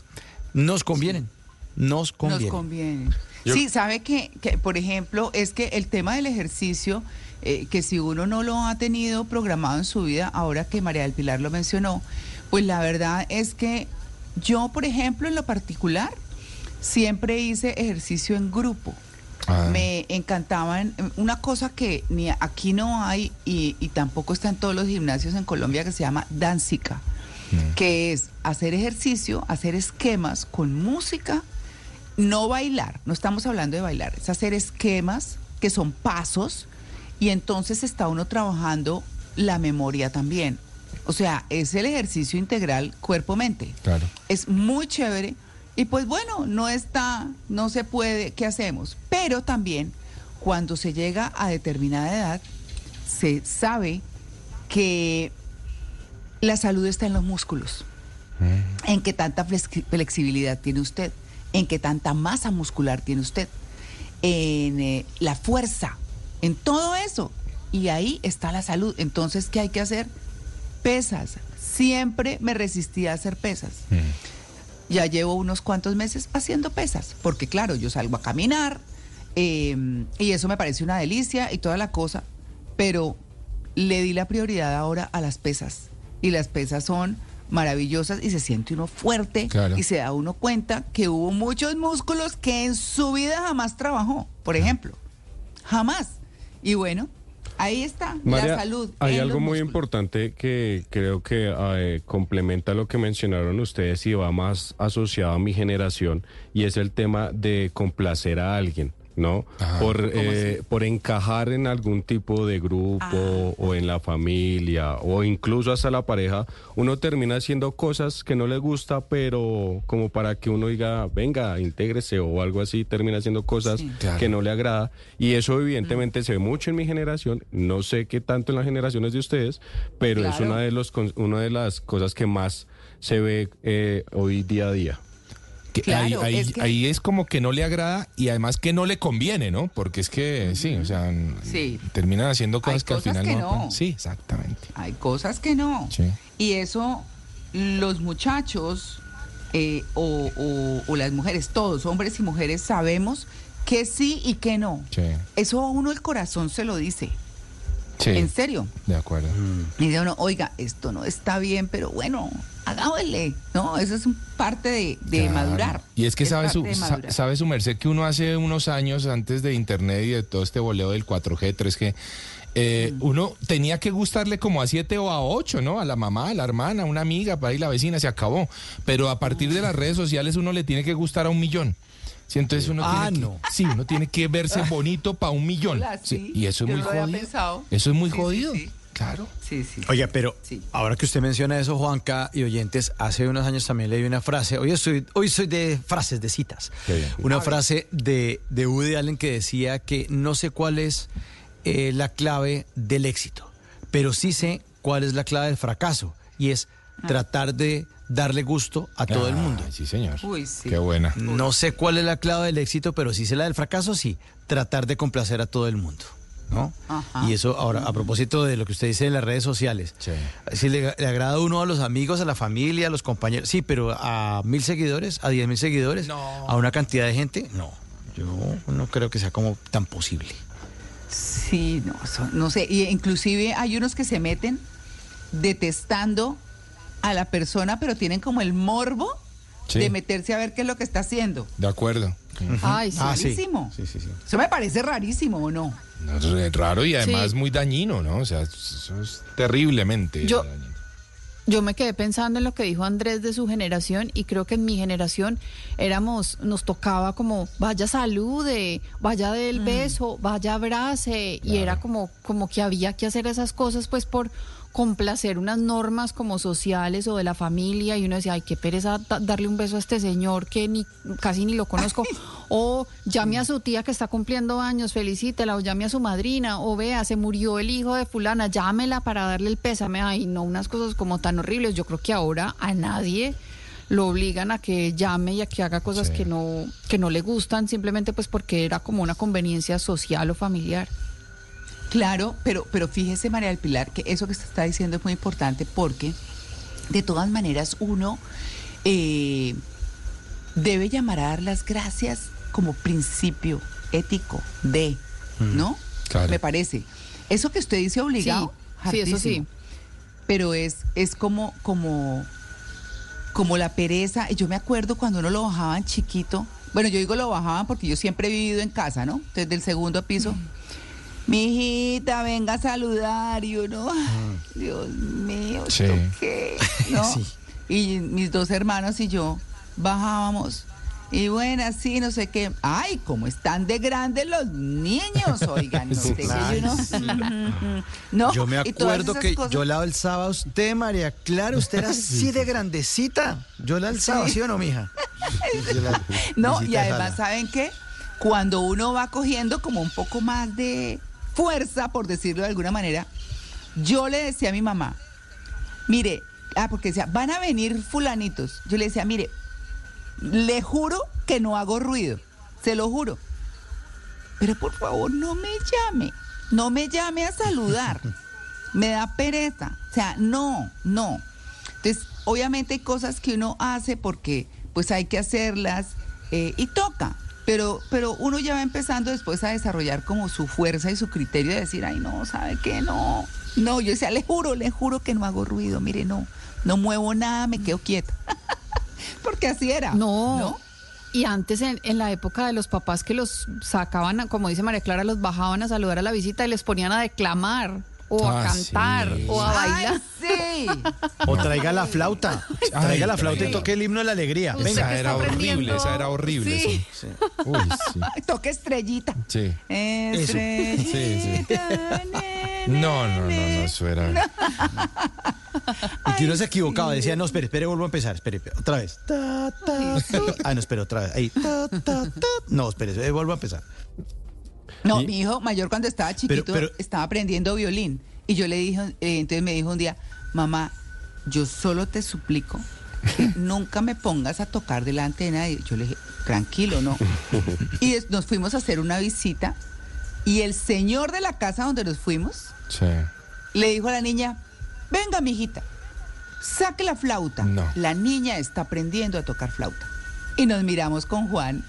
[SPEAKER 9] Nos convienen, nos convienen.
[SPEAKER 6] Nos conviene.
[SPEAKER 9] Yo-
[SPEAKER 6] Sí, sabe que, que, por ejemplo, es que el tema del ejercicio, eh, que si uno no lo ha tenido programado en su vida, ahora que María del Pilar lo mencionó, pues la verdad es que yo, por ejemplo, en lo particular, siempre hice ejercicio en grupo.
[SPEAKER 8] Ah.
[SPEAKER 6] Me encantaban, una cosa que ni aquí no hay y, y tampoco está en todos los gimnasios en Colombia que se llama Danzica, que es hacer ejercicio, hacer esquemas con música, no bailar, no estamos hablando de bailar, es hacer esquemas que son pasos y entonces está uno trabajando la memoria también. O sea, es el ejercicio integral cuerpo-mente.
[SPEAKER 8] Claro.
[SPEAKER 6] Es muy chévere y pues bueno, no está, no se puede, ¿qué hacemos? Pero también cuando se llega a determinada edad, se sabe que la salud está en los músculos, en qué tanta flexi- flexibilidad tiene usted, en qué tanta masa muscular tiene usted, en eh, la fuerza, en todo eso. Y ahí está la salud. Entonces, ¿qué hay que hacer? Pesas. Siempre me resistí a hacer pesas. Ya llevo unos cuantos meses haciendo pesas, porque claro, yo salgo a caminar eh, y eso me parece una delicia y toda la cosa, pero le di la prioridad ahora a las pesas y las pesas son maravillosas y se siente uno fuerte
[SPEAKER 8] Claro.
[SPEAKER 6] y se da uno cuenta que hubo muchos músculos que en su vida jamás trabajó, por ejemplo, jamás. Y bueno, ahí está
[SPEAKER 23] María,
[SPEAKER 6] la salud.
[SPEAKER 23] hay algo muy importante que creo que eh, complementa lo que mencionaron ustedes y va más asociado a mi generación y es el tema de complacer a alguien. ¿No? por, eh, por encajar en algún tipo de grupo
[SPEAKER 6] Ah.
[SPEAKER 23] o en la familia o incluso hasta la pareja, uno termina haciendo cosas que no le gusta, pero como para que uno diga, venga, intégrese o algo así, termina haciendo cosas
[SPEAKER 8] Claro.
[SPEAKER 23] que no le agrada. Y eso evidentemente se ve mucho en mi generación, no sé qué tanto en las generaciones de ustedes, pero es una de, los, con- una de las cosas que más se ve eh, hoy día a día.
[SPEAKER 8] Que
[SPEAKER 6] Claro,
[SPEAKER 8] ahí, ahí-
[SPEAKER 6] es que-
[SPEAKER 8] ahí es como que no le agrada y además que no le conviene, ¿no? Porque es que, sí, o sea,
[SPEAKER 6] Sí.
[SPEAKER 8] terminan haciendo cosas
[SPEAKER 6] Hay
[SPEAKER 8] que al
[SPEAKER 6] cosas
[SPEAKER 8] final
[SPEAKER 6] que
[SPEAKER 8] no.
[SPEAKER 6] no.
[SPEAKER 8] Sí, exactamente.
[SPEAKER 6] Hay cosas que no.
[SPEAKER 8] Sí.
[SPEAKER 6] Y eso, los muchachos eh, o, o- o las mujeres, todos, hombres y mujeres, sabemos que sí y que no.
[SPEAKER 8] Sí.
[SPEAKER 6] Eso a uno el corazón se lo dice.
[SPEAKER 8] Sí.
[SPEAKER 6] En serio.
[SPEAKER 8] De acuerdo.
[SPEAKER 6] Y dice uno, oiga, esto no está bien, pero bueno, hagámosle. No, eso es un parte de, de
[SPEAKER 8] Claro.
[SPEAKER 6] madurar.
[SPEAKER 8] Y es que sabe su,
[SPEAKER 6] madurar.
[SPEAKER 8] sabe su merced que uno hace unos años antes de internet y de todo este boleo del 4G, 3G, eh,
[SPEAKER 6] Mm.
[SPEAKER 8] uno tenía que gustarle como a siete o a ocho, ¿no? A la mamá, a la hermana, a una amiga, para ir la vecina, se acabó. Pero a partir de las redes sociales uno le tiene que gustar a un millón. Sí, entonces uno
[SPEAKER 43] Ah,
[SPEAKER 8] tiene que,
[SPEAKER 43] no.
[SPEAKER 8] sí, uno tiene que verse bonito para un millón. <laughs>
[SPEAKER 6] Hola, sí.
[SPEAKER 8] Sí, y eso es
[SPEAKER 6] Yo
[SPEAKER 8] muy jodido. Eso es muy
[SPEAKER 6] Sí, sí,
[SPEAKER 8] jodido. Claro.
[SPEAKER 6] Sí, sí.
[SPEAKER 43] Oiga, pero
[SPEAKER 6] Sí.
[SPEAKER 43] ahora que usted menciona eso, Juanca y oyentes, hace unos años también leí una frase. Hoy soy, hoy soy de frases, de citas.
[SPEAKER 8] Qué bien.
[SPEAKER 43] Una frase de, de Woody Allen que decía que no sé cuál es eh, la clave del éxito, pero sí sé cuál es la clave del fracaso. Y es tratar de darle gusto a todo el
[SPEAKER 8] Ah,
[SPEAKER 43] mundo.
[SPEAKER 8] Sí, señor.
[SPEAKER 6] Uy, sí.
[SPEAKER 8] Qué buena.
[SPEAKER 43] No sé cuál es la clave del éxito, pero sí sé la del fracaso, sí. Tratar de complacer a todo el mundo. ¿No?
[SPEAKER 6] Ajá.
[SPEAKER 43] Y eso, ahora, a propósito de lo que usted dice de las redes sociales,
[SPEAKER 8] Sí.
[SPEAKER 43] si le, le agrada a uno a los amigos, a la familia, a los compañeros, sí, pero a mil seguidores, a diez mil seguidores, a una cantidad de gente, no. Yo no creo que sea como tan posible.
[SPEAKER 6] Sí, no, no sé. Y inclusive hay unos que se meten detestando a la persona, pero tienen como el morbo
[SPEAKER 8] Sí.
[SPEAKER 6] de meterse a ver qué es lo que está haciendo.
[SPEAKER 8] De acuerdo.
[SPEAKER 7] Ay, sí.
[SPEAKER 43] Ah, sí.
[SPEAKER 6] Rarísimo.
[SPEAKER 43] Sí, sí, sí.
[SPEAKER 6] Eso me parece rarísimo, ¿o no?
[SPEAKER 8] No, eso es raro y además
[SPEAKER 7] Sí.
[SPEAKER 8] muy dañino, ¿no? O sea, eso es terriblemente
[SPEAKER 7] Yo-
[SPEAKER 8] dañino.
[SPEAKER 7] Yo me quedé pensando en lo que dijo Andrés de su generación y creo que en mi generación éramos, nos tocaba como vaya salude, vaya del beso, vaya abrace y era como, como que había que hacer esas cosas pues por complacer unas normas como sociales o de la familia y uno decía, ay, qué pereza da- darle un beso a este señor que ni casi ni lo conozco <laughs> o llame a su tía que está cumpliendo años, felicítela o llame a su madrina o vea, se murió el hijo de fulana, llámela para darle el pésame, ay, no, unas cosas como tan horribles. Yo creo que ahora a nadie lo obligan a que llame y a que haga cosas
[SPEAKER 8] Sí.
[SPEAKER 7] que no que no le gustan simplemente pues porque era como una conveniencia social o familiar.
[SPEAKER 6] Claro, pero, pero fíjese, María del Pilar, que eso que usted está diciendo es muy importante porque de todas maneras uno eh, debe llamar a dar las gracias como principio ético de, ¿no?
[SPEAKER 8] claro.
[SPEAKER 6] Me parece. Eso que usted dice obligado.
[SPEAKER 7] Sí, sí, eso sí.
[SPEAKER 6] Pero es, es como, como, como la pereza. Yo me acuerdo cuando uno lo bajaban chiquito. Bueno, yo digo lo bajaban porque yo siempre he vivido en casa, ¿no? Desde el segundo piso. Hijita, venga a saludar. Y uno, ay, Dios mío, ¿esto
[SPEAKER 8] Sí.
[SPEAKER 6] qué? ¿No? <laughs>
[SPEAKER 43] Sí.
[SPEAKER 6] Y mis dos hermanos y yo bajábamos. Y bueno, así, no sé qué. Ay, cómo están de grandes los niños, <laughs> oigan. No,
[SPEAKER 43] Sí,
[SPEAKER 6] sé,
[SPEAKER 43] claro.
[SPEAKER 6] yo no- No,
[SPEAKER 43] yo me acuerdo que
[SPEAKER 6] cosas-
[SPEAKER 43] yo la alzaba a usted, María Clara. Usted era <laughs> así de grandecita. Yo la alzaba,
[SPEAKER 6] Sí.
[SPEAKER 43] ¿sí, o no, mija? La-
[SPEAKER 6] No, y además. ¿saben qué? Cuando uno va cogiendo como un poco más de fuerza, por decirlo de alguna manera, yo le decía a mi mamá, mire, ah, porque decía, van a venir fulanitos. Yo le decía, mire, le juro que no hago ruido, se lo juro. Pero por favor, no me llame, no me llame a saludar. <laughs> Me da pereza. O sea, no, no. Entonces, obviamente hay cosas que uno hace porque pues hay que hacerlas eh, y toca. Pero, pero uno ya va empezando después a desarrollar como su fuerza y su criterio de decir, ay, no, ¿sabe qué? No, no, yo decía, le juro, le juro que no hago ruido, mire, no, no muevo nada, me quedo quieta. <laughs> porque así era.
[SPEAKER 7] No. Y antes, en, en la época de los papás que los sacaban, a- como dice María Clara, los bajaban a saludar a la visita y les ponían a declamar o a
[SPEAKER 43] Ah,
[SPEAKER 7] cantar
[SPEAKER 43] sí.
[SPEAKER 7] o a bailar.
[SPEAKER 6] sí.
[SPEAKER 43] O traiga la flauta. Traiga la flauta y toque el himno de la alegría. Venga.
[SPEAKER 8] Esa era horrible, esa era horrible.
[SPEAKER 7] Sí.
[SPEAKER 8] Sí. Uy, sí.
[SPEAKER 6] Toque estrellita.
[SPEAKER 8] Sí.
[SPEAKER 6] Estrellita.
[SPEAKER 8] Sí, sí. No, no, no, no, eso era.
[SPEAKER 43] Y que uno se equivocaba, decía, no, espere, espere, vuelvo a empezar, espere, otra vez. Ta, ta, ta. Ah, no, espere, otra vez. Ahí. Ta, ta, ta. No, espere, eh, vuelvo a empezar.
[SPEAKER 6] No,
[SPEAKER 43] Y-
[SPEAKER 6] mi hijo mayor cuando estaba chiquito
[SPEAKER 43] pero-
[SPEAKER 6] estaba aprendiendo violín. Y yo le dije, eh, entonces me dijo un día, mamá, yo solo te suplico que <laughs> nunca me pongas a tocar delante de nadie. Yo le dije, tranquilo, no. <laughs> Y nos fuimos a hacer una visita y el señor de la casa donde nos fuimos
[SPEAKER 8] Sí.
[SPEAKER 6] le dijo a la niña, venga, mijita, saque la flauta.
[SPEAKER 8] No.
[SPEAKER 6] La niña está aprendiendo a tocar flauta. Y nos miramos con Juan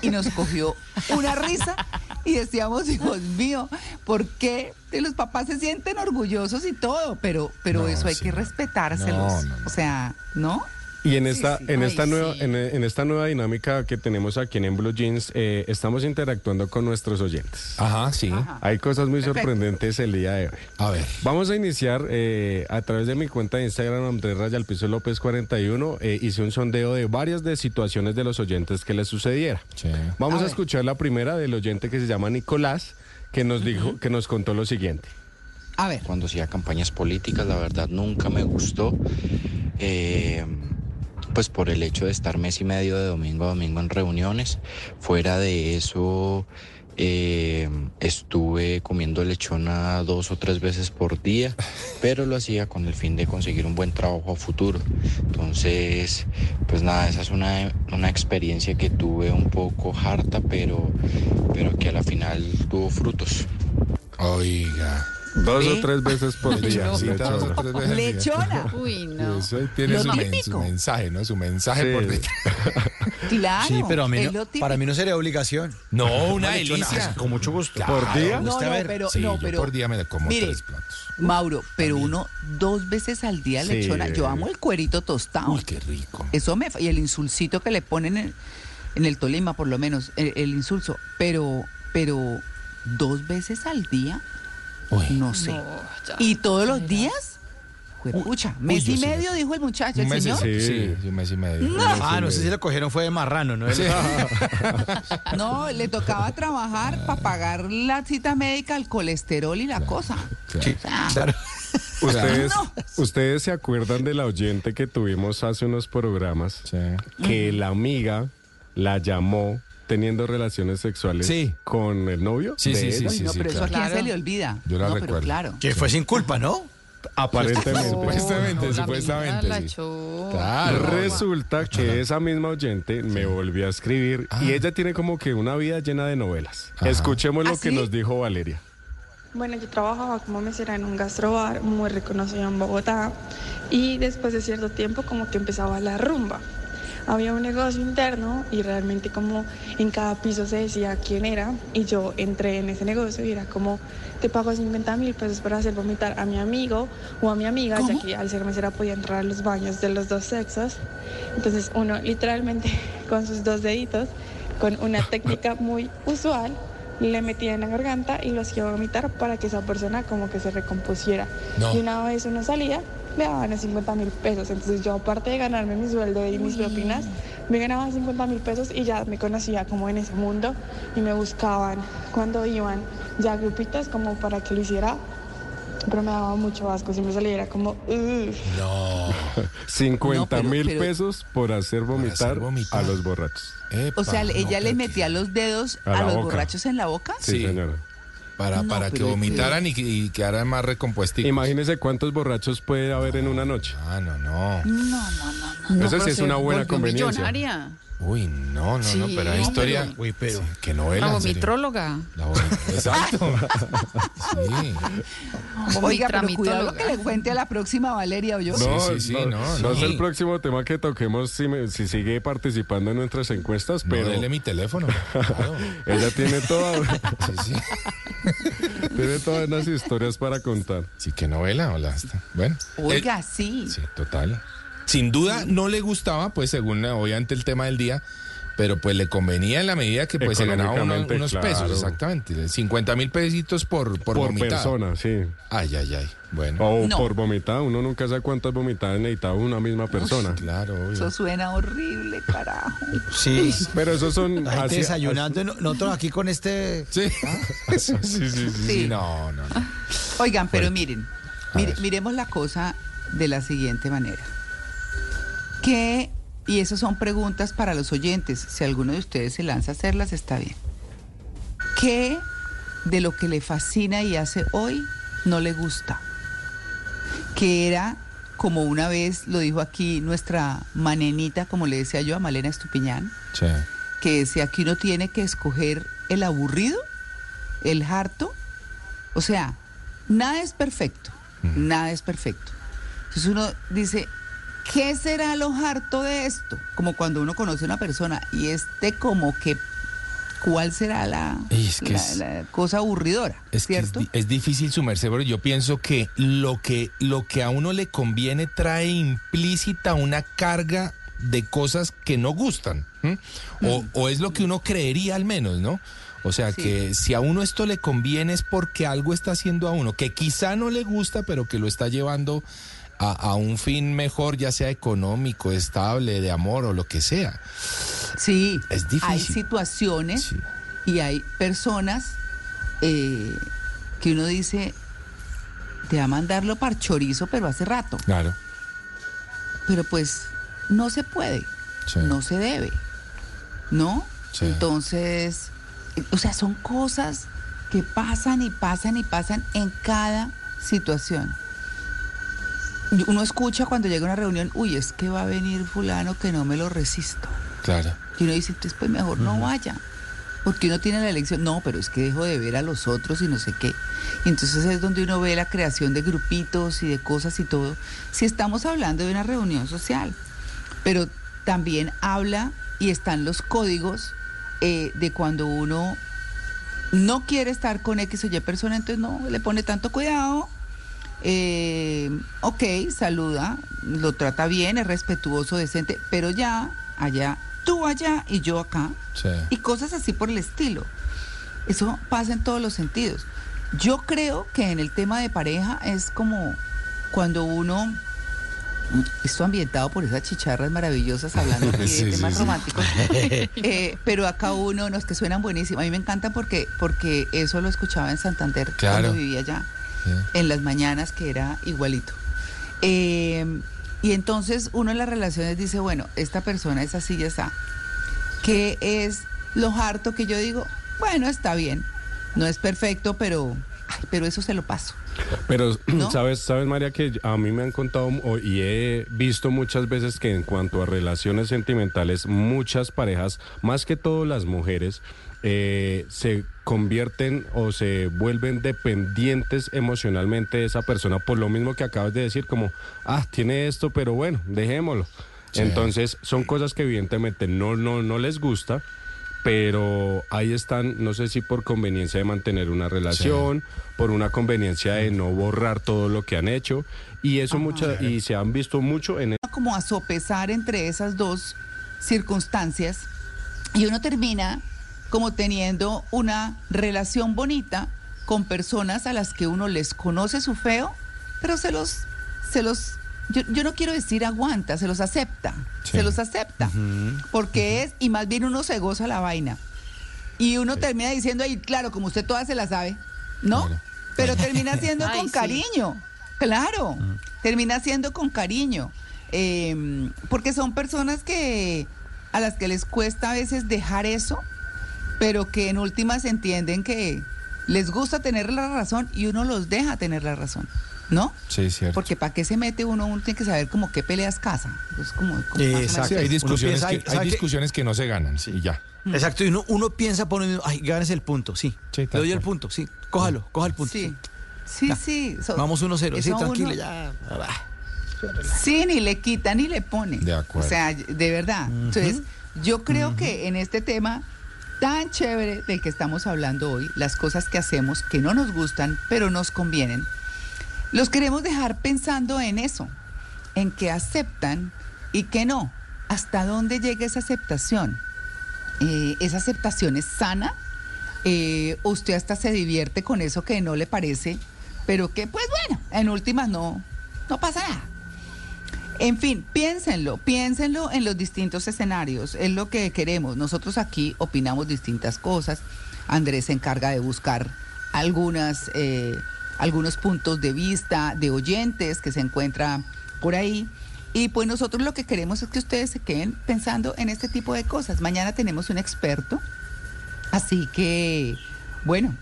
[SPEAKER 6] y nos cogió una risa y decíamos, Dios mío, ¿por qué los papás se sienten orgullosos y todo? Pero, pero
[SPEAKER 8] No,
[SPEAKER 6] eso hay
[SPEAKER 8] sí,
[SPEAKER 6] que respetárselos.
[SPEAKER 8] No, no, no.
[SPEAKER 6] O sea, ¿no?
[SPEAKER 23] Y en esta,
[SPEAKER 6] sí.
[SPEAKER 23] en
[SPEAKER 6] Ay,
[SPEAKER 23] esta nueva,
[SPEAKER 6] sí.
[SPEAKER 23] en, en esta nueva dinámica que tenemos aquí en, Blue Jeans, eh, estamos interactuando con nuestros oyentes.
[SPEAKER 8] Ajá, sí.
[SPEAKER 23] Hay cosas muy
[SPEAKER 6] Perfecto.
[SPEAKER 23] sorprendentes el día de hoy.
[SPEAKER 8] A ver.
[SPEAKER 23] Vamos a iniciar eh, a través de mi cuenta de Instagram, Andrés Rayal Piso López 41. eh, hice un sondeo de varias de situaciones de los oyentes que les sucediera.
[SPEAKER 8] Sí.
[SPEAKER 23] Vamos
[SPEAKER 6] A
[SPEAKER 23] escuchar la primera del oyente que se llama Nicolás, que nos dijo, que nos contó lo siguiente.
[SPEAKER 6] A ver.
[SPEAKER 50] cuando hacía campañas políticas, la verdad nunca me gustó, eh, pues por el hecho de estar mes y medio de domingo a domingo en reuniones. Fuera de eso, eh, estuve comiendo lechona dos o tres veces por día, pero lo hacía con el fin de conseguir un buen trabajo a futuro. Entonces, pues nada, esa es una, una experiencia que tuve un poco harta, pero, pero que a la final tuvo frutos.
[SPEAKER 8] Oiga.
[SPEAKER 23] Dos
[SPEAKER 6] ¿Sí?
[SPEAKER 23] o tres veces por <laughs> día.
[SPEAKER 8] Lechonita, dos o
[SPEAKER 23] lechona.
[SPEAKER 8] tres veces al día.
[SPEAKER 6] Lechona. <laughs>
[SPEAKER 7] Uy, no.
[SPEAKER 8] Eso tiene su, men-
[SPEAKER 6] típico.
[SPEAKER 8] su mensaje, ¿no? Su mensaje
[SPEAKER 23] Sí.
[SPEAKER 8] por detrás. <laughs>
[SPEAKER 6] Claro.
[SPEAKER 43] Sí, pero a mí no- para mí no sería obligación.
[SPEAKER 8] No, una
[SPEAKER 43] lechona,
[SPEAKER 8] delicia.
[SPEAKER 43] Con mucho gusto.
[SPEAKER 23] ¿Por día?
[SPEAKER 6] No, no,
[SPEAKER 43] ver,
[SPEAKER 6] pero,
[SPEAKER 8] Sí,
[SPEAKER 6] no,
[SPEAKER 8] yo
[SPEAKER 6] pero.
[SPEAKER 8] por día me como
[SPEAKER 6] Mire,
[SPEAKER 8] tres platos.
[SPEAKER 6] Mauro, pero uno dos veces al día
[SPEAKER 23] Sí.
[SPEAKER 6] lechona. Yo amo el cuerito tostado.
[SPEAKER 8] Uy, qué rico.
[SPEAKER 6] Eso me y el insulcito que le ponen en, en el Tolima, por lo menos, el, el insulso. Pero, pero dos veces al día,
[SPEAKER 8] Uy.
[SPEAKER 6] no sé.
[SPEAKER 7] No, ya.
[SPEAKER 6] ¿Y todos los días? Juepucha, mes y
[SPEAKER 8] sí
[SPEAKER 6] medio,
[SPEAKER 8] me-
[SPEAKER 6] dijo el muchacho, el
[SPEAKER 8] Un mes,
[SPEAKER 6] señor.
[SPEAKER 23] Sí.
[SPEAKER 8] sí, sí, un mes y medio.
[SPEAKER 43] Ah, no sé si lo cogieron fue de marrano, ¿no? <laughs>
[SPEAKER 6] No, le tocaba trabajar para pagar la cita médica, el colesterol y la cosa.
[SPEAKER 43] Sí, <laughs> claro.
[SPEAKER 23] Ustedes,
[SPEAKER 6] No.
[SPEAKER 23] ustedes se acuerdan de la oyente que tuvimos hace unos programas
[SPEAKER 8] Sí.
[SPEAKER 23] que la amiga la llamó teniendo relaciones sexuales
[SPEAKER 8] Sí.
[SPEAKER 23] con el novio
[SPEAKER 8] Sí,
[SPEAKER 23] de
[SPEAKER 8] sí, sí,
[SPEAKER 23] ella?
[SPEAKER 6] Uy, no, pero eso a quién se le olvida.
[SPEAKER 8] Yo la
[SPEAKER 6] no, pero
[SPEAKER 8] recuerdo.
[SPEAKER 6] claro.
[SPEAKER 43] Que fue sin culpa, ¿no?
[SPEAKER 23] Aparentemente.
[SPEAKER 8] Supuestamente,
[SPEAKER 7] No,
[SPEAKER 8] supuestamente,
[SPEAKER 7] la
[SPEAKER 8] sí. Claro.
[SPEAKER 23] Resulta que esa misma oyente me volvió a escribir
[SPEAKER 8] Ah.
[SPEAKER 23] y ella tiene como que una vida llena de novelas.
[SPEAKER 8] Ajá.
[SPEAKER 23] Escuchemos lo
[SPEAKER 6] ¿Ah,
[SPEAKER 23] que
[SPEAKER 6] sí?
[SPEAKER 23] nos dijo Valeria.
[SPEAKER 51] Bueno, yo trabajaba como mesera en un gastrobar muy reconocido en Bogotá y después de cierto tiempo como que empezaba la rumba. Había un negocio interno y realmente como en cada piso se decía quién era y yo entré en ese negocio y era como te pago 50 mil pesos para hacer vomitar a mi amigo o a mi amiga ya que al ser mesera podía entrar a los baños de los dos sexos. Entonces uno literalmente <laughs> con sus dos deditos, con una <laughs> técnica muy usual, le metía en la garganta y lo hacía vomitar para que esa persona como que se recompusiera.
[SPEAKER 8] No.
[SPEAKER 51] Y una vez uno salía me daban 50 mil pesos. Entonces yo aparte de ganarme mi sueldo y mis propinas, me ganaba 50 mil pesos y ya me conocía como en ese mundo y me buscaban cuando iban ya grupitas como para que lo hiciera. Pero me daba mucho asco, si me saliera como... "Ugh".
[SPEAKER 23] No. <laughs> 50
[SPEAKER 6] No, pero-
[SPEAKER 23] mil
[SPEAKER 6] pero-
[SPEAKER 23] pesos por hacer vomitar, a los borrachos.
[SPEAKER 6] O sea, ella le metía los dedos
[SPEAKER 23] A
[SPEAKER 6] los
[SPEAKER 23] boca.
[SPEAKER 6] borrachos en la boca.
[SPEAKER 23] Sí, señora.
[SPEAKER 8] Para,
[SPEAKER 6] No,
[SPEAKER 8] para que vomitaran y, que- y quedaran más recompuestos.
[SPEAKER 23] Imagínese cuántos borrachos puede haber en una noche.
[SPEAKER 8] Ah, no, no.
[SPEAKER 6] No, no, no, no.
[SPEAKER 23] Esa sí es una buena conveniencia.
[SPEAKER 7] millonaria.
[SPEAKER 8] Uy, no, no, no,
[SPEAKER 7] Sí,
[SPEAKER 8] pero hay
[SPEAKER 7] no,
[SPEAKER 8] historia.
[SPEAKER 7] pero-
[SPEAKER 8] Uy, pero. qué
[SPEAKER 7] La
[SPEAKER 8] novela. serio.
[SPEAKER 7] vomitróloga.
[SPEAKER 8] La vom- Exacto. <laughs> sí.
[SPEAKER 6] Oiga, pero cuidado lo que le cuente a la próxima Valeria o yo.
[SPEAKER 23] No,
[SPEAKER 8] sí, sí,
[SPEAKER 23] no,
[SPEAKER 8] no,
[SPEAKER 23] no
[SPEAKER 8] no.
[SPEAKER 23] es el próximo tema que toquemos si, me- si sigue participando en nuestras encuestas,
[SPEAKER 8] No,
[SPEAKER 23] pero
[SPEAKER 8] dele mi teléfono. Claro. <laughs>
[SPEAKER 23] ella tiene todas,
[SPEAKER 8] Sí, sí. <laughs>
[SPEAKER 23] tiene todas las historias para contar.
[SPEAKER 8] Sí, qué novela, hola. está. Bueno.
[SPEAKER 6] Oiga,
[SPEAKER 8] eh,
[SPEAKER 6] sí.
[SPEAKER 8] sí, total. Sin duda no le gustaba, pues según eh, obviamente el tema del día, pero pues le convenía en la medida que pues se ganaba uno-
[SPEAKER 23] Económicamente,
[SPEAKER 8] unos pesos, exactamente. 50 mil pesitos por, por,
[SPEAKER 23] Por
[SPEAKER 8] vomitada.
[SPEAKER 23] persona, sí.
[SPEAKER 8] Ay, ay, ay. Bueno.
[SPEAKER 23] O
[SPEAKER 6] No.
[SPEAKER 23] por vomitada, uno nunca sabe cuántas vomitadas necesita una misma persona.
[SPEAKER 8] Claro, obvio.
[SPEAKER 6] Eso suena horrible, carajo.
[SPEAKER 43] Sí.
[SPEAKER 23] Pero esos son
[SPEAKER 43] La gente
[SPEAKER 23] así-
[SPEAKER 43] desayunando, no- nosotros aquí con este...
[SPEAKER 8] Sí. <laughs> sí, sí, sí, sí,
[SPEAKER 6] Sí.
[SPEAKER 8] sí, No, no, no.
[SPEAKER 6] Oigan, pero miren, mire- miremos la cosa de la siguiente manera. ¿Qué? Y esas son preguntas para los oyentes. Si alguno de ustedes se lanza a hacerlas, está bien. ¿Qué de lo que le fascina y hace hoy no le gusta? Que era, como una vez lo dijo aquí nuestra manenita, como le decía yo a Malena Estupiñán,
[SPEAKER 8] Sí.
[SPEAKER 6] que decía que uno tiene que escoger el aburrido, el harto. O sea, nada es perfecto, nada es perfecto. Entonces uno dice, ¿qué será lo harto de esto? Como cuando uno conoce a una persona y este como que, ¿cuál será la,
[SPEAKER 8] es que
[SPEAKER 6] la-
[SPEAKER 8] es-
[SPEAKER 6] la cosa aburridora?
[SPEAKER 8] Es que es,
[SPEAKER 6] ¿Cierto?
[SPEAKER 8] di- es difícil sumerse, pero yo pienso que lo que lo que a uno le conviene trae implícita una carga de cosas que no gustan. O, o es lo que uno creería al menos, ¿no? O sea
[SPEAKER 6] Sí.
[SPEAKER 8] que si a uno esto le conviene es porque algo está haciendo a uno, que quizá no le gusta, pero que lo está llevando a, a un fin mejor, ya sea económico, estable, de amor o lo que sea.
[SPEAKER 6] Sí,
[SPEAKER 8] Es difícil.
[SPEAKER 6] hay situaciones
[SPEAKER 8] Sí.
[SPEAKER 6] y hay personas eh, que uno dice, te va a mandarlo para chorizo, pero hace rato.
[SPEAKER 8] Claro.
[SPEAKER 6] Pero pues no se puede,
[SPEAKER 8] Sí.
[SPEAKER 6] no se debe, ¿no?
[SPEAKER 8] Sí.
[SPEAKER 6] Entonces, o sea, son cosas que pasan y pasan y pasan en cada situación. Uno escucha cuando llega a una reunión, uy, es que va a venir fulano que no me lo resisto.
[SPEAKER 8] Claro.
[SPEAKER 6] Y uno dice, entonces pues mejor no vaya. Porque uno tiene la elección, no, pero es que dejo de ver a los otros y no sé qué. Y entonces es donde uno ve la creación de grupitos y de cosas y todo. Si estamos hablando de una reunión social, pero también habla y están los códigos eh, de cuando uno no quiere estar con X o Y persona, entonces no le pone tanto cuidado. Eh, ok, saluda, lo trata bien, es respetuoso, decente, pero ya, allá, tú allá y yo acá,
[SPEAKER 8] Sí.
[SPEAKER 6] y cosas así por el estilo. Eso pasa en todos los sentidos. Yo creo que en el tema de pareja es como cuando uno, esto ambientado por esas chicharras maravillosas hablando <laughs> aquí de
[SPEAKER 8] Sí,
[SPEAKER 6] temas
[SPEAKER 8] sí.
[SPEAKER 6] románticos, <laughs> eh, pero acá uno, no es que suenan buenísimos. A mí me encanta porque, porque eso lo escuchaba en Santander
[SPEAKER 8] Claro.
[SPEAKER 6] cuando vivía allá. En las mañanas, que era igualito. Eh, y entonces uno en las relaciones dice, bueno, esta persona es así, ya está. ¿Qué es lo harto que yo digo? Bueno, está bien. No es perfecto, pero, ay, pero eso se lo paso.
[SPEAKER 23] Pero,
[SPEAKER 6] ¿No? <clears throat>
[SPEAKER 23] ¿sabes, sabes, María, que a mí me han contado y he visto muchas veces que en cuanto a relaciones sentimentales, muchas parejas, más que todo las mujeres, eh, se convierten o se vuelven dependientes emocionalmente de esa persona por lo mismo que acabas de decir, como, ah, tiene esto, pero bueno, dejémoslo.
[SPEAKER 8] Sí.
[SPEAKER 23] Entonces, son cosas que evidentemente no, no, no les gusta, pero ahí están, no sé si por conveniencia de mantener una relación, por una conveniencia de no borrar todo lo que han hecho, y eso mucha, y se han visto mucho en
[SPEAKER 6] Como a sopesar entre esas dos circunstancias y uno termina como teniendo una relación bonita con personas a las que uno les conoce su feo, pero se los, se los yo, yo no quiero decir aguanta, se los acepta, se los acepta, porque es, y más bien uno se goza la vaina. Y uno termina diciendo, ahí, claro, como usted toda se la sabe, ¿no? Pero termina <laughs> siendo
[SPEAKER 7] Ay,
[SPEAKER 6] con
[SPEAKER 7] sí.
[SPEAKER 6] cariño, claro, termina siendo con cariño, eh, porque son personas que a las que les cuesta a veces dejar eso, pero que en últimas entienden que les gusta tener la razón y uno los deja tener la razón, ¿no?
[SPEAKER 8] Sí, cierto.
[SPEAKER 6] Porque para qué se mete uno, uno tiene que saber como qué peleas casa. Es como, como más o menos
[SPEAKER 8] Sí, hay discusiones,
[SPEAKER 9] piensa,
[SPEAKER 8] que,
[SPEAKER 9] ay,
[SPEAKER 8] hay discusiones que no se ganan. Y ya.
[SPEAKER 9] Exacto, y uno, uno piensa por uno mismo, ay, ganes el punto, sí.
[SPEAKER 8] Sí,
[SPEAKER 9] Le doy el punto, sí. Cójalo, coja el punto.
[SPEAKER 6] Sí,
[SPEAKER 9] sí.
[SPEAKER 6] sí,
[SPEAKER 9] Ya.
[SPEAKER 6] sí. so-
[SPEAKER 9] Vamos 1-0, sí, tranquilo,
[SPEAKER 6] uno-
[SPEAKER 9] ya.
[SPEAKER 6] Sí, ni le quita ni le pone.
[SPEAKER 8] De acuerdo.
[SPEAKER 6] O sea, de verdad. Entonces, yo creo que en este tema tan chévere del que estamos hablando hoy, las cosas que hacemos que no nos gustan, pero nos convienen, los queremos dejar pensando en eso, en que aceptan y que no. ¿Hasta dónde llega esa aceptación? Eh, ¿Esa aceptación es sana? Eh, ¿Usted hasta se divierte con eso que no le parece? Pero que, pues bueno, en últimas no, no pasa nada. En fin, piénsenlo, piénsenlo en los distintos escenarios, es lo que queremos. Nosotros aquí opinamos distintas cosas. Andrés se encarga de buscar algunas, eh, algunos puntos de vista de oyentes que se encuentran por ahí. Y pues nosotros lo que queremos es que ustedes se queden pensando en este tipo de cosas. Mañana tenemos un experto, así que, bueno,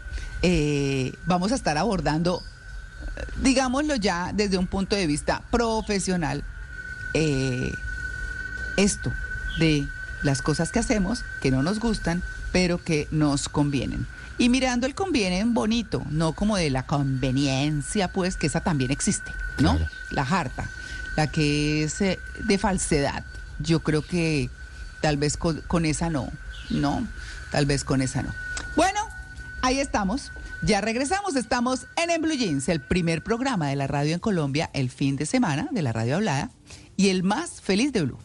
[SPEAKER 6] eh, vamos a estar abordando eh, digámoslo ya desde un punto de vista profesional, eh, esto de las cosas que hacemos que no nos gustan, pero que nos convienen. Y mirando el convienen bonito, no como de la conveniencia, pues que esa también existe, ¿no? La harta, la que es eh, de falsedad. Yo creo que tal vez con, con esa no, ¿no? Tal vez con esa no. Bueno, ahí estamos. Ya regresamos, estamos en En Blue Jeans, el primer programa de la radio en Colombia el fin de semana de la radio hablada y el más feliz de Blue.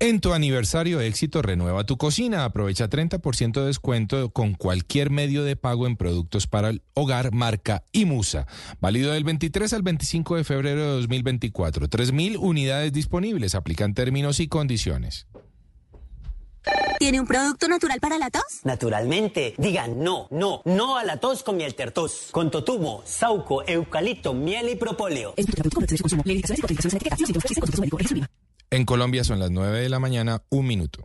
[SPEAKER 52] En
[SPEAKER 8] tu aniversario éxito, renueva tu cocina. Aprovecha 30% de descuento con cualquier medio de pago en productos para el hogar, marca y musa. Válido del 23 al 25 de febrero de 2024. 3.000 unidades disponibles. Aplican términos y condiciones.
[SPEAKER 1] ¿Tiene un producto natural para la tos?
[SPEAKER 53] Naturalmente, digan no, no, no a la tos con miel tertos, con totumo, sauco, eucalipto, miel y propóleo.
[SPEAKER 8] En Colombia son las 9 de la mañana, un minuto.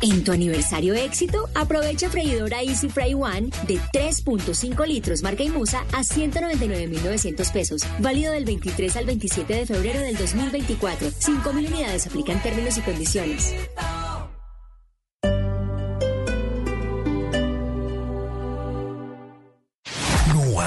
[SPEAKER 54] en
[SPEAKER 13] tu aniversario éxito, aprovecha freidora Easy Fry One de 3.5 litros marca Imusa a 199.900 pesos. Válido del 23 al 27 de febrero del 2024. 5.000 unidades aplican términos y condiciones.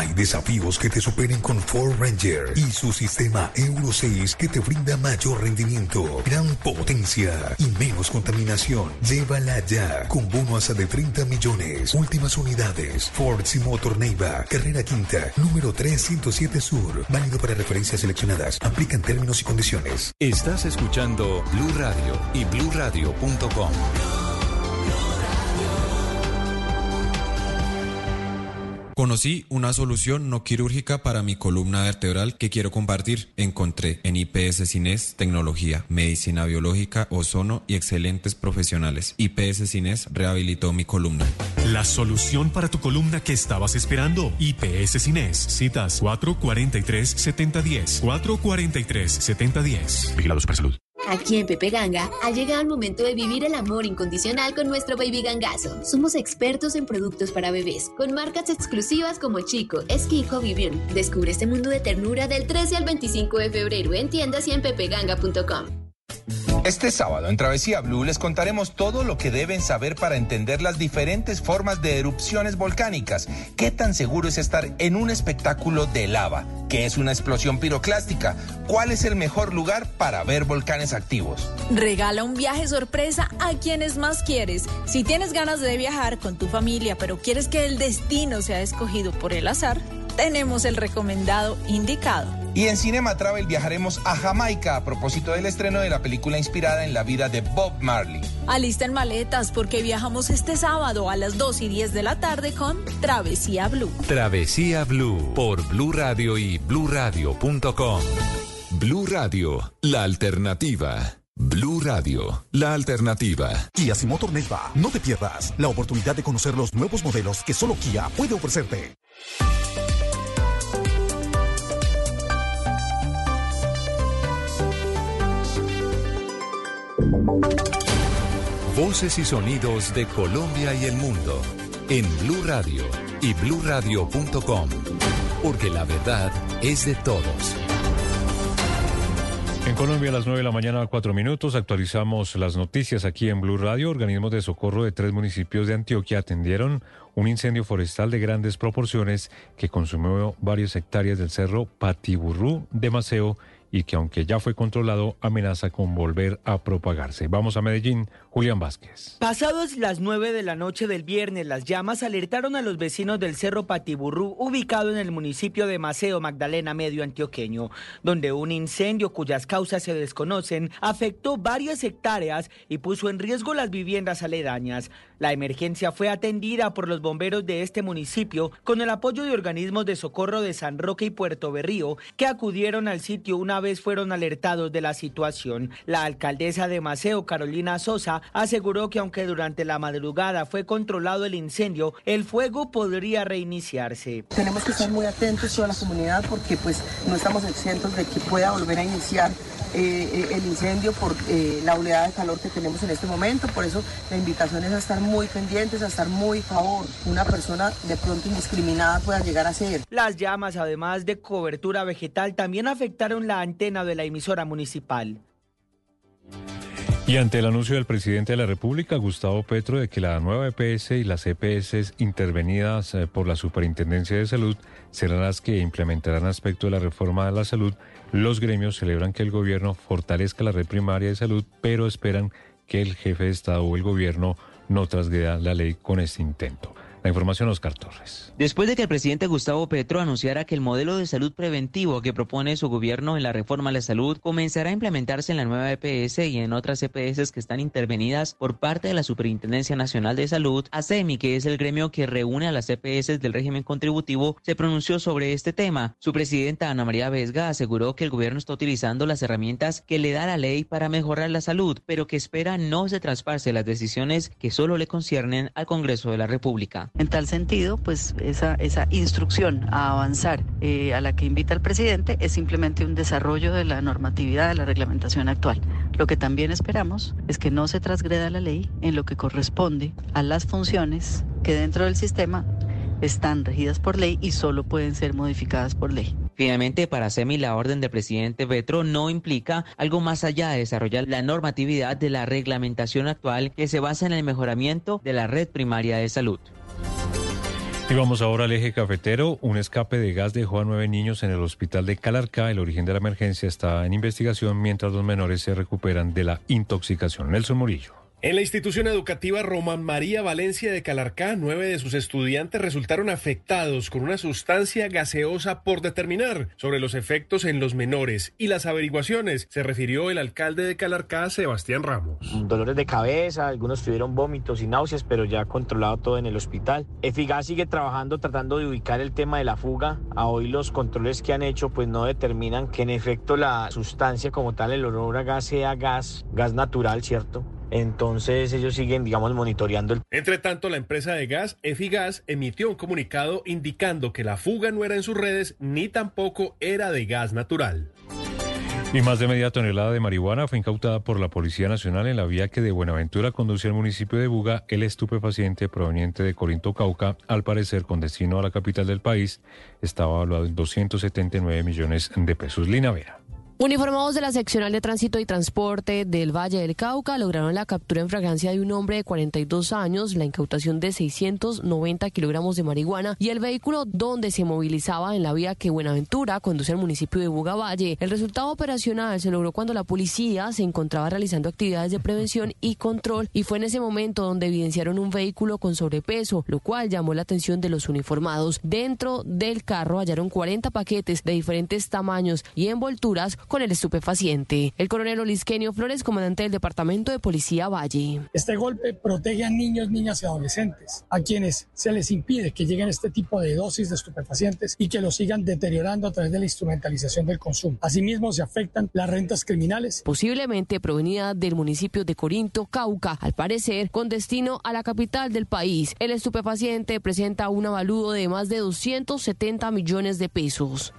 [SPEAKER 16] Hay desafíos que te superen con Ford Ranger y su sistema Euro 6 que te brinda mayor rendimiento, gran potencia y menos contaminación. Llévala ya con bono hasta de 30 millones. Últimas unidades. Ford Motor Neiva, carrera quinta, número 307 Sur. Válido para referencias seleccionadas. Aplican términos y condiciones.
[SPEAKER 55] Estás escuchando Blue Radio y bluradio.com.
[SPEAKER 2] Conocí una solución no quirúrgica para mi columna vertebral que quiero compartir. Encontré en IPS Cines tecnología, medicina biológica, ozono y excelentes profesionales. IPS Cines rehabilitó mi columna.
[SPEAKER 3] La solución para tu columna que estabas esperando. IPS Cines. Citas 443-7010. 443-7010. Vigilado Supersalud.
[SPEAKER 13] Aquí en Pepe Ganga ha llegado el momento de vivir el amor incondicional con nuestro baby gangazo. Somos expertos en productos para bebés, con marcas exclusivas como Chico, Esquico, Vivir. Descubre este mundo de ternura del 13 al 25 de febrero en tiendas y en pepeganga.com.
[SPEAKER 8] Este sábado en Travesía Blue les contaremos todo lo que deben saber para entender las diferentes formas de erupciones volcánicas. ¿Qué tan seguro es estar en un espectáculo de lava? ¿Qué es una explosión piroclástica? ¿Cuál es el mejor lugar para ver volcanes activos?
[SPEAKER 56] Regala un viaje sorpresa a quienes más quieres. Si tienes ganas de viajar con tu familia, pero quieres que el destino sea escogido por el azar, tenemos el recomendado indicado.
[SPEAKER 8] Y en Cinema Travel viajaremos a Jamaica a propósito del estreno de la película inspirada en la vida de Bob Marley.
[SPEAKER 56] Alisten maletas porque viajamos este sábado a las 2 y 10 de la tarde con Travesía Blue.
[SPEAKER 2] Travesía Blue por Blue Radio y bluradio.com. Blue Radio, la alternativa. Blue Radio, la alternativa.
[SPEAKER 21] Kia Motor Neiva, no te pierdas la oportunidad de conocer los nuevos modelos que solo Kia puede ofrecerte.
[SPEAKER 2] Voces y sonidos de Colombia y el mundo en Blue Radio y bluradio.com, porque la verdad es de todos.
[SPEAKER 30] En Colombia a las 9 de la mañana, 4 minutos, actualizamos las noticias aquí en Blue Radio. Organismos de socorro de tres municipios de Antioquia atendieron un incendio forestal de grandes proporciones que consumió varias hectáreas del cerro Patiburrú de Maceo y que aunque ya fue controlado, amenaza con volver a propagarse. Vamos a Medellín, Julián Vázquez.
[SPEAKER 37] Pasados las 9 de la noche del viernes, las llamas alertaron a los vecinos del Cerro Patiburrú, ubicado en el municipio de Maceo, Magdalena Medio Antioqueño, donde un incendio cuyas causas se desconocen afectó varias hectáreas y puso en riesgo las viviendas aledañas. La emergencia fue atendida por los bomberos de este municipio con el apoyo de organismos de socorro de San Roque y Puerto Berrío que acudieron al sitio una vez fueron alertados de la situación. La alcaldesa de Maceo, Carolina Sosa, aseguró que aunque durante la madrugada fue controlado el incendio, el fuego podría reiniciarse.
[SPEAKER 57] Tenemos que estar muy atentos toda la comunidad porque pues no estamos exentos de que pueda volver a iniciar eh, el incendio por eh, la oleada de calor que tenemos en este momento. Por eso la invitación es a estar muy pendientes, a estar muy a favor. Una persona de pronto indiscriminada pueda llegar a ser.
[SPEAKER 37] Las llamas, además de cobertura vegetal, también afectaron la antena de la emisora municipal.
[SPEAKER 30] Y ante el anuncio del presidente de la República, Gustavo Petro, de que la nueva EPS y las EPS intervenidas eh, por la Superintendencia de Salud serán las que implementarán aspectos de la reforma de la salud, los gremios celebran que el gobierno fortalezca la red primaria de salud, pero esperan que el jefe de Estado o el gobierno no trasgreda la ley con este intento. La información, Oscar Torres.
[SPEAKER 58] Después de que el presidente Gustavo Petro anunciara que el modelo de salud preventivo que propone su gobierno en la reforma a la salud comenzará a implementarse en la nueva EPS y en otras EPS que están intervenidas por parte de la Superintendencia Nacional de Salud, ASEMI, que es el gremio que reúne a las EPS del régimen contributivo, se pronunció sobre este tema. Su presidenta Ana María Vesga aseguró que el gobierno está utilizando las herramientas que le da la ley para mejorar la salud, pero que espera no se traspase las decisiones que solo le conciernen al Congreso de la República.
[SPEAKER 59] En tal sentido, pues esa, esa instrucción a avanzar eh, a la que invita el presidente es simplemente un desarrollo de la normatividad, de la reglamentación actual. Lo que también esperamos es que no se transgreda la ley en lo que corresponde a las funciones que dentro del sistema están regidas por ley y solo pueden ser modificadas por ley.
[SPEAKER 58] Finalmente, para SEMI, la orden del presidente Petro no implica algo más allá de desarrollar la normatividad de la reglamentación actual que se basa en el mejoramiento de la red primaria de salud.
[SPEAKER 30] Y vamos ahora al eje cafetero. Un escape de gas dejó a nueve niños en el hospital de Calarcá. El origen de la emergencia está en investigación mientras los menores se recuperan de la intoxicación. Nelson Murillo.
[SPEAKER 60] En la institución educativa Román María Valencia de Calarcá, nueve de sus estudiantes resultaron afectados con una sustancia gaseosa por determinar sobre los efectos en los menores y las averiguaciones, se refirió el alcalde de Calarcá, Sebastián Ramos.
[SPEAKER 61] Dolores de cabeza, algunos tuvieron vómitos y náuseas, pero ya controlado todo en el hospital. EFIGAS sigue trabajando tratando de ubicar el tema de la fuga. A hoy los controles que han hecho pues no determinan que en efecto la sustancia como tal, el olor a gas sea gas, gas natural, ¿cierto? Entonces ellos siguen, digamos, monitoreando el...
[SPEAKER 60] Entre tanto, la empresa de gas, Efigas, emitió un comunicado indicando que la fuga no era en sus redes ni tampoco era de gas natural.
[SPEAKER 30] Y más de media tonelada de marihuana fue incautada por la Policía Nacional en la vía que de Buenaventura conduce al municipio de Buga el estupefaciente proveniente de Corinto Cauca, al parecer con destino a la capital del país, estaba evaluado en 279 millones de pesos. Lina Vera.
[SPEAKER 35] Uniformados de la seccional de tránsito y transporte del Valle del Cauca lograron la captura en fragancia de un hombre de 42 años, la incautación de 690 kilogramos de marihuana y el vehículo donde se movilizaba en la vía que Buenaventura conduce al municipio de Bugavalle. El resultado operacional se logró cuando la policía se encontraba realizando actividades de prevención y control y fue en ese momento donde evidenciaron un vehículo con sobrepeso, lo cual llamó la atención de los uniformados. Dentro del carro hallaron 40 paquetes de diferentes tamaños y envolturas con el estupefaciente. El coronel Olisquenio Flores, comandante del Departamento de Policía Valle.
[SPEAKER 62] Este golpe protege a niños, niñas y adolescentes, a quienes se les impide que lleguen a este tipo de dosis de estupefacientes y que lo sigan deteriorando a través de la instrumentalización del consumo. Asimismo, se afectan las rentas criminales.
[SPEAKER 35] Posiblemente provenida del municipio de Corinto, Cauca, al parecer con destino a la capital del país. El estupefaciente presenta un avaludo de más de 270 millones de pesos.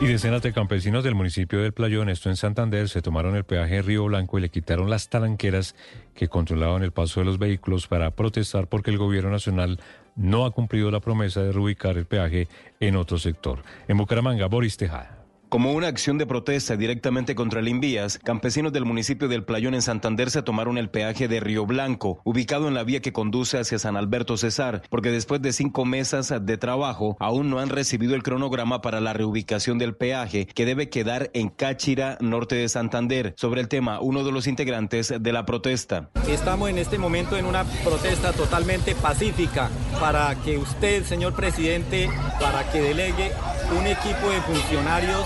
[SPEAKER 30] Y decenas de campesinos del municipio del Playón, esto en Santander, se tomaron el peaje Río Blanco y le quitaron las talanqueras que controlaban el paso de los vehículos para protestar porque el gobierno nacional no ha cumplido la promesa de reubicar el peaje en otro sector. En Bucaramanga, Boris Tejada.
[SPEAKER 63] Como una acción de protesta directamente contra el Invías, campesinos del municipio del Playón en Santander se tomaron el peaje de Río Blanco, ubicado en la vía que conduce hacia San Alberto Cesar, porque después de cinco meses de trabajo aún no han recibido el cronograma para la reubicación del peaje que debe quedar en Cáchira, norte de Santander. Sobre el tema, uno de los integrantes de la protesta.
[SPEAKER 64] Estamos en este momento en una protesta totalmente pacífica para que usted, señor presidente, para que delegue un equipo de funcionarios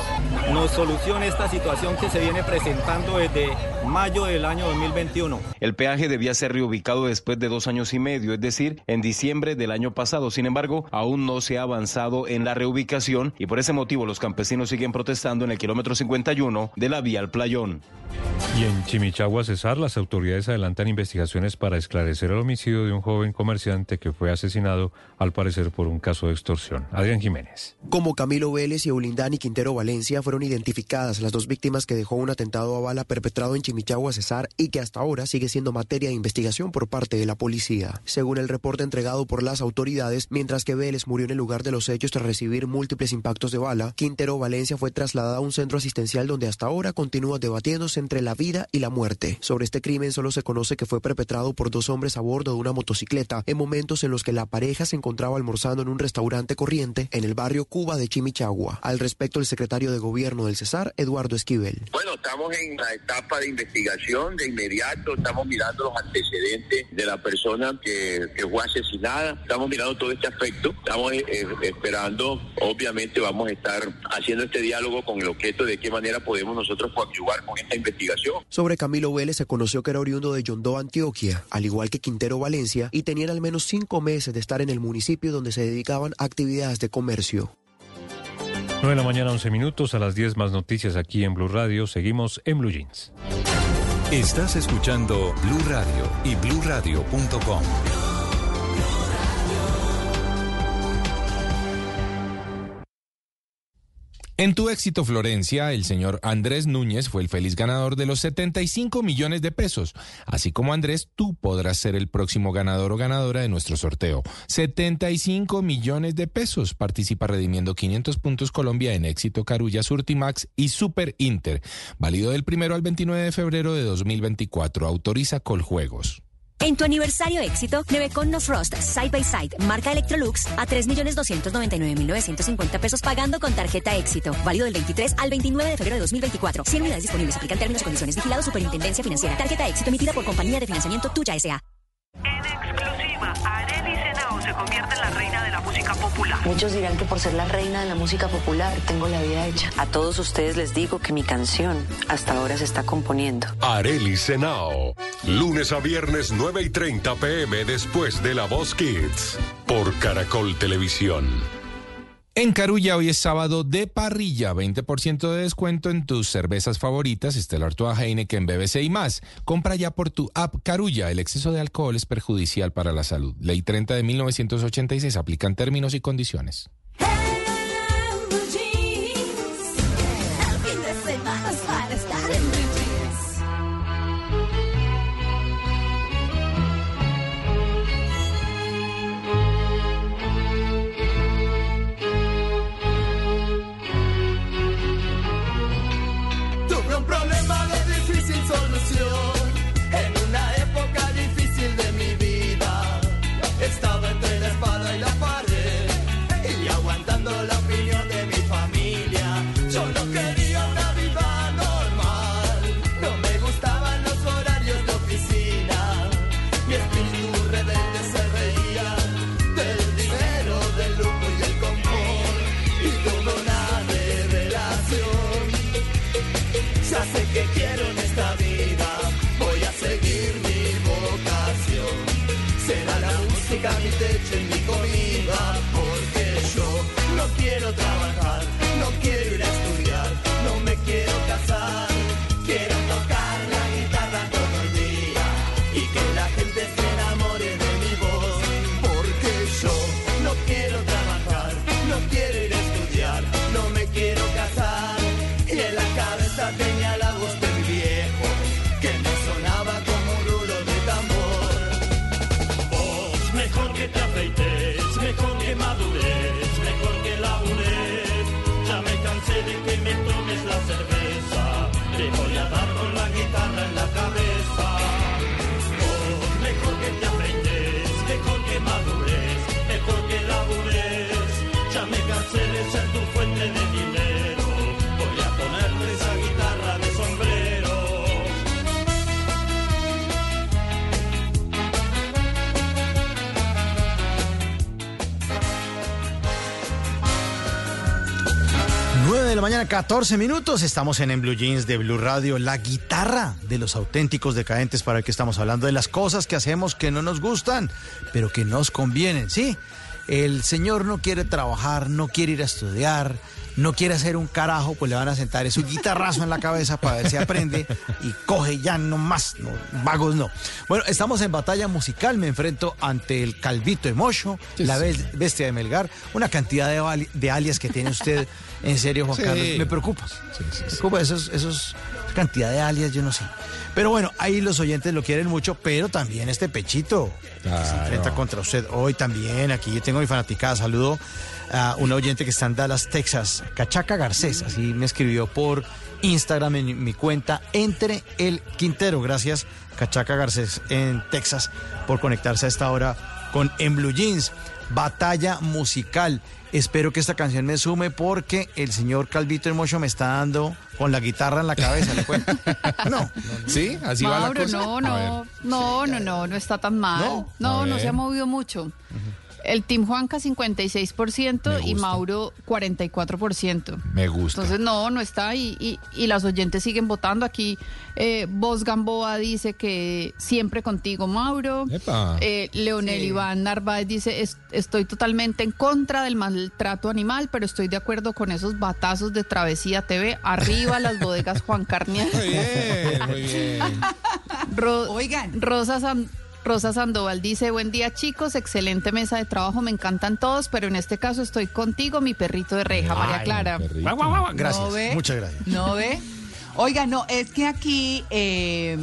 [SPEAKER 64] nos solucione esta situación que se viene presentando desde mayo del año 2021.
[SPEAKER 63] El peaje debía ser reubicado después de dos años y medio, es decir, en diciembre del año pasado. Sin embargo, aún no se ha avanzado en la reubicación y por ese motivo los campesinos siguen protestando en el kilómetro 51 de la vía al Playón.
[SPEAKER 30] Y en Chimichagua, Cesar, las autoridades adelantan investigaciones para esclarecer el homicidio de un joven comerciante que fue asesinado, al parecer, por un caso de extorsión. Adrián Jiménez.
[SPEAKER 65] Como Camilo Vélez y Eulindani Quintero Valencia fueron identificadas las dos víctimas que dejó un atentado a bala perpetrado en Chimichagua, Cesar, y que hasta ahora sigue siendo materia de investigación por parte de la policía. Según el reporte entregado por las autoridades, mientras que Vélez murió en el lugar de los hechos tras recibir múltiples impactos de bala, Quintero Valencia fue trasladado a un centro asistencial donde hasta ahora continúa debatiéndose entre la vida y la muerte. Sobre este crimen solo se conoce que fue perpetrado por dos hombres a bordo de una motocicleta en momentos en los que la pareja se encontraba almorzando en un restaurante corriente en el barrio Cuba de Chimichagua. Al respecto, el secretario de gobierno del Cesar, Eduardo Esquivel.
[SPEAKER 66] Bueno, estamos en la etapa de investigación de inmediato, estamos mirando los antecedentes de la persona que, que fue asesinada, estamos mirando todo este aspecto, estamos eh, eh, esperando, obviamente vamos a estar haciendo este diálogo con el objeto de qué manera podemos nosotros coadyuvar con esta investigación.
[SPEAKER 65] Sobre Camilo Vélez se conoció que era oriundo de Yondó, Antioquia, al igual que Quintero Valencia, y tenían al menos cinco meses de estar en el municipio donde se dedicaban a actividades de comercio.
[SPEAKER 30] 9 de la mañana, 11 minutos, a las 10 más noticias aquí en Blue Radio. Seguimos en Blue Jeans.
[SPEAKER 2] Estás escuchando Blue Radio y bluradio.com.
[SPEAKER 8] En tu éxito, Florencia, el señor Andrés Núñez fue el feliz ganador de los 75 millones de pesos. Así como Andrés, tú podrás ser el próximo ganador o ganadora de nuestro sorteo. 75 millones de pesos. Participa redimiendo 500 puntos Colombia en éxito Carulla, Surtimax y Super Inter. Válido del primero al 29 de febrero de 2024. Autoriza Coljuegos.
[SPEAKER 1] En tu aniversario éxito, Nevecon No Frost Side by Side, marca Electrolux, a 3.299.950 pesos pagando con tarjeta éxito. Válido del 23 al 29 de febrero de 2024. 100 unidades disponibles. Aplican términos y condiciones. Vigilado Superintendencia Financiera. Tarjeta éxito emitida por Compañía de Financiamiento Tuya S.A.
[SPEAKER 67] exclusiva, Arely Senao se convierte en la reina de música popular.
[SPEAKER 68] Muchos dirán que por ser la reina de la música popular tengo la vida hecha. A todos ustedes les digo que mi canción hasta ahora se está componiendo.
[SPEAKER 69] Areli Senao. Lunes a viernes 9 y 30 pm después de La Voz Kids. Por Caracol Televisión.
[SPEAKER 8] En Carulla hoy es sábado de parrilla, 20% de descuento en tus cervezas favoritas, Stella Artois, Heineken, BBC y más. Compra ya por tu app Carulla. El exceso de alcohol es perjudicial para la salud. Ley 30 de 1986 aplican términos y condiciones.
[SPEAKER 70] La
[SPEAKER 9] mañana, 14 minutos. Estamos en, en Blue Jeans de Blue Radio, la guitarra de los auténticos decadentes para el que estamos hablando de las cosas que hacemos que no nos gustan, pero que nos convienen. Sí, el señor no quiere trabajar, no quiere ir a estudiar, no quiere hacer un carajo, pues le van a sentar su guitarrazo en la cabeza para ver si aprende y coge ya no más, no, vagos no. Bueno, estamos en batalla musical, me enfrento ante el Calvito de Mocho, la bes- bestia de Melgar, una cantidad de, de alias que tiene usted, en serio, Juan
[SPEAKER 8] Sí.
[SPEAKER 9] Carlos, me preocupa. Me preocupa esos, esos cantidad de alias, yo no sé. Pero bueno, ahí los oyentes lo quieren mucho, pero también este pechito que se enfrenta contra usted hoy también. Aquí yo tengo mi fanaticada. Saludo a un oyente que está en Dallas, Texas, Cachaca Garcés. Así me escribió por Instagram en mi cuenta Entre el Quintero. Gracias, Cachaca Garcés en Texas, por conectarse a esta hora con En Blue Jeans. Batalla musical. Espero que esta canción me sume porque el señor Calvito Hermoso me está dando con la guitarra en la cabeza. ¿le cuento? <laughs> No.
[SPEAKER 8] ¿Sí? Así va la cosa.
[SPEAKER 7] no, no, no, no, no, no está tan mal.
[SPEAKER 8] No.
[SPEAKER 7] No, se ha movido mucho. El Team Juanca 56% y Mauro 44%.
[SPEAKER 8] Me gusta.
[SPEAKER 7] Entonces no, no está y, y, y las oyentes siguen votando. Aquí eh, Vos Gamboa dice que siempre contigo, Mauro.
[SPEAKER 8] Epa.
[SPEAKER 7] Eh, Leonel
[SPEAKER 8] Sí.
[SPEAKER 7] Iván Narváez dice, "Es- estoy totalmente en contra del maltrato animal, pero estoy de acuerdo con esos batazos de Travesía TV. Arriba las bodegas Juan Carniel. <laughs>
[SPEAKER 8] Muy bien, muy bien.
[SPEAKER 7] Oigan. Rosa, San- Rosa Sandoval dice, buen día chicos, excelente mesa de trabajo, me encantan todos, pero en este caso estoy contigo, mi perrito de reja, María Clara.
[SPEAKER 9] mi perrito. Guau, guau, guau. Gracias,
[SPEAKER 6] ¿No ve?
[SPEAKER 9] muchas gracias.
[SPEAKER 6] ¿No ve? Oiga, no, es que aquí, eh,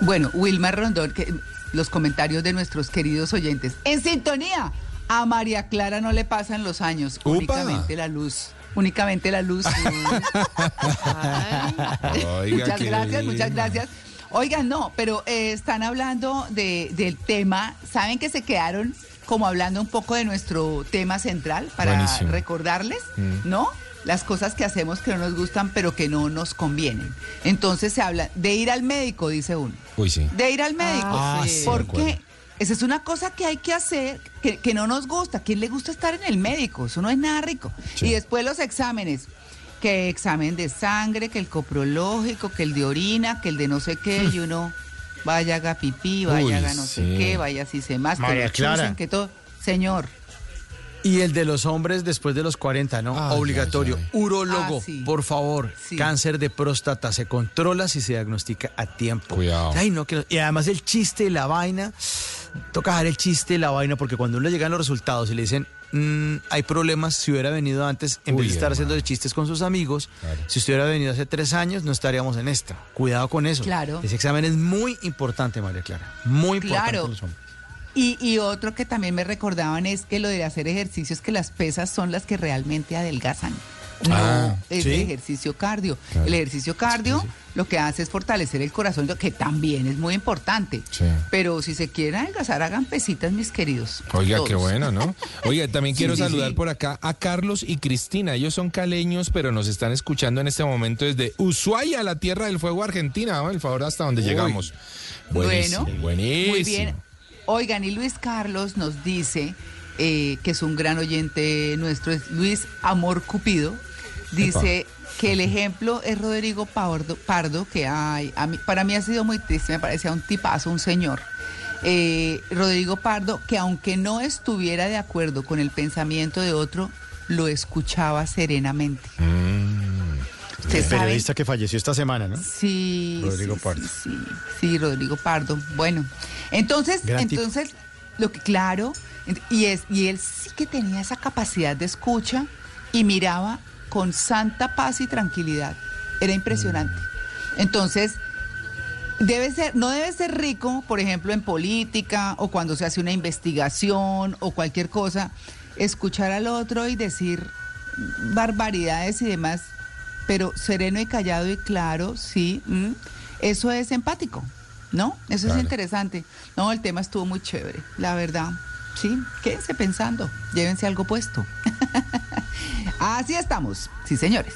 [SPEAKER 6] bueno, Wilmar Rondón, que, los comentarios de nuestros queridos oyentes. En sintonía, a María Clara no le pasan los años,
[SPEAKER 8] Upa.
[SPEAKER 6] únicamente la luz. Únicamente la luz. <laughs>
[SPEAKER 8] Oiga,
[SPEAKER 6] muchas gracias,
[SPEAKER 8] lindo.
[SPEAKER 6] muchas gracias. Oigan, no, pero eh, están hablando de, del tema, ¿saben que se quedaron como hablando un poco de nuestro tema central para
[SPEAKER 8] Buenísimo.
[SPEAKER 6] recordarles,
[SPEAKER 8] Mm.
[SPEAKER 6] ¿no? Las cosas que hacemos que no nos gustan pero que no nos convienen. Entonces se habla de ir al médico, dice uno.
[SPEAKER 8] Uy, sí.
[SPEAKER 6] De ir al médico.
[SPEAKER 8] Ah, sí.
[SPEAKER 6] Porque esa es una cosa que hay que hacer, que, que no nos gusta. ¿A quién le gusta estar en el médico? Eso no es nada rico. Y después los exámenes. Que examen de sangre, que el coprológico, que el de orina, que el de no sé qué, y uno vaya haga pipí, vaya
[SPEAKER 9] Uy,
[SPEAKER 6] haga no sé qué, vaya si se más, que chusen, todo. Señor,
[SPEAKER 9] Y el de los hombres después de los 40, ¿no?
[SPEAKER 6] Ay,
[SPEAKER 9] Obligatorio.
[SPEAKER 6] ay, ay.
[SPEAKER 9] Urólogo,
[SPEAKER 6] Ah, sí.
[SPEAKER 9] por favor.
[SPEAKER 6] Sí.
[SPEAKER 9] Cáncer de próstata se controla si se diagnostica a tiempo.
[SPEAKER 8] Cuidado.
[SPEAKER 9] Ay, no, que- y además el chiste la vaina, toca dejar el chiste la vaina porque cuando uno le llegan los resultados y le dicen, "Mm, hay problemas, si hubiera venido antes, en
[SPEAKER 8] Uy,
[SPEAKER 9] vez de estar haciendo chistes con sus amigos, si usted hubiera venido hace tres años, no estaríamos en esta. Cuidado con eso.
[SPEAKER 6] Claro.
[SPEAKER 9] Ese examen es muy importante, María Clara. Muy importante
[SPEAKER 6] Claro.
[SPEAKER 9] los hombres.
[SPEAKER 6] Y, y otro que también me recordaban es que lo de hacer ejercicio es que las pesas son las que realmente adelgazan. No
[SPEAKER 8] Ah,
[SPEAKER 6] el ejercicio cardio.
[SPEAKER 8] Claro.
[SPEAKER 6] El ejercicio cardio lo que hace es fortalecer el corazón, que también es muy importante. Pero si se quieren adelgazar, hagan pesitas, mis queridos.
[SPEAKER 8] Oiga,
[SPEAKER 6] Todos.
[SPEAKER 8] qué bueno, ¿no? Oiga, también <laughs> quiero saludar por acá a Carlos y Cristina. Ellos son caleños, pero nos están escuchando en este momento desde Ushuaia, la tierra del fuego argentina. ¿no? El favor hasta donde
[SPEAKER 6] Uy.
[SPEAKER 8] llegamos. Buenísimo,
[SPEAKER 6] Bueno,
[SPEAKER 8] buenísimo.
[SPEAKER 6] Muy bien. Oigan, y Luis Carlos nos dice eh, que es un gran oyente nuestro, es Luis Amor Cupido. Dice que el ejemplo es Rodrigo Pardo, Pardo que ay, a mí, para mí ha sido muy triste, me parecía un tipazo, un señor. eh, Rodrigo Pardo, que aunque no estuviera de acuerdo con el pensamiento de otro, lo escuchaba serenamente.
[SPEAKER 9] El periodista que falleció esta semana, ¿no?
[SPEAKER 6] Sí.
[SPEAKER 9] Rodrigo
[SPEAKER 6] sí,
[SPEAKER 9] Pardo.
[SPEAKER 6] Sí, sí, sí, Rodrigo Pardo. Bueno, entonces,
[SPEAKER 9] Gran tipo.
[SPEAKER 6] Lo que claro, y es, y él sí que tenía esa capacidad de escucha y miraba con santa paz y tranquilidad. Era impresionante. Entonces, debe ser, no debe ser rico, por ejemplo, en política o cuando se hace una investigación o cualquier cosa, escuchar al otro y decir barbaridades y demás, pero sereno y callado y claro, sí, mm, eso es empático, ¿no? Eso
[SPEAKER 71] Claro.
[SPEAKER 6] es interesante. No, el tema estuvo muy chévere, la verdad. Sí, quédense pensando, llévense algo puesto. <laughs> Así estamos, sí, señores.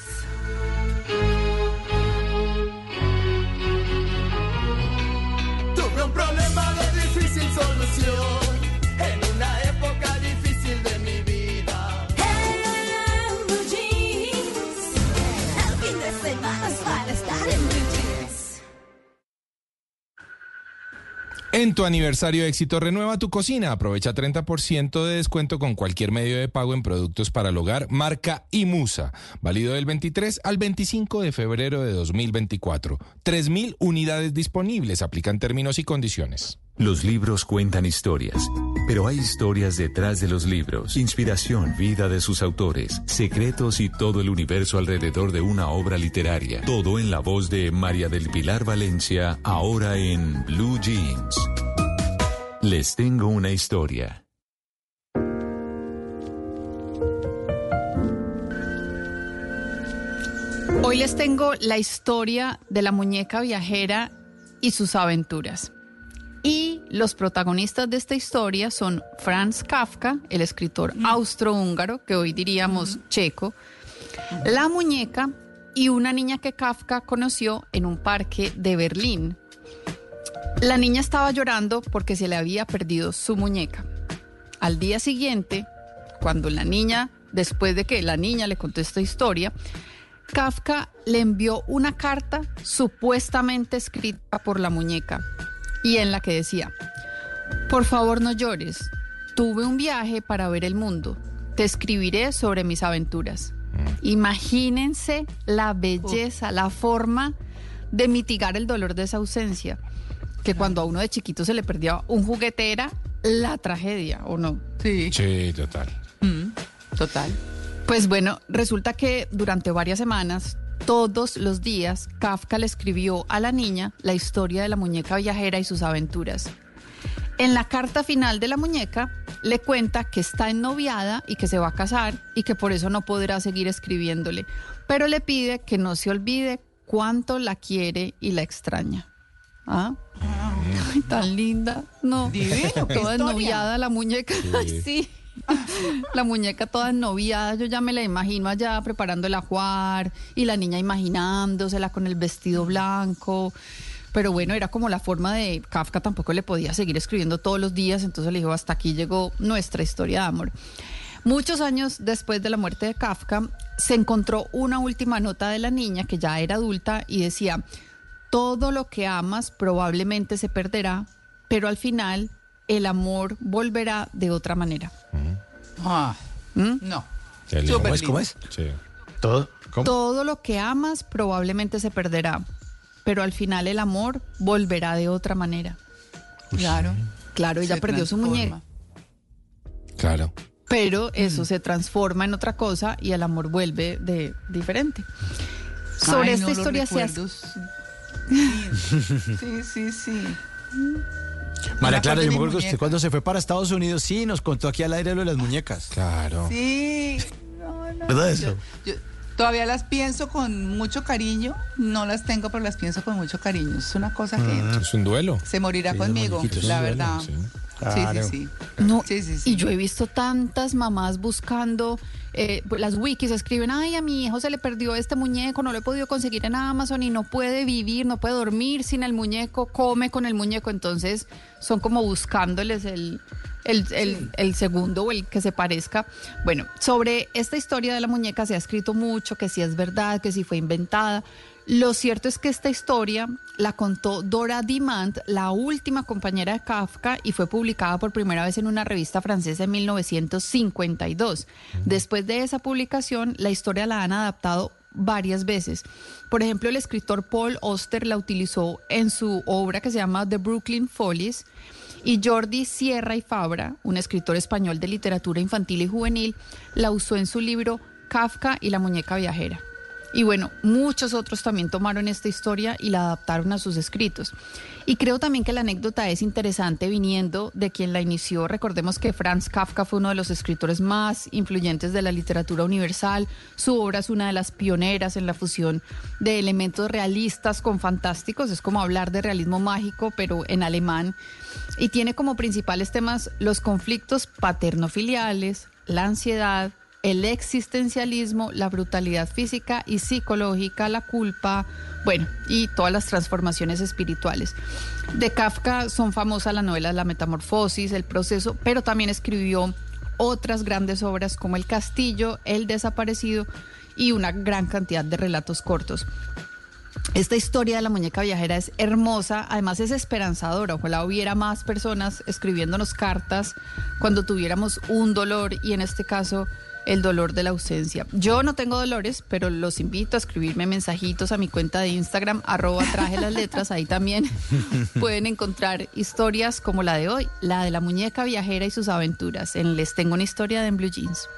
[SPEAKER 72] Tuve un problema de difícil solución En
[SPEAKER 8] tu aniversario éxito, renueva tu cocina. Aprovecha 30% de descuento con cualquier medio de pago en productos para el hogar, marca Imusa. Válido del 23 al 25 de febrero de 2024. 3.000 unidades disponibles. Aplican términos y condiciones.
[SPEAKER 2] Los libros cuentan historias, pero hay historias detrás de los libros, inspiración, vida de sus autores, secretos y todo el universo alrededor de una obra literaria. Todo en la voz de María del Pilar Valencia, ahora en Blue Jeans. Les tengo una historia.
[SPEAKER 7] Hoy les tengo la historia de la muñeca viajera y sus aventuras. Y los protagonistas de esta historia son Franz Kafka, el escritor austrohúngaro, que hoy diríamos checo, la muñeca y una niña que Kafka conoció en un parque de Berlín. La niña estaba llorando porque se le había perdido su muñeca. Al día siguiente, cuando la niña, después de que la niña le contó esta historia, Kafka le envió una carta supuestamente escrita por la muñeca y en la que decía, por favor no llores, tuve un viaje para ver el mundo, te escribiré sobre mis aventuras. Imagínense la belleza, la forma de mitigar el dolor de esa ausencia, que cuando a uno de chiquito se le perdía un juguete era la tragedia, ¿o no?
[SPEAKER 6] Sí.
[SPEAKER 8] Sí, total.
[SPEAKER 6] Total.
[SPEAKER 7] Pues bueno, resulta que durante varias semanas, todos los días, Kafka le escribió a la niña la historia de la muñeca viajera y sus aventuras. En la carta final de la muñeca le cuenta que está ennoviada y que se va a casar y que por eso no podrá seguir escribiéndole, pero le pide que no se olvide cuánto la quiere y la extraña. ¿Ah? Ay, tan linda. No,
[SPEAKER 6] Divino,
[SPEAKER 7] toda ennoviada la muñeca. Sí. <laughs> <laughs> La muñeca toda ennoviada, yo ya me la imagino allá preparando el ajuar y la niña imaginándosela con el vestido blanco. Pero bueno, era como la forma de Kafka, tampoco le podía seguir escribiendo todos los días, entonces le dijo, hasta aquí llegó nuestra historia de amor. Muchos años después de la muerte de Kafka, se encontró una última nota de la niña, que ya era adulta, y decía, todo lo que amas probablemente se perderá, pero al final el amor volverá de otra manera.
[SPEAKER 6] Ah,
[SPEAKER 7] ¿Mm?
[SPEAKER 6] no.
[SPEAKER 8] Qué lindo.
[SPEAKER 6] Súper lindo.
[SPEAKER 8] Sí.
[SPEAKER 9] Todo.
[SPEAKER 7] Todo lo que amas probablemente se perderá, pero al final el amor volverá de otra manera.
[SPEAKER 6] Claro.
[SPEAKER 7] Claro, ella
[SPEAKER 6] Se
[SPEAKER 7] perdió su muñeca,
[SPEAKER 8] Claro.
[SPEAKER 7] pero eso se transforma en otra cosa y el amor vuelve de diferente. Sobre
[SPEAKER 6] Ay,
[SPEAKER 7] esta
[SPEAKER 6] no,
[SPEAKER 7] historia se hace...
[SPEAKER 6] recuerdos. <laughs> Sí, sí, sí.
[SPEAKER 9] María Clara, yo me acuerdo que usted cuando se fue para Estados Unidos, sí, nos contó aquí al aire lo de las muñecas.
[SPEAKER 8] Claro.
[SPEAKER 6] Sí. No, no.
[SPEAKER 9] ¿Verdad eso?
[SPEAKER 6] Yo todavía las pienso con mucho cariño. No las tengo, pero las pienso con mucho cariño. Es una cosa que
[SPEAKER 8] Es un duelo.
[SPEAKER 6] se morirá
[SPEAKER 8] Sí,
[SPEAKER 6] conmigo, la verdad.
[SPEAKER 8] sí.
[SPEAKER 6] Sí,
[SPEAKER 9] Claro.
[SPEAKER 6] sí, sí.
[SPEAKER 7] No,
[SPEAKER 6] Sí, sí, sí.
[SPEAKER 7] y yo he visto tantas mamás buscando, eh, las wikis escriben, ay, a mi hijo se le perdió este muñeco, no lo he podido conseguir en Amazon y no puede vivir, no puede dormir sin el muñeco, come con el muñeco, entonces son como buscándoles el, el, el- el segundo o el que se parezca. Bueno, sobre esta historia de la muñeca se ha escrito mucho, que si es verdad, que si fue inventada. Lo cierto es que esta historia la contó Dora Dimant, la última compañera de Kafka, y fue publicada por primera vez en una revista francesa en 1952. Después de esa publicación, la historia la han adaptado varias veces. Por ejemplo, el escritor Paul Auster la utilizó en su obra que se llama The Brooklyn Follies. Y Jordi Sierra y Fabra, un escritor español de literatura infantil y juvenil, la usó en su libro Kafka y la muñeca viajera. Y bueno, muchos otros también tomaron esta historia y la adaptaron a sus escritos. Y creo también que la anécdota es interesante viniendo de quien la inició. Recordemos que Franz Kafka fue uno de los escritores más influyentes de la literatura universal. Su obra es una de las pioneras en la fusión de elementos realistas con fantásticos. Es como hablar de realismo mágico, pero en alemán. Y tiene como principales temas los conflictos paterno-filiales, la ansiedad, el existencialismo, la brutalidad física y psicológica, la culpa, bueno, y todas las transformaciones espirituales. De Kafka son famosas las novelas La Metamorfosis, El Proceso, pero también escribió otras grandes obras como El Castillo, El Desaparecido y una gran cantidad de relatos cortos. Esta historia de la muñeca viajera es hermosa, además es esperanzadora. Ojalá hubiera más personas escribiéndonos cartas cuando tuviéramos un dolor y en este caso el dolor de la ausencia. Yo no tengo dolores, pero los invito a escribirme mensajitos a mi cuenta de Instagram, arroba traje las letras. Ahí también <laughs> pueden encontrar historias como la de hoy, la de la muñeca viajera y sus aventuras. En Les Tengo una historia de en Blue Jeans.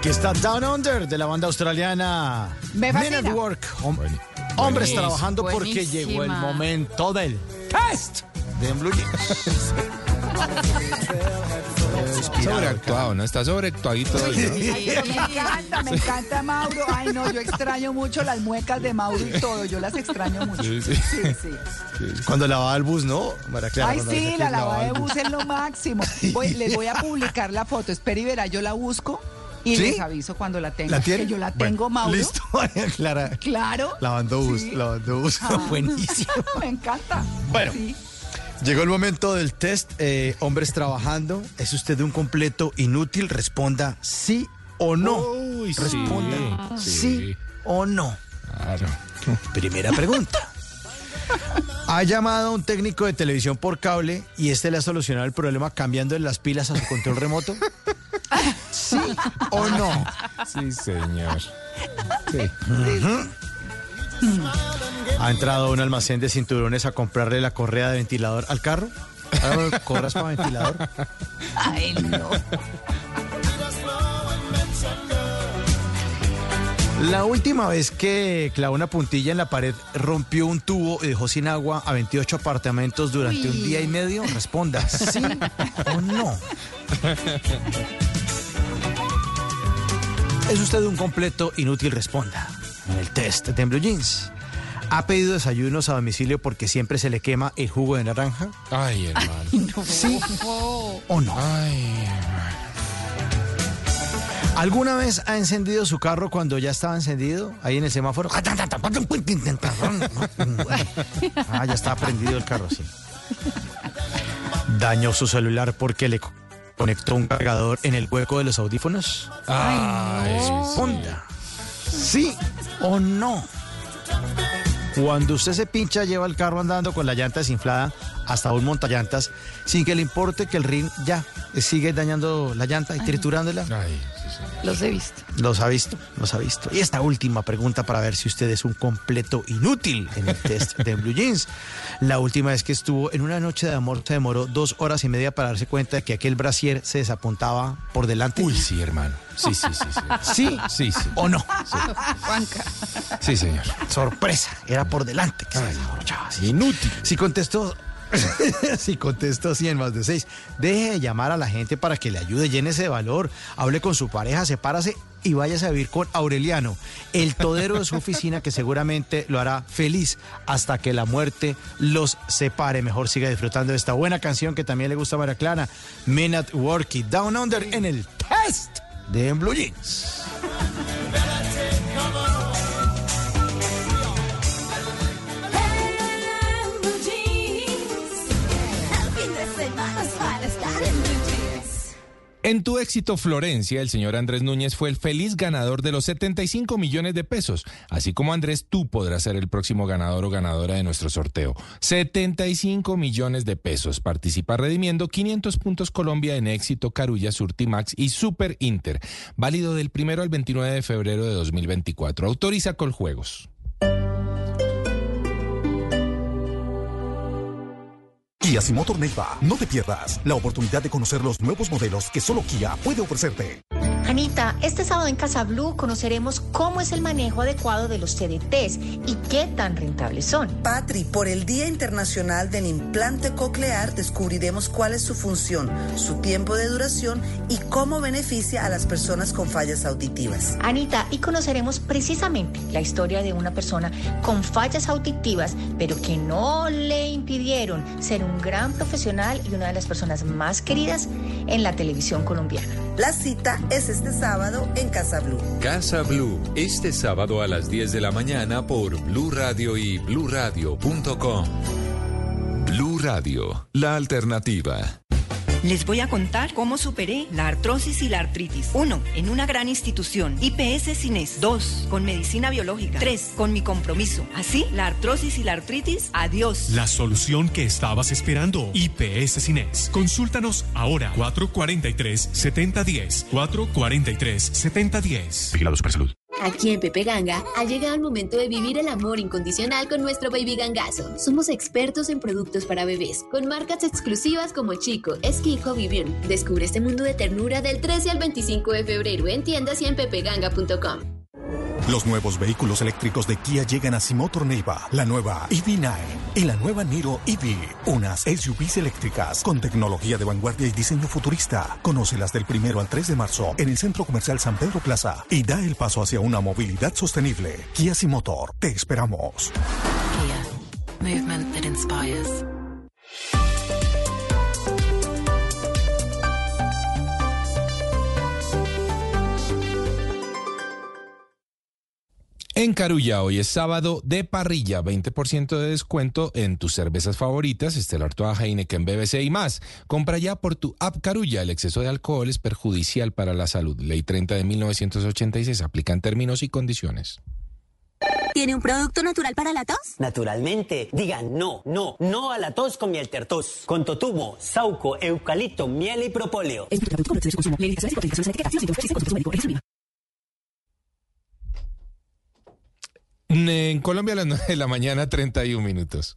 [SPEAKER 9] Aquí está Down Under de la banda australiana
[SPEAKER 6] Me
[SPEAKER 9] Men at Work. Hom- hombres
[SPEAKER 8] Buenísimo.
[SPEAKER 9] trabajando porque llegó el momento del test de Blue Jeans.
[SPEAKER 8] Sobreactuado, ¿no? Está sobreactuadito ¿no?
[SPEAKER 6] Me encanta, me encanta Mauro. Ay, no, yo extraño mucho las muecas de Mauro y todo. Yo las extraño mucho.
[SPEAKER 8] Sí,
[SPEAKER 6] Sí,
[SPEAKER 8] sí.
[SPEAKER 6] sí.
[SPEAKER 9] Cuando lavaba el bus, ¿no? María Clara,
[SPEAKER 6] Ay, sí, la lavada de bus es lo máximo. Voy- les voy a publicar la foto. Espera y verá, yo la busco y
[SPEAKER 9] ¿Sí?
[SPEAKER 6] les aviso cuando la tenga.
[SPEAKER 9] ¿La tiene?
[SPEAKER 6] Que yo la
[SPEAKER 9] Bueno,
[SPEAKER 6] tengo, Mauro.
[SPEAKER 9] Listo, <laughs> María Clara.
[SPEAKER 6] Claro.
[SPEAKER 9] Lavando bus,
[SPEAKER 6] Sí.
[SPEAKER 9] lavando bus.
[SPEAKER 6] Ah. <laughs>
[SPEAKER 9] Buenísimo.
[SPEAKER 6] Me encanta.
[SPEAKER 9] Bueno.
[SPEAKER 6] Sí.
[SPEAKER 9] Llegó el momento del test. eh, hombres trabajando. ¿Es usted un completo inútil? Responda sí o no.
[SPEAKER 8] Uy, sí,
[SPEAKER 9] Responda sí,
[SPEAKER 8] sí.
[SPEAKER 9] o no.
[SPEAKER 8] Claro.
[SPEAKER 9] Primera pregunta. Ha llamado a un técnico de televisión por cable y este le ha solucionado el problema cambiando las pilas a su control remoto. ¿Sí o no?
[SPEAKER 8] Sí, señor. Sí.
[SPEAKER 9] ¿Ha entrado a un almacén de cinturones a comprarle la correa de ventilador al carro? Ah, ¿Corras para ventilador?
[SPEAKER 6] Ay, no.
[SPEAKER 9] La última vez que clavó una puntilla en la pared, rompió un tubo y dejó sin agua a 28 apartamentos durante un día y medio. Responda, ¿sí o no? ¿Es usted un completo inútil? Responda en el test de Blue Jeans. ¿Ha pedido desayunos a domicilio porque siempre se le quema el jugo de naranja?
[SPEAKER 8] Ay, hermano.
[SPEAKER 9] ¿Sí <laughs> o no?
[SPEAKER 8] Ay,
[SPEAKER 9] ¿Alguna vez ha encendido su carro cuando ya estaba encendido? Ahí en el semáforo. Ah, ya está prendido el carro, sí. ¿Dañó su celular porque le co- conectó un cargador en el hueco de los audífonos?
[SPEAKER 8] Ay,
[SPEAKER 9] Responda. ¿Sí o no? Cuando usted se pincha, lleva el carro andando con la llanta desinflada hasta un montallantas sin que le importe que el ring ya sigue dañando la llanta y triturándola.
[SPEAKER 8] Ay,
[SPEAKER 7] Los he visto.
[SPEAKER 9] Los ha visto, los ha visto. Y esta última pregunta para ver si usted es un completo inútil en el test de Blue Jeans. La última vez que estuvo en una noche de amor se demoró dos horas y media para darse cuenta de que aquel brasier se desapuntaba por delante.
[SPEAKER 8] Uy, sí, hermano. Sí, sí, sí, sí.
[SPEAKER 9] ¿Sí
[SPEAKER 8] Sí, sí.
[SPEAKER 9] o no?
[SPEAKER 7] Juanca.
[SPEAKER 8] Sí, señor.
[SPEAKER 9] Sorpresa, era por delante que se desabrochaba así.
[SPEAKER 8] Inútil.
[SPEAKER 9] Si contestó, <laughs> si contestó 100 más de 6, deje de llamar a la gente para que le ayude, llénese de valor, hable con su pareja, sepárase y váyase a vivir con Aureliano, el todero de su oficina que seguramente lo hará feliz hasta que la muerte los separe. Mejor siga disfrutando de esta buena canción que también le gusta a María Clara, Men at Work It Down Under en el test de Blue Jeans. <laughs>
[SPEAKER 8] En tu éxito Florencia, el señor Andrés Núñez fue el feliz ganador de los 75 millones de pesos. Así como Andrés, tú podrás ser el próximo ganador o ganadora de nuestro sorteo. 75 millones de pesos. Participa redimiendo 500 puntos Colombia en éxito Carulla, Surtimax y Super Inter. Válido del primero al 29 de febrero de 2024. Autoriza Coljuegos.
[SPEAKER 16] Kia Motor Neiva, no te pierdas la oportunidad de conocer los nuevos modelos que solo Kia puede ofrecerte.
[SPEAKER 73] Anita, este sábado en Casa Blue conoceremos cómo es el manejo adecuado de los CDTs y qué tan rentables son.
[SPEAKER 74] Patri, por el Día Internacional del Implante Coclear descubriremos cuál es su función, su tiempo de duración y cómo beneficia a las personas con fallas auditivas.
[SPEAKER 73] Anita, y conoceremos precisamente la historia de una persona con fallas auditivas, pero que no le impidieron ser un gran profesional y una de las personas más queridas en la televisión colombiana.
[SPEAKER 74] La cita es este sábado en Casa Blue.
[SPEAKER 2] Casa Blue, este sábado a las 10 de la mañana por Blue Radio y bluradio.com. Blue Radio, la alternativa.
[SPEAKER 75] Les voy a contar cómo superé la artrosis y la artritis. 1. En una gran institución. IPS Cines. 2. Con medicina biológica. 3. Con mi compromiso. Así, la artrosis y la artritis, adiós.
[SPEAKER 3] La solución que estabas esperando. IPS Cines. Consúltanos ahora. 443-7010. 443-7010.
[SPEAKER 13] Vigilados para salud.
[SPEAKER 1] Aquí en Pepe Ganga ha llegado el momento de vivir el amor incondicional con nuestro baby gangazo. Somos expertos en productos para bebés, con marcas exclusivas como Chico, Esquijo, Vivian. Descubre este mundo de ternura del 13 al 25 de febrero en tiendas y en pepeganga.com.
[SPEAKER 16] Los nuevos vehículos eléctricos de Kia llegan a Simotor Neiva, la nueva EV9 y la nueva Niro EV, unas SUVs eléctricas con tecnología de vanguardia y diseño futurista. Conócelas del primero al 3 de marzo en el Centro Comercial San Pedro Plaza y da el paso hacia una movilidad sostenible. Kia Simotor, te esperamos.
[SPEAKER 76] Movement that inspires.
[SPEAKER 8] En Carulla hoy es sábado de parrilla, 20% de descuento en tus cervezas favoritas, Estelar Toa, Heineken, BBC y más. Compra ya por tu app Carulla. El exceso de alcohol es perjudicial para la salud. Ley 30 de 1986 aplica en términos y condiciones.
[SPEAKER 77] ¿Tiene un producto natural para la tos?
[SPEAKER 53] Naturalmente. Digan no, no, no a la tos con miel tertos. Con totumo, sauco, eucalipto, miel y propóleo.
[SPEAKER 8] En Colombia a las 9 de la mañana, 31 minutos.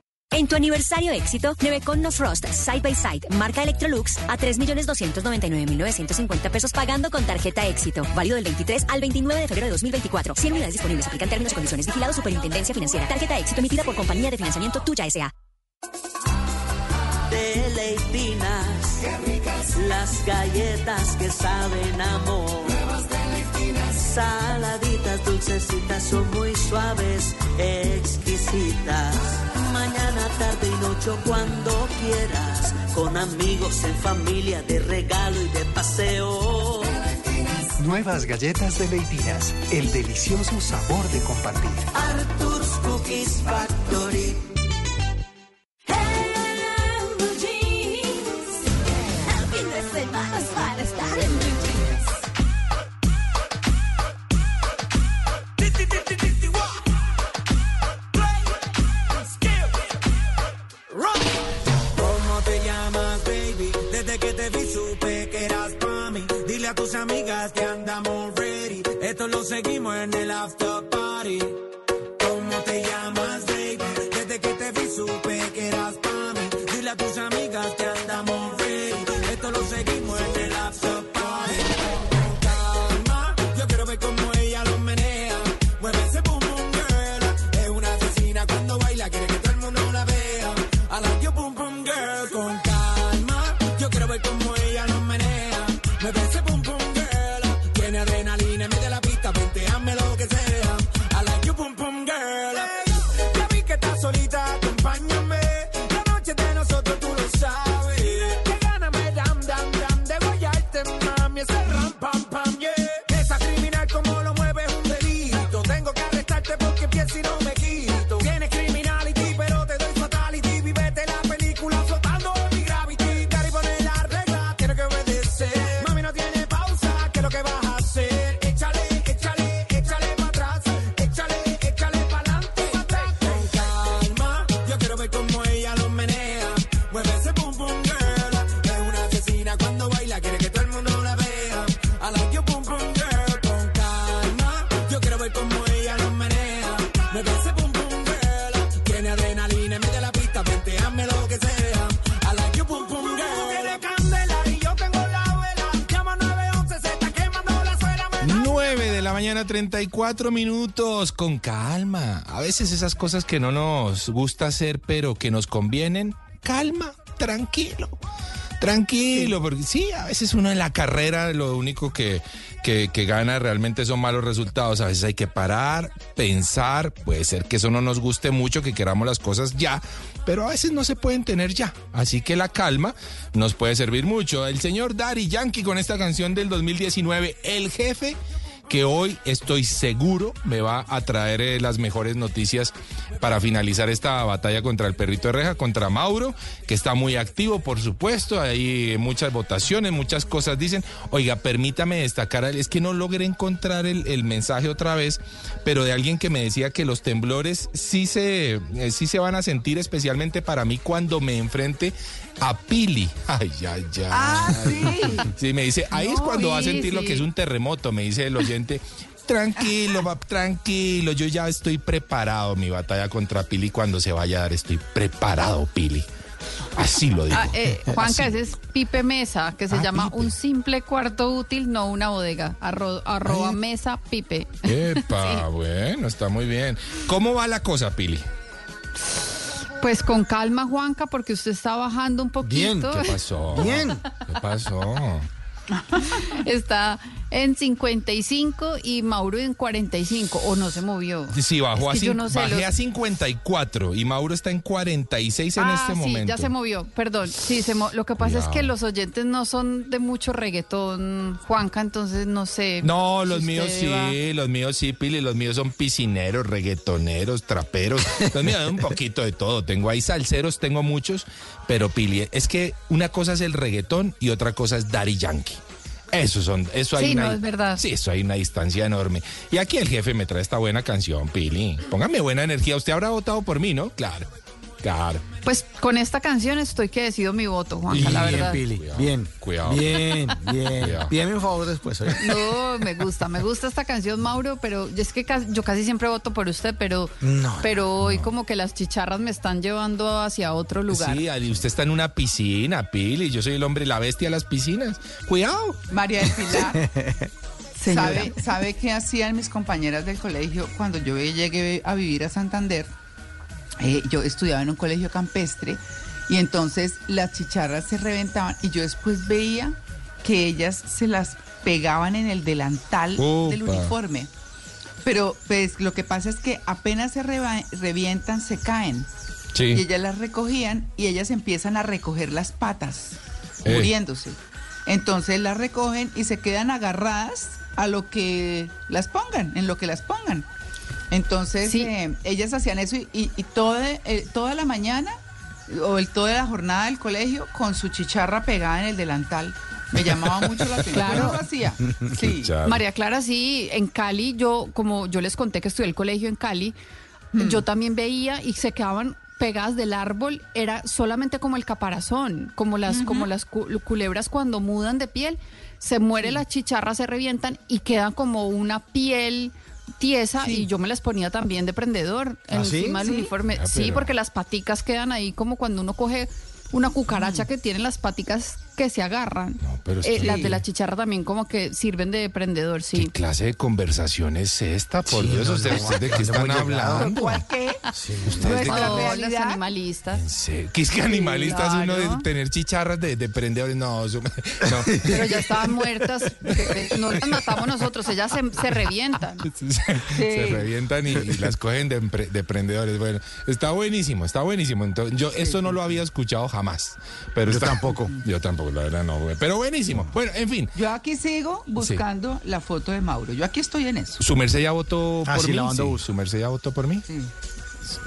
[SPEAKER 1] En tu aniversario éxito, Nevecon No Frost Side by Side, marca Electrolux, a 3.299.950 pesos pagando con tarjeta éxito. Válido del 23 al 29 de febrero de 2024. 100 unidades disponibles. Aplican términos y condiciones. Vigilado Superintendencia Financiera. Tarjeta éxito emitida por Compañía de Financiamiento Tuya S.A.
[SPEAKER 78] Deleitinas. Las galletas que saben amor. Saladitas, dulcecitas, son muy suaves. Amigos, en familia, de regalo y de paseo.
[SPEAKER 79] Nuevas galletas de Leitinas, el delicioso sabor de compartir.
[SPEAKER 78] Arthur's Cookies Factory.
[SPEAKER 8] 54 minutos, con calma. A veces esas cosas que no nos gusta hacer, pero que nos convienen, calma, tranquilo. Tranquilo, porque sí, a veces uno en la carrera lo único que, que, gana realmente son malos resultados. A veces hay que parar, pensar, puede ser que eso no nos guste mucho, que queramos las cosas ya, pero a veces no se pueden tener ya. Así que la calma nos puede servir mucho. El señor Daddy Yankee con esta canción del 2019, El Jefe, que hoy estoy seguro me va a traer eh, las mejores noticias para finalizar esta batalla contra el perrito de reja, contra Mauro, que está muy activo, por supuesto. Hay muchas votaciones, muchas cosas dicen. Oiga, permítame destacar, es que no logré encontrar el, el mensaje otra vez, pero de alguien que me decía que los temblores sí se, eh, sí se van a sentir, especialmente para mí, cuando me enfrente a Pili. Ay, ay, ay.
[SPEAKER 6] Ah, sí.
[SPEAKER 8] Sí, me dice, ahí es cuando va a
[SPEAKER 6] sí,
[SPEAKER 8] sentir lo que es un terremoto, me dice el oyente. Tranquilo, va, tranquilo, yo ya estoy preparado. Mi batalla contra Pili cuando se vaya a dar, estoy preparado, Pili. Así lo digo.
[SPEAKER 7] Ah, eh, Juanca,
[SPEAKER 8] Así.
[SPEAKER 7] ese es Pipe Mesa, que se
[SPEAKER 8] Ah,
[SPEAKER 7] llama
[SPEAKER 8] Pipe.
[SPEAKER 7] un simple cuarto útil, no una bodega. Arro- arroba mesa Pipe.
[SPEAKER 8] Epa, <laughs> bueno, está muy bien. ¿Cómo va la cosa, Pili?
[SPEAKER 7] Pues con calma, Juanca, porque usted está bajando un poquito.
[SPEAKER 8] ¿Qué pasó?
[SPEAKER 9] Bien.
[SPEAKER 8] ¿Qué pasó? <laughs>
[SPEAKER 7] Está en 55 y Mauro en 45, o no se movió.
[SPEAKER 8] Sí, bajó
[SPEAKER 7] Es que
[SPEAKER 8] a,
[SPEAKER 7] no sé,
[SPEAKER 8] bajé
[SPEAKER 7] los-
[SPEAKER 8] a 54 y Mauro está en 46 en
[SPEAKER 7] ah,
[SPEAKER 8] este
[SPEAKER 7] sí,
[SPEAKER 8] momento.
[SPEAKER 7] ya se movió, perdón. Sí, se mo- lo que pasa es que los oyentes no son de mucho reggaetón, Juanca, entonces no sé.
[SPEAKER 8] No, los míos sí,
[SPEAKER 7] va-
[SPEAKER 8] los míos sí, Pili, los míos son piscineros, reggaetoneros, traperos, los míos un poquito de todo, tengo ahí salseros, tengo muchos, pero Pili, es que una cosa es el reggaetón y otra cosa es Daddy Yankee. Eso son, eso hay
[SPEAKER 7] Sí,
[SPEAKER 8] una,
[SPEAKER 7] no, es verdad.
[SPEAKER 8] Sí, eso hay una distancia enorme. Y aquí el jefe me trae esta buena canción, Pili. Póngame buena energía. Usted habrá votado por mí, ¿no? Claro, claro.
[SPEAKER 7] Pues con esta canción estoy que decido mi voto, Juanca, la
[SPEAKER 9] bien,
[SPEAKER 7] verdad.
[SPEAKER 9] Pili, bien.
[SPEAKER 8] Cuidado.
[SPEAKER 9] Bien, bien.
[SPEAKER 8] Cuidado.
[SPEAKER 9] Pídeme un favor después. ¿oye?
[SPEAKER 7] No, me gusta, me gusta esta canción, Mauro, pero es que casi- yo casi siempre voto por usted, pero,
[SPEAKER 9] No,
[SPEAKER 7] pero hoy como que las chicharras me están llevando hacia otro lugar.
[SPEAKER 8] Sí, usted está en una piscina, Pili. Yo soy el hombre, la bestia de las piscinas. Cuidado.
[SPEAKER 6] María del Pilar. <laughs>
[SPEAKER 7] Señora.
[SPEAKER 6] ¿Sabe, ¿Sabe qué hacían mis compañeras del colegio cuando yo llegué a vivir a Santander? Eh, yo estudiaba en un colegio campestre y entonces las chicharras se reventaban y yo después veía que ellas se las pegaban en el delantal del uniforme. Pero pues lo que pasa es que apenas se revientan, se caen.
[SPEAKER 8] Sí.
[SPEAKER 6] Y ellas las recogían y ellas empiezan a recoger las patas,
[SPEAKER 8] Eh.
[SPEAKER 6] muriéndose. Entonces las recogen y se quedan agarradas a lo que las pongan, en lo que las pongan. Entonces eh, ellas hacían eso y, y- y toda, eh, toda la mañana o el, toda la jornada del colegio con su chicharra pegada en el delantal. Me llamaba mucho la atención.
[SPEAKER 7] Claro.
[SPEAKER 6] Hacía. <laughs> Sí.
[SPEAKER 7] María Clara, sí, en Cali, yo, como yo les conté que estudié el colegio en Cali, yo también veía y se quedaban pegadas del árbol, era solamente como el caparazón, como las, como las cu- culebras cuando mudan de piel, se muere la chicharra, se revientan y queda como una piel tiesa y yo me las ponía también de prendedor
[SPEAKER 9] ¿Ah, sí?
[SPEAKER 7] encima del uniforme.
[SPEAKER 9] Ah,
[SPEAKER 7] sí, porque las paticas quedan ahí como cuando uno coge una cucaracha que tiene las paticas que se agarran.
[SPEAKER 8] pero
[SPEAKER 7] Eh,
[SPEAKER 8] que-
[SPEAKER 7] Las de la chicharra también como que sirven de prendedor, sí.
[SPEAKER 8] ¿Qué clase de conversación es esta? Por
[SPEAKER 9] Sí,
[SPEAKER 8] Dios,
[SPEAKER 9] no,
[SPEAKER 8] ¿ustedes
[SPEAKER 9] no,
[SPEAKER 8] de qué
[SPEAKER 9] no
[SPEAKER 8] están hablando?
[SPEAKER 6] ¿Cuál qué?
[SPEAKER 8] ¿Ustedes de
[SPEAKER 6] realidad.
[SPEAKER 7] animalistas.
[SPEAKER 8] Sí, ¿Qué es que animalistas uno
[SPEAKER 7] claro.
[SPEAKER 8] de tener chicharras de, de prendedores? No, eso me- <laughs> no.
[SPEAKER 7] Pero ya estaban muertas. No las matamos nosotros, ellas se, se revientan. <laughs>
[SPEAKER 8] Se revientan y, y las cogen de, empre- de prendedores. Bueno, está buenísimo, está buenísimo. Entonces, yo esto no lo había escuchado jamás. Pero
[SPEAKER 9] Yo
[SPEAKER 8] está-
[SPEAKER 9] tampoco. <laughs>
[SPEAKER 8] Yo tampoco, la verdad no. güey. Pero buenísimo. Bueno, en fin.
[SPEAKER 6] Yo aquí sigo buscando la foto de Mauro. Yo aquí estoy en eso.
[SPEAKER 8] ¿Su merced ya votó
[SPEAKER 9] Ah,
[SPEAKER 8] por
[SPEAKER 9] sí,
[SPEAKER 8] mí? Sí,
[SPEAKER 9] bus.
[SPEAKER 8] ¿Su merced ya votó por mí?
[SPEAKER 6] Sí.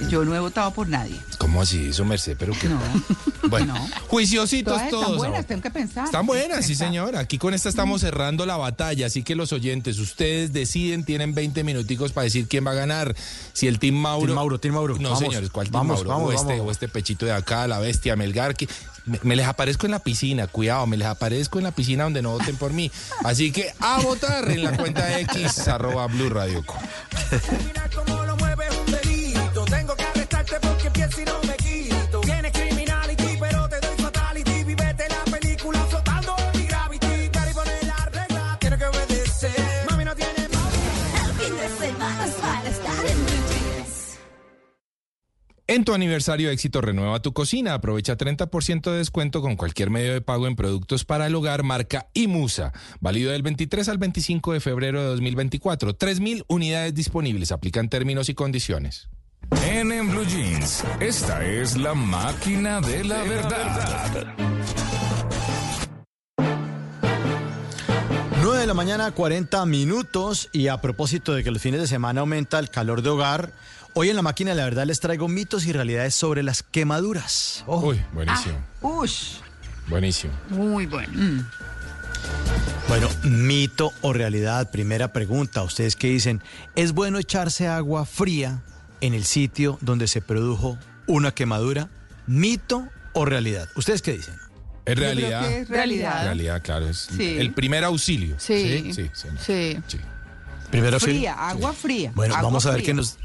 [SPEAKER 6] Yo no he votado por nadie.
[SPEAKER 8] ¿Cómo así, su merced? Pero que
[SPEAKER 6] No. <laughs>
[SPEAKER 8] Bueno,
[SPEAKER 6] No.
[SPEAKER 8] juiciositos
[SPEAKER 6] Todas
[SPEAKER 8] todos.
[SPEAKER 6] están buenas,
[SPEAKER 8] ahora.
[SPEAKER 6] tengo que pensar.
[SPEAKER 8] Están buenas, sí
[SPEAKER 6] pensar.
[SPEAKER 8] señora. Aquí con esta estamos cerrando la batalla, así que los oyentes, ustedes deciden, tienen 20 minuticos para decir quién va a ganar. Si el Team Mauro...
[SPEAKER 9] Team Mauro, Team Mauro.
[SPEAKER 8] No,
[SPEAKER 9] Vamos,
[SPEAKER 8] señores, ¿cuál Team
[SPEAKER 9] vamos,
[SPEAKER 8] Mauro?
[SPEAKER 9] vamos,
[SPEAKER 8] o, este,
[SPEAKER 9] vamos.
[SPEAKER 8] o este pechito de acá, la bestia, Melgar, que... Me, me les aparezco en la piscina, cuidado, me les aparezco en la piscina donde no voten por mí. Así que a votar en la cuenta X, arroba Blue Radio. <laughs>
[SPEAKER 80] En
[SPEAKER 8] tu aniversario éxito renueva tu cocina. Aprovecha 30% de descuento con cualquier medio de pago en productos para el hogar marca Imusa. Válido del 23 al 25 de febrero de 2024. 3.000 unidades disponibles. Aplican términos y condiciones.
[SPEAKER 2] En, en Blue Jeans, esta es la máquina de la verdad.
[SPEAKER 9] 9 de la mañana, 40 minutos. Y a propósito de que los fines de semana aumenta el calor de hogar, hoy en la máquina de la verdad les traigo mitos y realidades sobre las quemaduras. Ojo.
[SPEAKER 8] Uy, buenísimo.
[SPEAKER 6] Ush.
[SPEAKER 8] Buenísimo.
[SPEAKER 7] Muy bueno.
[SPEAKER 6] Mm.
[SPEAKER 9] Bueno, mito o realidad, primera pregunta. ¿Ustedes qué dicen? ¿Es bueno echarse agua fría en el sitio donde se produjo una quemadura? ¿Mito o realidad? ¿Ustedes qué dicen?
[SPEAKER 8] Es
[SPEAKER 6] Yo creo
[SPEAKER 8] realidad.
[SPEAKER 6] que es realidad.
[SPEAKER 8] Realidad, claro. Es
[SPEAKER 6] Sí.
[SPEAKER 8] el primer auxilio.
[SPEAKER 7] Sí.
[SPEAKER 8] Sí, señor.
[SPEAKER 7] Sí.
[SPEAKER 8] Sí.
[SPEAKER 9] Primero sí.
[SPEAKER 6] Fría, agua fría.
[SPEAKER 9] Bueno,
[SPEAKER 6] agua
[SPEAKER 9] vamos a ver
[SPEAKER 6] fría.
[SPEAKER 9] qué nos...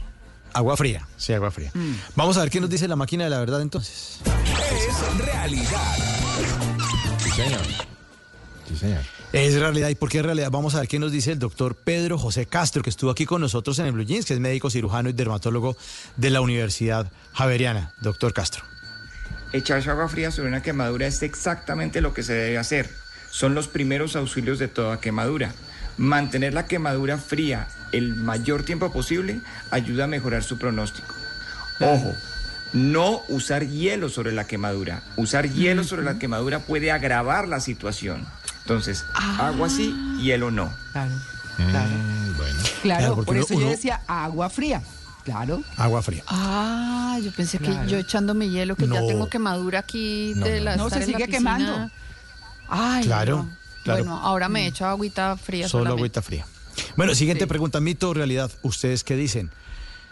[SPEAKER 9] Agua fría, sí, agua fría.
[SPEAKER 6] Mm.
[SPEAKER 9] Vamos a ver qué nos dice la máquina de la verdad entonces.
[SPEAKER 2] Es realidad.
[SPEAKER 8] Sí, señor. Sí, señor.
[SPEAKER 9] Es realidad. ¿Y por qué es realidad? Vamos a ver qué nos dice el doctor Pedro José Castro, que estuvo aquí con nosotros en el Blue Jeans, que es médico cirujano y dermatólogo de la Universidad Javeriana. Doctor Castro.
[SPEAKER 81] Echarse agua fría sobre una quemadura es exactamente lo que se debe hacer. Son los primeros auxilios de toda quemadura. Mantener la quemadura fría el mayor tiempo posible ayuda a mejorar su pronóstico. Ojo, no usar hielo sobre la quemadura. Usar hielo sobre la quemadura puede agravar la situación. Entonces, agua sí, hielo no.
[SPEAKER 6] Claro, claro.
[SPEAKER 8] Mm, bueno.
[SPEAKER 6] Claro,
[SPEAKER 9] Claro, porque
[SPEAKER 6] por
[SPEAKER 9] uno-
[SPEAKER 6] eso yo decía agua fría. Claro.
[SPEAKER 9] Agua fría.
[SPEAKER 7] Ah, yo pensé
[SPEAKER 6] Claro.
[SPEAKER 7] que yo echando mi hielo, que ya tengo quemadura aquí
[SPEAKER 9] No,
[SPEAKER 7] de
[SPEAKER 9] no,
[SPEAKER 7] la
[SPEAKER 6] no. Se sigue quemando.
[SPEAKER 7] Ay,
[SPEAKER 9] Claro,
[SPEAKER 7] no.
[SPEAKER 9] claro.
[SPEAKER 7] Bueno, ahora me echo agüita fría
[SPEAKER 9] Solo
[SPEAKER 7] solamente.
[SPEAKER 9] agüita fría. Bueno, siguiente
[SPEAKER 7] Sí.
[SPEAKER 9] pregunta, mito o realidad. ¿Ustedes qué dicen?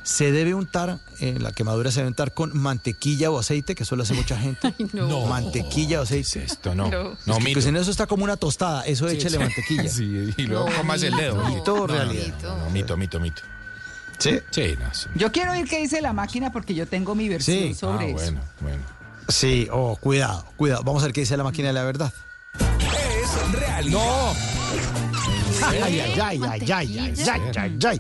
[SPEAKER 9] ¿Se debe untar, eh, la quemadura se debe untar con mantequilla o aceite, que eso lo hace mucha <laughs> gente?
[SPEAKER 7] no.
[SPEAKER 9] Mantequilla o aceite.
[SPEAKER 8] Esto no.
[SPEAKER 7] No.
[SPEAKER 8] No,
[SPEAKER 9] Es que,
[SPEAKER 8] mito.
[SPEAKER 9] pues, en eso está como una tostada, eso
[SPEAKER 8] Sí,
[SPEAKER 9] échele
[SPEAKER 8] sí.
[SPEAKER 9] mantequilla. <laughs>
[SPEAKER 8] Sí, y luego
[SPEAKER 7] No,
[SPEAKER 8] comas el dedo.
[SPEAKER 7] mito.
[SPEAKER 9] O
[SPEAKER 8] No, no,
[SPEAKER 9] realidad.
[SPEAKER 8] no, no, mito, mito, mito.
[SPEAKER 9] ¿Sí?
[SPEAKER 8] Sí, no, sí.
[SPEAKER 6] Yo quiero oír qué dice la máquina porque yo tengo mi versión
[SPEAKER 9] Sí.
[SPEAKER 6] sobre
[SPEAKER 8] Ah,
[SPEAKER 6] eso.
[SPEAKER 8] bueno, bueno.
[SPEAKER 9] Sí, oh, cuidado, cuidado. Vamos a ver qué dice la máquina de la verdad.
[SPEAKER 2] Es realidad.
[SPEAKER 9] Ay, ay, ay, ay, ay, ay, ay, ay, ay.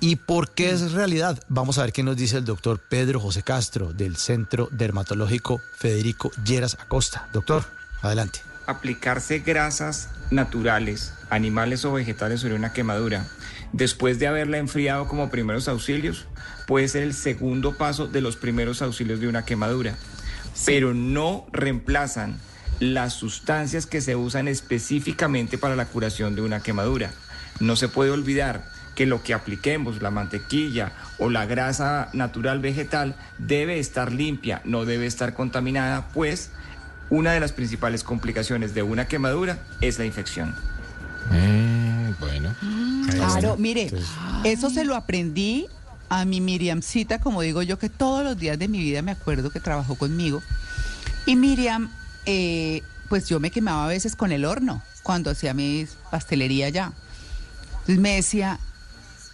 [SPEAKER 9] ¿Y por qué es realidad? Vamos a ver qué nos dice el doctor Pedro José Castro del Centro Dermatológico Federico Lleras Acosta. Doctor, adelante.
[SPEAKER 81] aplicarse grasas naturales, animales o vegetales sobre una quemadura, después de haberla enfriado como primeros auxilios, puede ser el segundo paso de los primeros auxilios de una quemadura, pero no reemplazan las sustancias que se usan específicamente para la curación de una quemadura. No se puede olvidar que lo que apliquemos, la mantequilla o la grasa natural vegetal, debe estar limpia, no debe estar contaminada, pues una de las principales complicaciones de una quemadura es la infección.
[SPEAKER 8] Mm, bueno.
[SPEAKER 6] Claro, mire, eso se lo aprendí a mi Miriamcita, como digo yo, que todos los días de mi vida me acuerdo que trabajó conmigo. Y Miriam, eh, pues yo me quemaba a veces con el horno cuando hacía mi pastelería ya. Entonces me decía,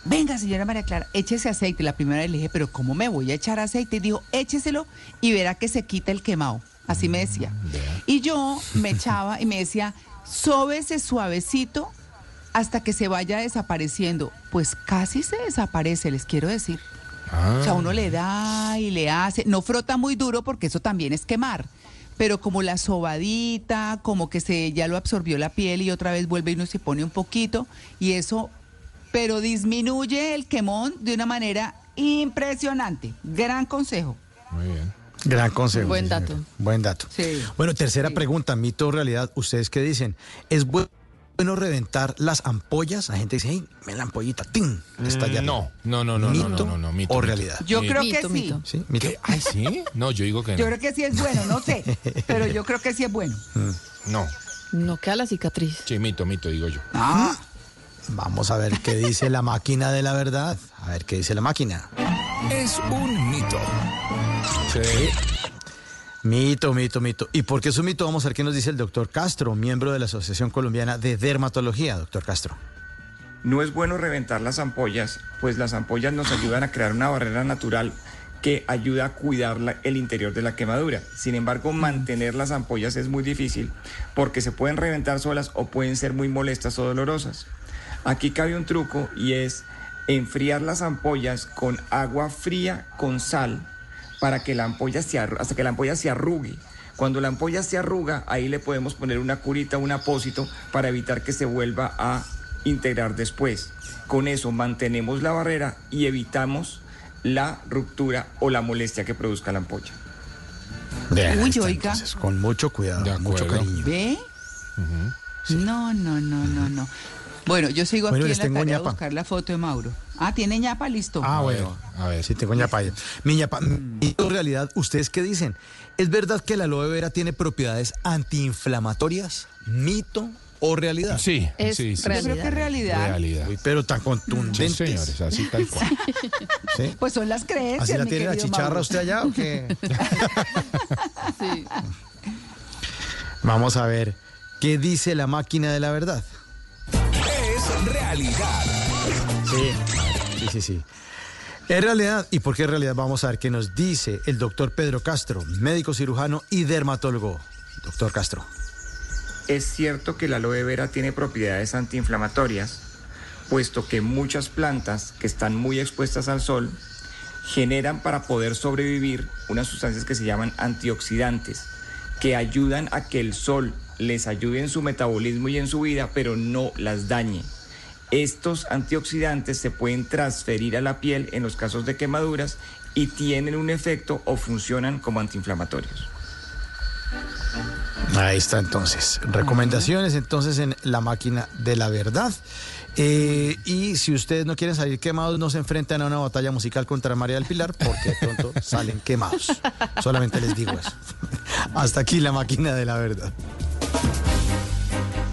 [SPEAKER 6] venga señora María Clara, échese aceite. La primera vez le dije, pero ¿cómo me voy a echar aceite? Y dijo, écheselo y verá que se quita el quemado. Así me decía. Y yo me echaba y me decía, sóbese suavecito hasta que se vaya desapareciendo. Pues casi se desaparece, les quiero decir. O sea, uno le da y le hace. No frota muy duro porque eso también es quemar. Pero como la sobadita, como que se ya lo absorbió la piel y otra vez vuelve y uno se pone un poquito. Y eso, pero disminuye el quemón de una manera impresionante. Gran consejo.
[SPEAKER 8] Muy bien.
[SPEAKER 9] Gran consejo.
[SPEAKER 7] Buen
[SPEAKER 9] sí,
[SPEAKER 7] dato.
[SPEAKER 9] señora. Buen dato.
[SPEAKER 6] Sí.
[SPEAKER 9] Bueno, tercera pregunta, mito o realidad. ¿Ustedes qué dicen? ¿Es bu- bueno reventar las ampollas? La gente dice, hey, me la ampollita, ¡ting! Está ya.
[SPEAKER 8] Mm, No, no, no, no, no,
[SPEAKER 9] ¿Mito
[SPEAKER 8] no, no, no, mito,
[SPEAKER 9] o
[SPEAKER 8] mito.
[SPEAKER 9] realidad?
[SPEAKER 6] Yo
[SPEAKER 8] Mito.
[SPEAKER 6] creo que
[SPEAKER 7] Mito,
[SPEAKER 6] sí.
[SPEAKER 7] mito.
[SPEAKER 9] ¿Sí? ¿Mito?
[SPEAKER 8] Ay, ¿sí? No, yo digo que
[SPEAKER 6] Yo
[SPEAKER 8] no.
[SPEAKER 6] creo que sí es bueno, no sé. <laughs> pero yo creo que sí es bueno.
[SPEAKER 8] No.
[SPEAKER 7] No queda la cicatriz.
[SPEAKER 8] Sí, mito, mito, digo yo.
[SPEAKER 6] Ah,
[SPEAKER 9] Vamos a ver qué dice la máquina de la verdad. A ver qué dice la máquina.
[SPEAKER 82] Es un mito.
[SPEAKER 8] Sí.
[SPEAKER 9] Mito, mito, mito. ¿Y por qué es un mito? Vamos a ver qué nos dice el doctor Castro, miembro de la Asociación Colombiana de Dermatología. Doctor Castro.
[SPEAKER 81] No es bueno reventar las ampollas, pues las ampollas nos ayudan a crear una barrera natural que ayuda a cuidar la- el interior de la quemadura. Sin embargo, mantener las ampollas es muy difícil porque se pueden reventar solas o pueden ser muy molestas o dolorosas. Aquí cabe un truco y es enfriar las ampollas con agua fría con sal para que la ampolla se arru- hasta que la ampolla se arrugue. Cuando la ampolla se arruga, ahí le podemos poner una curita, un apósito para evitar que se vuelva a integrar después. Con eso mantenemos la barrera y evitamos la ruptura o la molestia que produzca la ampolla.
[SPEAKER 9] Bien,
[SPEAKER 6] Uy,
[SPEAKER 9] ahí está,
[SPEAKER 6] oiga.
[SPEAKER 9] entonces, con mucho cuidado, mucho cariño.
[SPEAKER 6] ¿ve? No, no, no, no, no. Bueno, yo sigo
[SPEAKER 9] Bueno,
[SPEAKER 6] aquí
[SPEAKER 9] les
[SPEAKER 6] en la
[SPEAKER 9] tengo
[SPEAKER 6] tarea
[SPEAKER 9] ñapa.
[SPEAKER 6] buscar la foto de Mauro. Ah, ¿tiene ñapa? Listo.
[SPEAKER 9] Ah, bueno.
[SPEAKER 8] A ver.
[SPEAKER 9] Sí, tengo ñapa. Mi ñapa. Mito o realidad, ¿ustedes qué dicen? ¿Es verdad que la aloe vera tiene propiedades antiinflamatorias? ¿Mito o realidad?
[SPEAKER 8] Sí,
[SPEAKER 7] Es
[SPEAKER 8] sí, sí.
[SPEAKER 6] Yo creo que es realidad.
[SPEAKER 8] Realidad.
[SPEAKER 9] Uy, pero tan
[SPEAKER 8] Sí,
[SPEAKER 9] contundentes.
[SPEAKER 8] señores, así tal cual. <laughs>
[SPEAKER 9] ¿Sí?
[SPEAKER 6] Pues son las creencias.
[SPEAKER 9] ¿Así la
[SPEAKER 6] mi
[SPEAKER 9] tiene la chicharra
[SPEAKER 6] Mauro.
[SPEAKER 9] usted allá o qué? <laughs>
[SPEAKER 7] Sí.
[SPEAKER 9] Vamos a ver. ¿Qué dice la máquina de la verdad?
[SPEAKER 82] Es realidad.
[SPEAKER 9] Sí, sí, sí, sí. Es realidad. ¿Y por qué es realidad? Vamos a ver qué nos dice el doctor Pedro Castro, médico cirujano y dermatólogo. Doctor Castro.
[SPEAKER 81] Es cierto que la aloe vera tiene propiedades antiinflamatorias, puesto que muchas plantas que están muy expuestas al sol generan para poder sobrevivir unas sustancias que se llaman antioxidantes, que ayudan a que el sol les ayude en su metabolismo y en su vida, pero no las dañe. Estos antioxidantes se pueden transferir a la piel en los casos de quemaduras y tienen un efecto o funcionan como antiinflamatorios.
[SPEAKER 9] Ahí está entonces. Recomendaciones entonces en la máquina de la verdad. Eh, y si ustedes no quieren salir quemados, no se enfrentan a una batalla musical contra María del Pilar porque de pronto <laughs> salen quemados. Solamente les digo eso. <laughs> Hasta aquí la máquina de la verdad.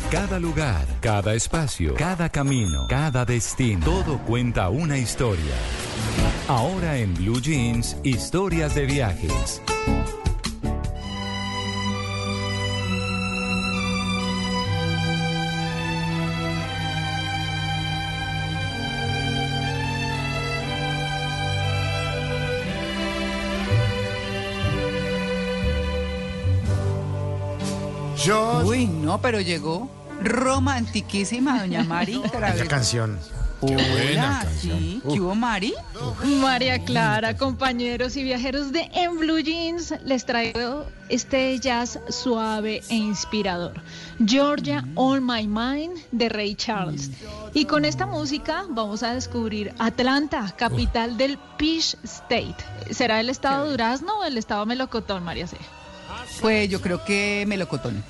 [SPEAKER 2] Cada lugar, cada espacio, cada camino, cada destino, todo cuenta una historia. Ahora en Blue Jeans, historias de viajes.
[SPEAKER 6] Uy, no, pero llegó romantiquísima doña Mari. <laughs>
[SPEAKER 9] Esa canción.
[SPEAKER 8] Buena canción.
[SPEAKER 6] sí. ¿Qué hubo, Mari?
[SPEAKER 56] María Clara, compañeros y viajeros de En Blue Jeans, les traigo este jazz suave e inspirador. Georgia All My Mind de Ray Charles. Y con esta música vamos a descubrir Atlanta, capital del Peach State. ¿Será el estado Durazno o el estado Melocotón, María C?
[SPEAKER 6] Pues yo creo que melocotón.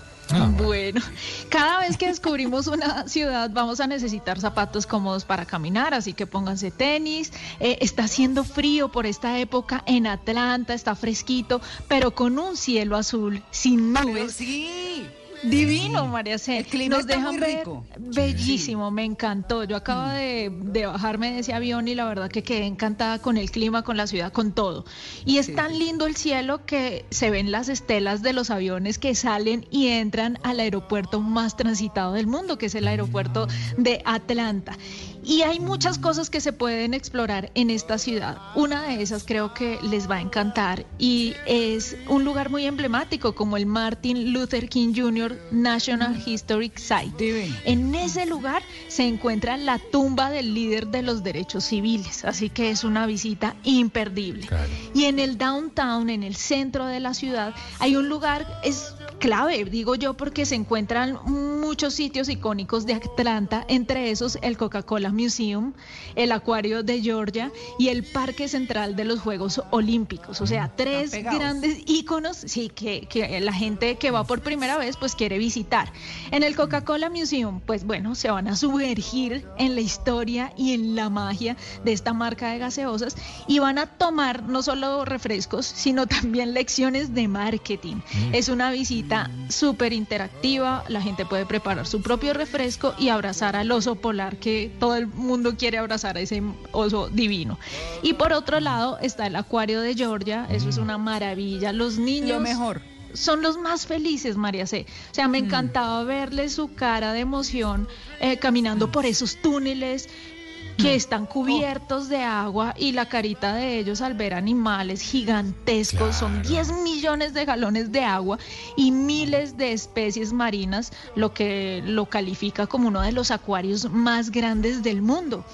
[SPEAKER 56] Bueno, cada vez que descubrimos una ciudad vamos a necesitar zapatos cómodos para caminar, así que pónganse tenis. Eh, está haciendo frío por esta época en Atlanta, está fresquito, pero con un cielo azul, sin nubes.
[SPEAKER 6] sí.
[SPEAKER 56] Divino, María C.
[SPEAKER 6] El clima
[SPEAKER 56] Nos
[SPEAKER 6] está
[SPEAKER 56] dejan
[SPEAKER 6] muy rico.
[SPEAKER 56] bellísimo, me encantó. Yo acabo de, de bajarme de ese avión y la verdad que quedé encantada con el clima, con la ciudad, con todo. Y es tan lindo el cielo que se ven las estelas de los aviones que salen y entran al aeropuerto más transitado del mundo, que es el aeropuerto de Atlanta. Y hay muchas cosas que se pueden explorar en esta ciudad. Una de esas creo que les va a encantar y es un lugar muy emblemático como el Martin Luther King Jr. National Historic Site. En ese lugar se encuentra la tumba del líder de los derechos civiles, así que es una visita imperdible. Y en el downtown, en el centro de la ciudad, hay un lugar, es clave, digo yo, porque se encuentran muchos sitios icónicos de Atlanta, entre esos el Coca-Cola Museum, el Acuario de Georgia y el Parque Central de los Juegos Olímpicos. O sea, tres grandes íconos, sí, que, que la gente que va por primera vez pues quiere visitar. En el Coca-Cola Museum, pues bueno, se van a sumergir en la historia y en la magia de esta marca de gaseosas y van a tomar no solo refrescos, sino también lecciones de marketing. Es una visita súper interactiva, la gente puede preparar su propio refresco y abrazar al oso polar que todo el mundo quiere abrazar a ese oso divino. Y por otro lado está el acuario de Georgia, eso es una maravilla. Los niños...
[SPEAKER 83] mejor
[SPEAKER 56] son los más felices, María C. O sea, me encantaba verle su cara de emoción eh, caminando por esos túneles, que están cubiertos de agua y la carita de ellos al ver animales gigantescos, son 10 millones de galones de agua y miles de especies marinas, lo que lo califica como uno de los acuarios más grandes del mundo.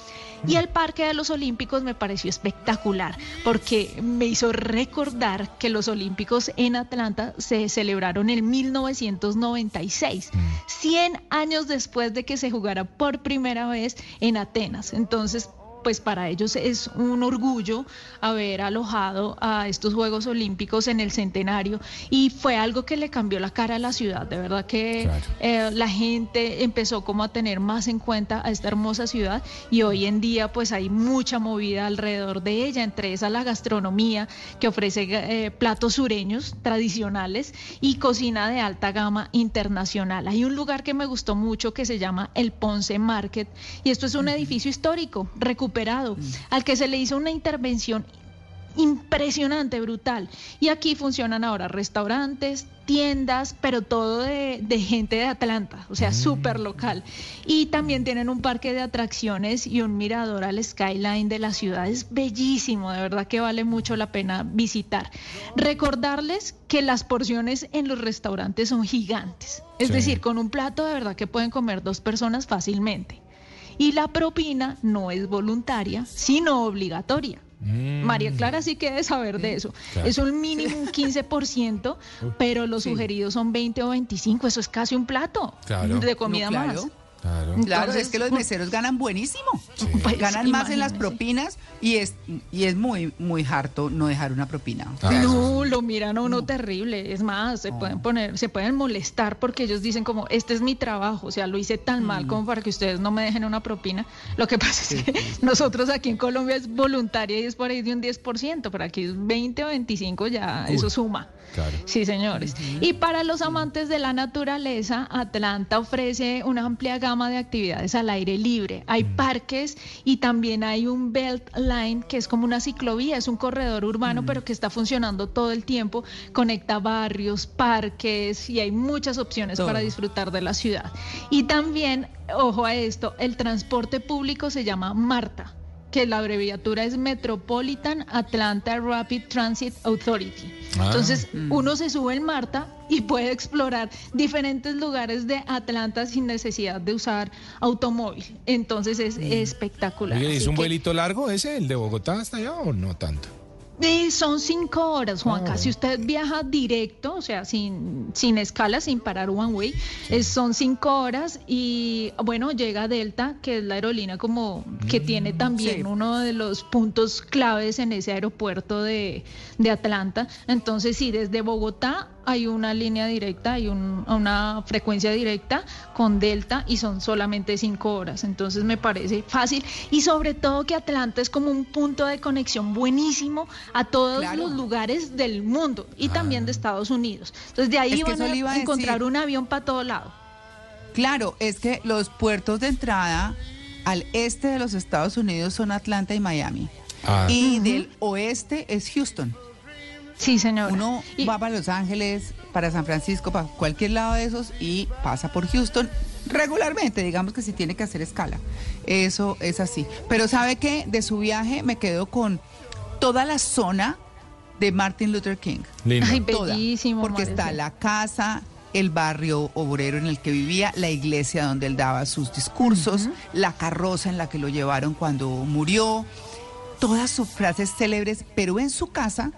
[SPEAKER 56] Y el Parque de los Olímpicos me pareció espectacular porque me hizo recordar que los Olímpicos en Atlanta se celebraron en 1996, 100 años después de que se jugara por primera vez en Atenas. Entonces, pues para ellos es un orgullo haber alojado a estos Juegos Olímpicos en el centenario y fue algo que le cambió la cara a la ciudad. De verdad que eh, la gente empezó como a tener más en cuenta a esta hermosa ciudad y hoy en día pues hay mucha movida alrededor de ella, entre esa la gastronomía que ofrece eh, platos sureños tradicionales y cocina de alta gama internacional. Hay un lugar que me gustó mucho que se llama el Ponce Market y esto es un edificio histórico recuperado al que se le hizo una intervención impresionante, brutal. Y aquí funcionan ahora restaurantes, tiendas, pero todo de, gente de Atlanta, o sea, súper local. Y también tienen un parque de atracciones y un mirador al skyline de la ciudad. Es bellísimo, de verdad que vale mucho la pena visitar. Recordarles que las porciones en los restaurantes son gigantes. Es decir, con un plato de verdad que pueden comer dos personas fácilmente y la propina no es voluntaria, sino obligatoria.
[SPEAKER 8] Mm.
[SPEAKER 56] María Clara sí que debe saber de eso. Es un mínimo un <laughs> 15%, pero los sugeridos son 20 o 25. Eso es casi un plato de comida
[SPEAKER 83] No, claro.
[SPEAKER 56] más.
[SPEAKER 8] Claro.
[SPEAKER 83] Claro, es que los meseros ganan buenísimo.
[SPEAKER 56] Pues,
[SPEAKER 83] ganan más en las propinas y es y es muy muy harto no dejar una propina.
[SPEAKER 56] No, lo miran a uno terrible. Es más, se pueden poner, se pueden molestar porque ellos dicen como, este es mi trabajo, o sea, lo hice tan mal como para que ustedes no me dejen una propina. Lo que pasa es que <laughs> nosotros aquí en Colombia es voluntaria y es por ahí de un 10%, pero aquí es 20 o 25 ya, eso suma. Sí, señores. Y para los amantes de la naturaleza, Atlanta ofrece una amplia gama de actividades al aire libre. Hay parques y también hay un Belt Line, que es como una ciclovía, es un corredor urbano, pero que está funcionando todo el tiempo. Conecta barrios, parques y hay muchas opciones
[SPEAKER 83] Todo.
[SPEAKER 56] para disfrutar de la ciudad. Y también, ojo a esto, el transporte público se llama MARTA que la abreviatura es Metropolitan Atlanta Rapid Transit Authority.
[SPEAKER 8] Ah.
[SPEAKER 56] Entonces, uno se sube en Marta y puede explorar diferentes lugares de Atlanta sin necesidad de usar automóvil. Entonces, es espectacular.
[SPEAKER 8] Oye, ¿es
[SPEAKER 56] Así
[SPEAKER 8] un
[SPEAKER 56] que-
[SPEAKER 8] vuelito largo ese, el de Bogotá hasta allá o no tanto?
[SPEAKER 56] Eh, son cinco horas, Juanca.
[SPEAKER 8] Ah,
[SPEAKER 56] Si usted viaja directo, o sea, sin, sin escala, sin parar one way, eh, son cinco horas y bueno, llega Delta, que es la aerolínea como que tiene también uno de los puntos claves en ese aeropuerto de, de Atlanta. Entonces, sí, desde Bogotá hay una línea directa, hay un- una frecuencia directa con Delta y son solamente cinco horas. Entonces me parece fácil y sobre todo que Atlanta es como un punto de conexión buenísimo a todos
[SPEAKER 83] Claro.
[SPEAKER 56] los lugares del mundo y también de Estados Unidos. Entonces de ahí
[SPEAKER 83] Es
[SPEAKER 56] van a
[SPEAKER 83] le iba a
[SPEAKER 56] encontrar
[SPEAKER 83] decir.
[SPEAKER 56] un avión para todo lado.
[SPEAKER 83] Claro, es que los puertos de entrada al este de los Estados Unidos son Atlanta y Miami.
[SPEAKER 8] Ah.
[SPEAKER 83] Y del oeste es Houston.
[SPEAKER 56] Sí, señor.
[SPEAKER 83] Uno va para Los Ángeles, para San Francisco, para cualquier lado de esos y pasa por Houston
[SPEAKER 6] regularmente, digamos que si tiene que hacer escala. Eso es así. Pero sabe que de su viaje me quedo con toda la zona de Martin Luther King.
[SPEAKER 8] Lindo.
[SPEAKER 56] Ay,
[SPEAKER 6] Toda,
[SPEAKER 56] bellísimo.
[SPEAKER 6] Porque está la casa, el barrio obrero en el que vivía, la iglesia donde él daba sus discursos, la carroza en la que lo llevaron cuando murió, todas sus frases célebres, pero en su casa,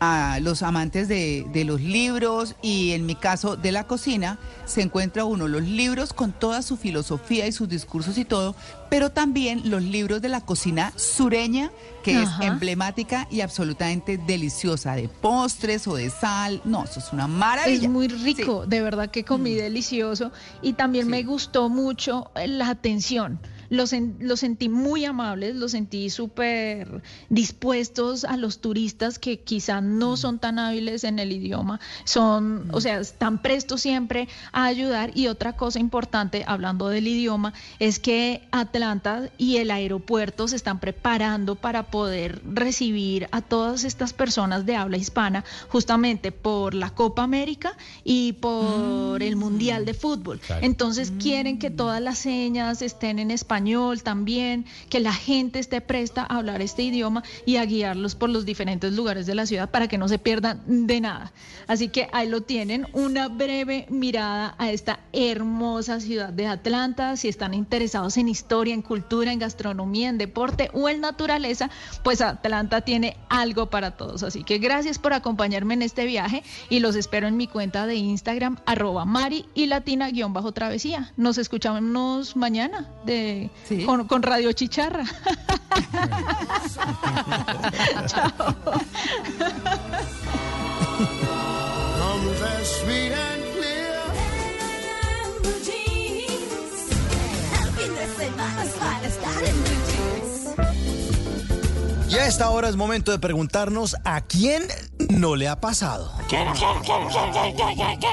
[SPEAKER 6] a los amantes de, de los libros y en mi caso de la cocina, se encuentra uno los libros con toda su filosofía y sus discursos y todo, pero también los libros de la cocina sureña, que
[SPEAKER 56] Ajá.
[SPEAKER 6] es emblemática y absolutamente deliciosa, de postres o de sal. No, eso es una maravilla.
[SPEAKER 56] Es muy rico, de verdad que comí
[SPEAKER 6] Mm.
[SPEAKER 56] delicioso y también me gustó mucho la atención. Los, los sentí muy amables, los sentí súper dispuestos a los turistas que quizá no son tan hábiles en el idioma, son, o sea, están prestos siempre a ayudar. Y otra cosa importante, hablando del idioma, es que Atlanta y el aeropuerto se están preparando para poder recibir a todas estas personas de habla hispana, justamente por la Copa América y por el Mundial de Fútbol.
[SPEAKER 8] Claro.
[SPEAKER 56] Entonces quieren que todas las señas estén en español también, que la gente esté presta a hablar este idioma y a guiarlos por los diferentes lugares de la ciudad para que no se pierdan de nada. Así que ahí lo tienen, una breve mirada a esta hermosa ciudad de Atlanta. Si están interesados en historia, en cultura, en gastronomía, en deporte o en naturaleza, pues Atlanta tiene algo para todos. Así que gracias por acompañarme en este viaje y los espero en mi cuenta de Instagram, arroba Mari y Latina guion bajo travesía. Nos escuchamos mañana de,
[SPEAKER 6] Sí.
[SPEAKER 56] con, con Radio Chicharra. <laughs> Chao.
[SPEAKER 9] Y a esta hora es momento de preguntarnos a quién no le ha pasado.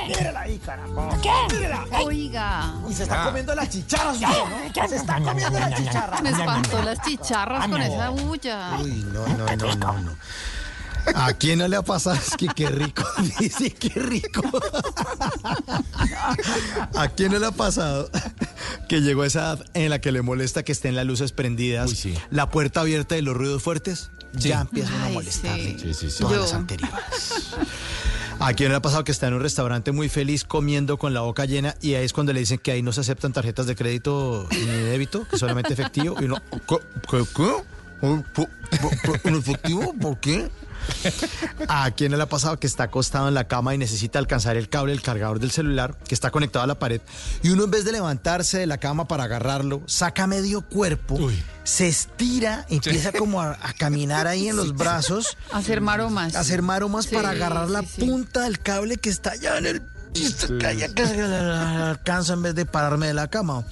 [SPEAKER 9] Mírala ahí, caramba. Mírala.
[SPEAKER 7] Oiga,
[SPEAKER 9] Y se está comiendo las chicharras, ¿no? Se está comiendo las chicharras.
[SPEAKER 7] me espantó las chicharras con esa bulla.
[SPEAKER 9] Uy, no, no, no, no, no. ¿A quién no le ha pasado? Es que qué rico. <laughs> Dice, qué rico. ¿A quién no le ha pasado que llegó a esa edad en la que le molesta que estén las luces prendidas,
[SPEAKER 8] Uy, sí.
[SPEAKER 9] la puerta abierta y los ruidos fuertes? Ya empiezan a molestarle
[SPEAKER 7] sí.
[SPEAKER 8] Sí, sí, sí.
[SPEAKER 9] todas
[SPEAKER 7] Yo.
[SPEAKER 9] las anteriores. ¿A quién le ha pasado que está en un restaurante muy feliz comiendo con la boca llena y ahí es cuando le dicen que ahí no se aceptan tarjetas de crédito ni de débito, que solamente efectivo? Y uno, ¿qué? ¿Un efectivo? ¿Por qué? <laughs> ¿A quién no le ha pasado que está acostado en la cama y necesita alcanzar el cable del cargador del celular que está conectado a la pared y uno en vez de levantarse de la cama para agarrarlo, saca medio cuerpo,
[SPEAKER 8] Uy.
[SPEAKER 9] se estira, empieza como a, a caminar ahí en los brazos,
[SPEAKER 7] Hacer maromas.
[SPEAKER 9] a hacer maromas
[SPEAKER 7] Sí,
[SPEAKER 9] para agarrar la punta del cable que está allá en el alcanza en vez de pararme de la cama.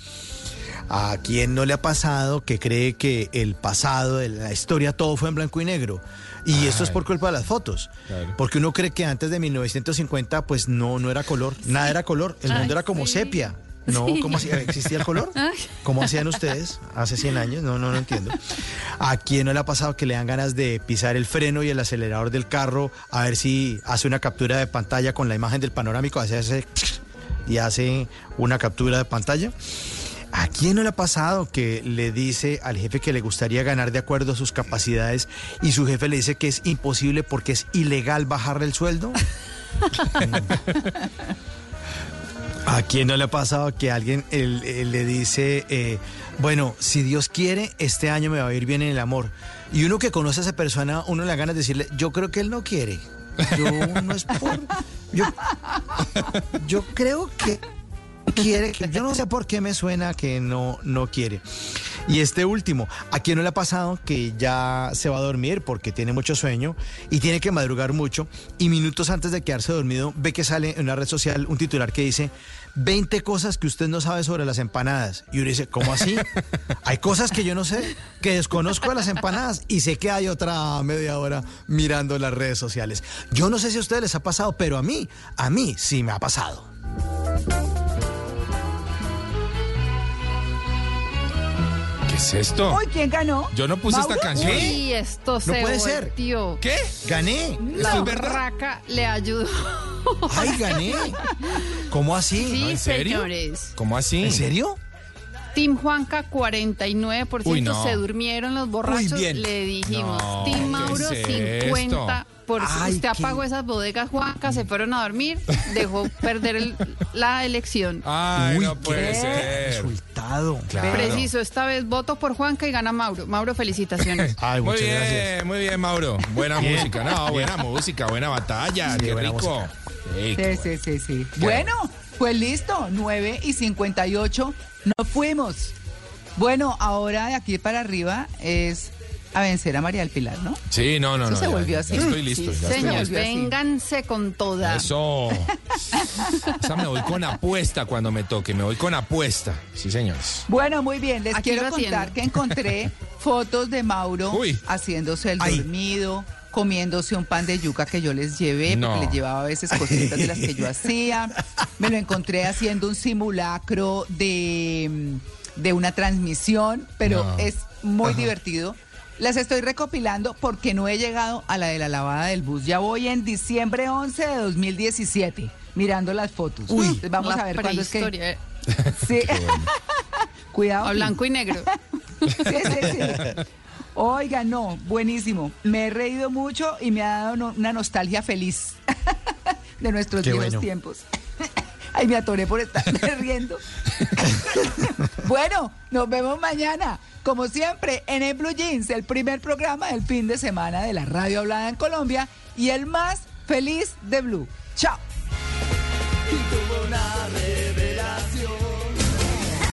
[SPEAKER 9] ¿A quién no le ha pasado que cree que el pasado, la historia, todo fue en blanco y negro? Y esto es por culpa de las fotos.
[SPEAKER 8] Claro.
[SPEAKER 9] Porque uno cree que antes de 1950, pues no, no era color, nada era color. El
[SPEAKER 7] Ay,
[SPEAKER 9] mundo era como
[SPEAKER 7] sí.
[SPEAKER 9] sepia. No,
[SPEAKER 7] Sí.
[SPEAKER 9] ¿cómo hacía? ¿Existía el color?
[SPEAKER 7] Ay.
[SPEAKER 9] ¿Cómo hacían ustedes hace 100 años? No, no, no entiendo. ¿A quién no le ha pasado que le dan ganas de pisar el freno y el acelerador del carro a ver si hace una captura de pantalla con la imagen del panorámico? Hace ese y hace una captura de pantalla. ¿A quién no le ha pasado que le dice al jefe que le gustaría ganar de acuerdo a sus capacidades y su jefe le dice que es imposible porque es ilegal bajarle el sueldo? ¿A quién no le ha pasado que alguien le dice, eh, bueno, si Dios quiere, este año me va a ir bien en el amor? Y uno que conoce a esa persona, uno le da ganas de decirle, yo creo que él no quiere. Yo no es. Yo, yo creo que quiere, que- yo no sé por qué me suena que no, no quiere. Y este último, ¿a quién no le ha pasado que ya se va a dormir porque tiene mucho sueño y tiene que madrugar mucho y minutos antes de quedarse dormido ve que sale en una red social un titular que dice 20 cosas que usted no sabe sobre las empanadas? Y uno dice, ¿cómo así? Hay cosas que yo no sé, que desconozco de las empanadas y sé que hay otra media hora mirando las redes sociales. Yo no sé si a ustedes les ha pasado, pero a mí, a mí sí me ha pasado.
[SPEAKER 8] ¿Qué es esto?
[SPEAKER 6] Uy, ¿quién ganó?
[SPEAKER 8] Yo no puse esta canción.
[SPEAKER 7] Y esto
[SPEAKER 9] No
[SPEAKER 7] se
[SPEAKER 9] puede ser.
[SPEAKER 7] volteó.
[SPEAKER 8] ¿Qué?
[SPEAKER 9] Gané.
[SPEAKER 7] La
[SPEAKER 8] ¿Esto es verdad?
[SPEAKER 7] urraca le ayudó.
[SPEAKER 9] ¡Ay, gané! ¿Cómo así?
[SPEAKER 7] Sí,
[SPEAKER 8] ¿No, en serio?
[SPEAKER 7] señores.
[SPEAKER 8] ¿Cómo así?
[SPEAKER 9] ¿En serio?
[SPEAKER 7] Team Juanca, 49%.
[SPEAKER 8] Uy, no.
[SPEAKER 7] Se durmieron los borrachos.
[SPEAKER 9] bien.
[SPEAKER 7] Le dijimos.
[SPEAKER 8] No,
[SPEAKER 7] Team
[SPEAKER 8] ¿qué
[SPEAKER 7] Mauro,
[SPEAKER 8] es
[SPEAKER 7] 50%. Por
[SPEAKER 9] Ay,
[SPEAKER 7] usted
[SPEAKER 9] qué-
[SPEAKER 7] apagó esas bodegas, Juanca, se fueron a dormir, dejó perder el- la elección.
[SPEAKER 8] Ay,
[SPEAKER 9] Uy,
[SPEAKER 8] no puede
[SPEAKER 9] qué
[SPEAKER 8] ser.
[SPEAKER 9] Resultado.
[SPEAKER 8] Claro.
[SPEAKER 7] Preciso, esta vez voto por Juanca y gana Mauro. Mauro, felicitaciones. <laughs>
[SPEAKER 9] Ay,
[SPEAKER 8] Muy
[SPEAKER 9] muchas
[SPEAKER 8] bien,
[SPEAKER 9] gracias.
[SPEAKER 8] muy bien, Mauro. Buena
[SPEAKER 9] Bien.
[SPEAKER 8] música. No, buena música, buena batalla.
[SPEAKER 9] Sí,
[SPEAKER 8] Qué
[SPEAKER 9] buena
[SPEAKER 8] rico.
[SPEAKER 6] Sí, sí, sí, sí. Bueno, pues listo, 9 y 58, nos fuimos. Bueno, ahora de aquí para arriba es a vencer a María del Pilar, ¿no?
[SPEAKER 8] Sí, no, no,
[SPEAKER 6] Eso
[SPEAKER 8] no.
[SPEAKER 6] se
[SPEAKER 8] ya-
[SPEAKER 6] volvió
[SPEAKER 8] ya
[SPEAKER 6] así.
[SPEAKER 8] estoy listo.
[SPEAKER 6] Sí,
[SPEAKER 8] ya estoy listo.
[SPEAKER 6] volvió así.
[SPEAKER 7] vénganse con toda.
[SPEAKER 8] Eso. O sea, me voy con apuesta cuando me toque. Me voy con apuesta. Sí, señores.
[SPEAKER 6] Bueno, muy bien, les
[SPEAKER 7] Aquí
[SPEAKER 6] quiero contar que encontré <laughs> fotos de Mauro
[SPEAKER 8] Uy.
[SPEAKER 6] haciéndose el
[SPEAKER 9] Ay.
[SPEAKER 6] dormido, comiéndose un pan de yuca que yo les llevé,
[SPEAKER 8] No.
[SPEAKER 6] porque les llevaba a veces cositas de las que yo hacía. Me lo encontré haciendo un simulacro de, de una transmisión, pero
[SPEAKER 8] No.
[SPEAKER 6] es muy divertido. Las estoy recopilando porque no he llegado a la de la lavada del bus. Ya voy en diciembre 11 de 2017 mirando las fotos.
[SPEAKER 9] Uy.
[SPEAKER 6] Entonces vamos a ver cuándo es que...
[SPEAKER 7] eh. <laughs>
[SPEAKER 6] Sí. <laughs> Cuidado.
[SPEAKER 7] A blanco y negro. <laughs>
[SPEAKER 6] Sí, sí, sí. Oiga, no, buenísimo. Me he reído mucho y me ha dado no- una nostalgia feliz de nuestros
[SPEAKER 9] Qué
[SPEAKER 6] viejos
[SPEAKER 9] bueno.
[SPEAKER 6] tiempos. Ay, me atoré por estarme <laughs> riendo. <laughs> bueno, nos vemos mañana. Como siempre, en el Blue Jeans, el primer programa del fin de semana de la radio hablada en Colombia y el más feliz de Blue. Chao.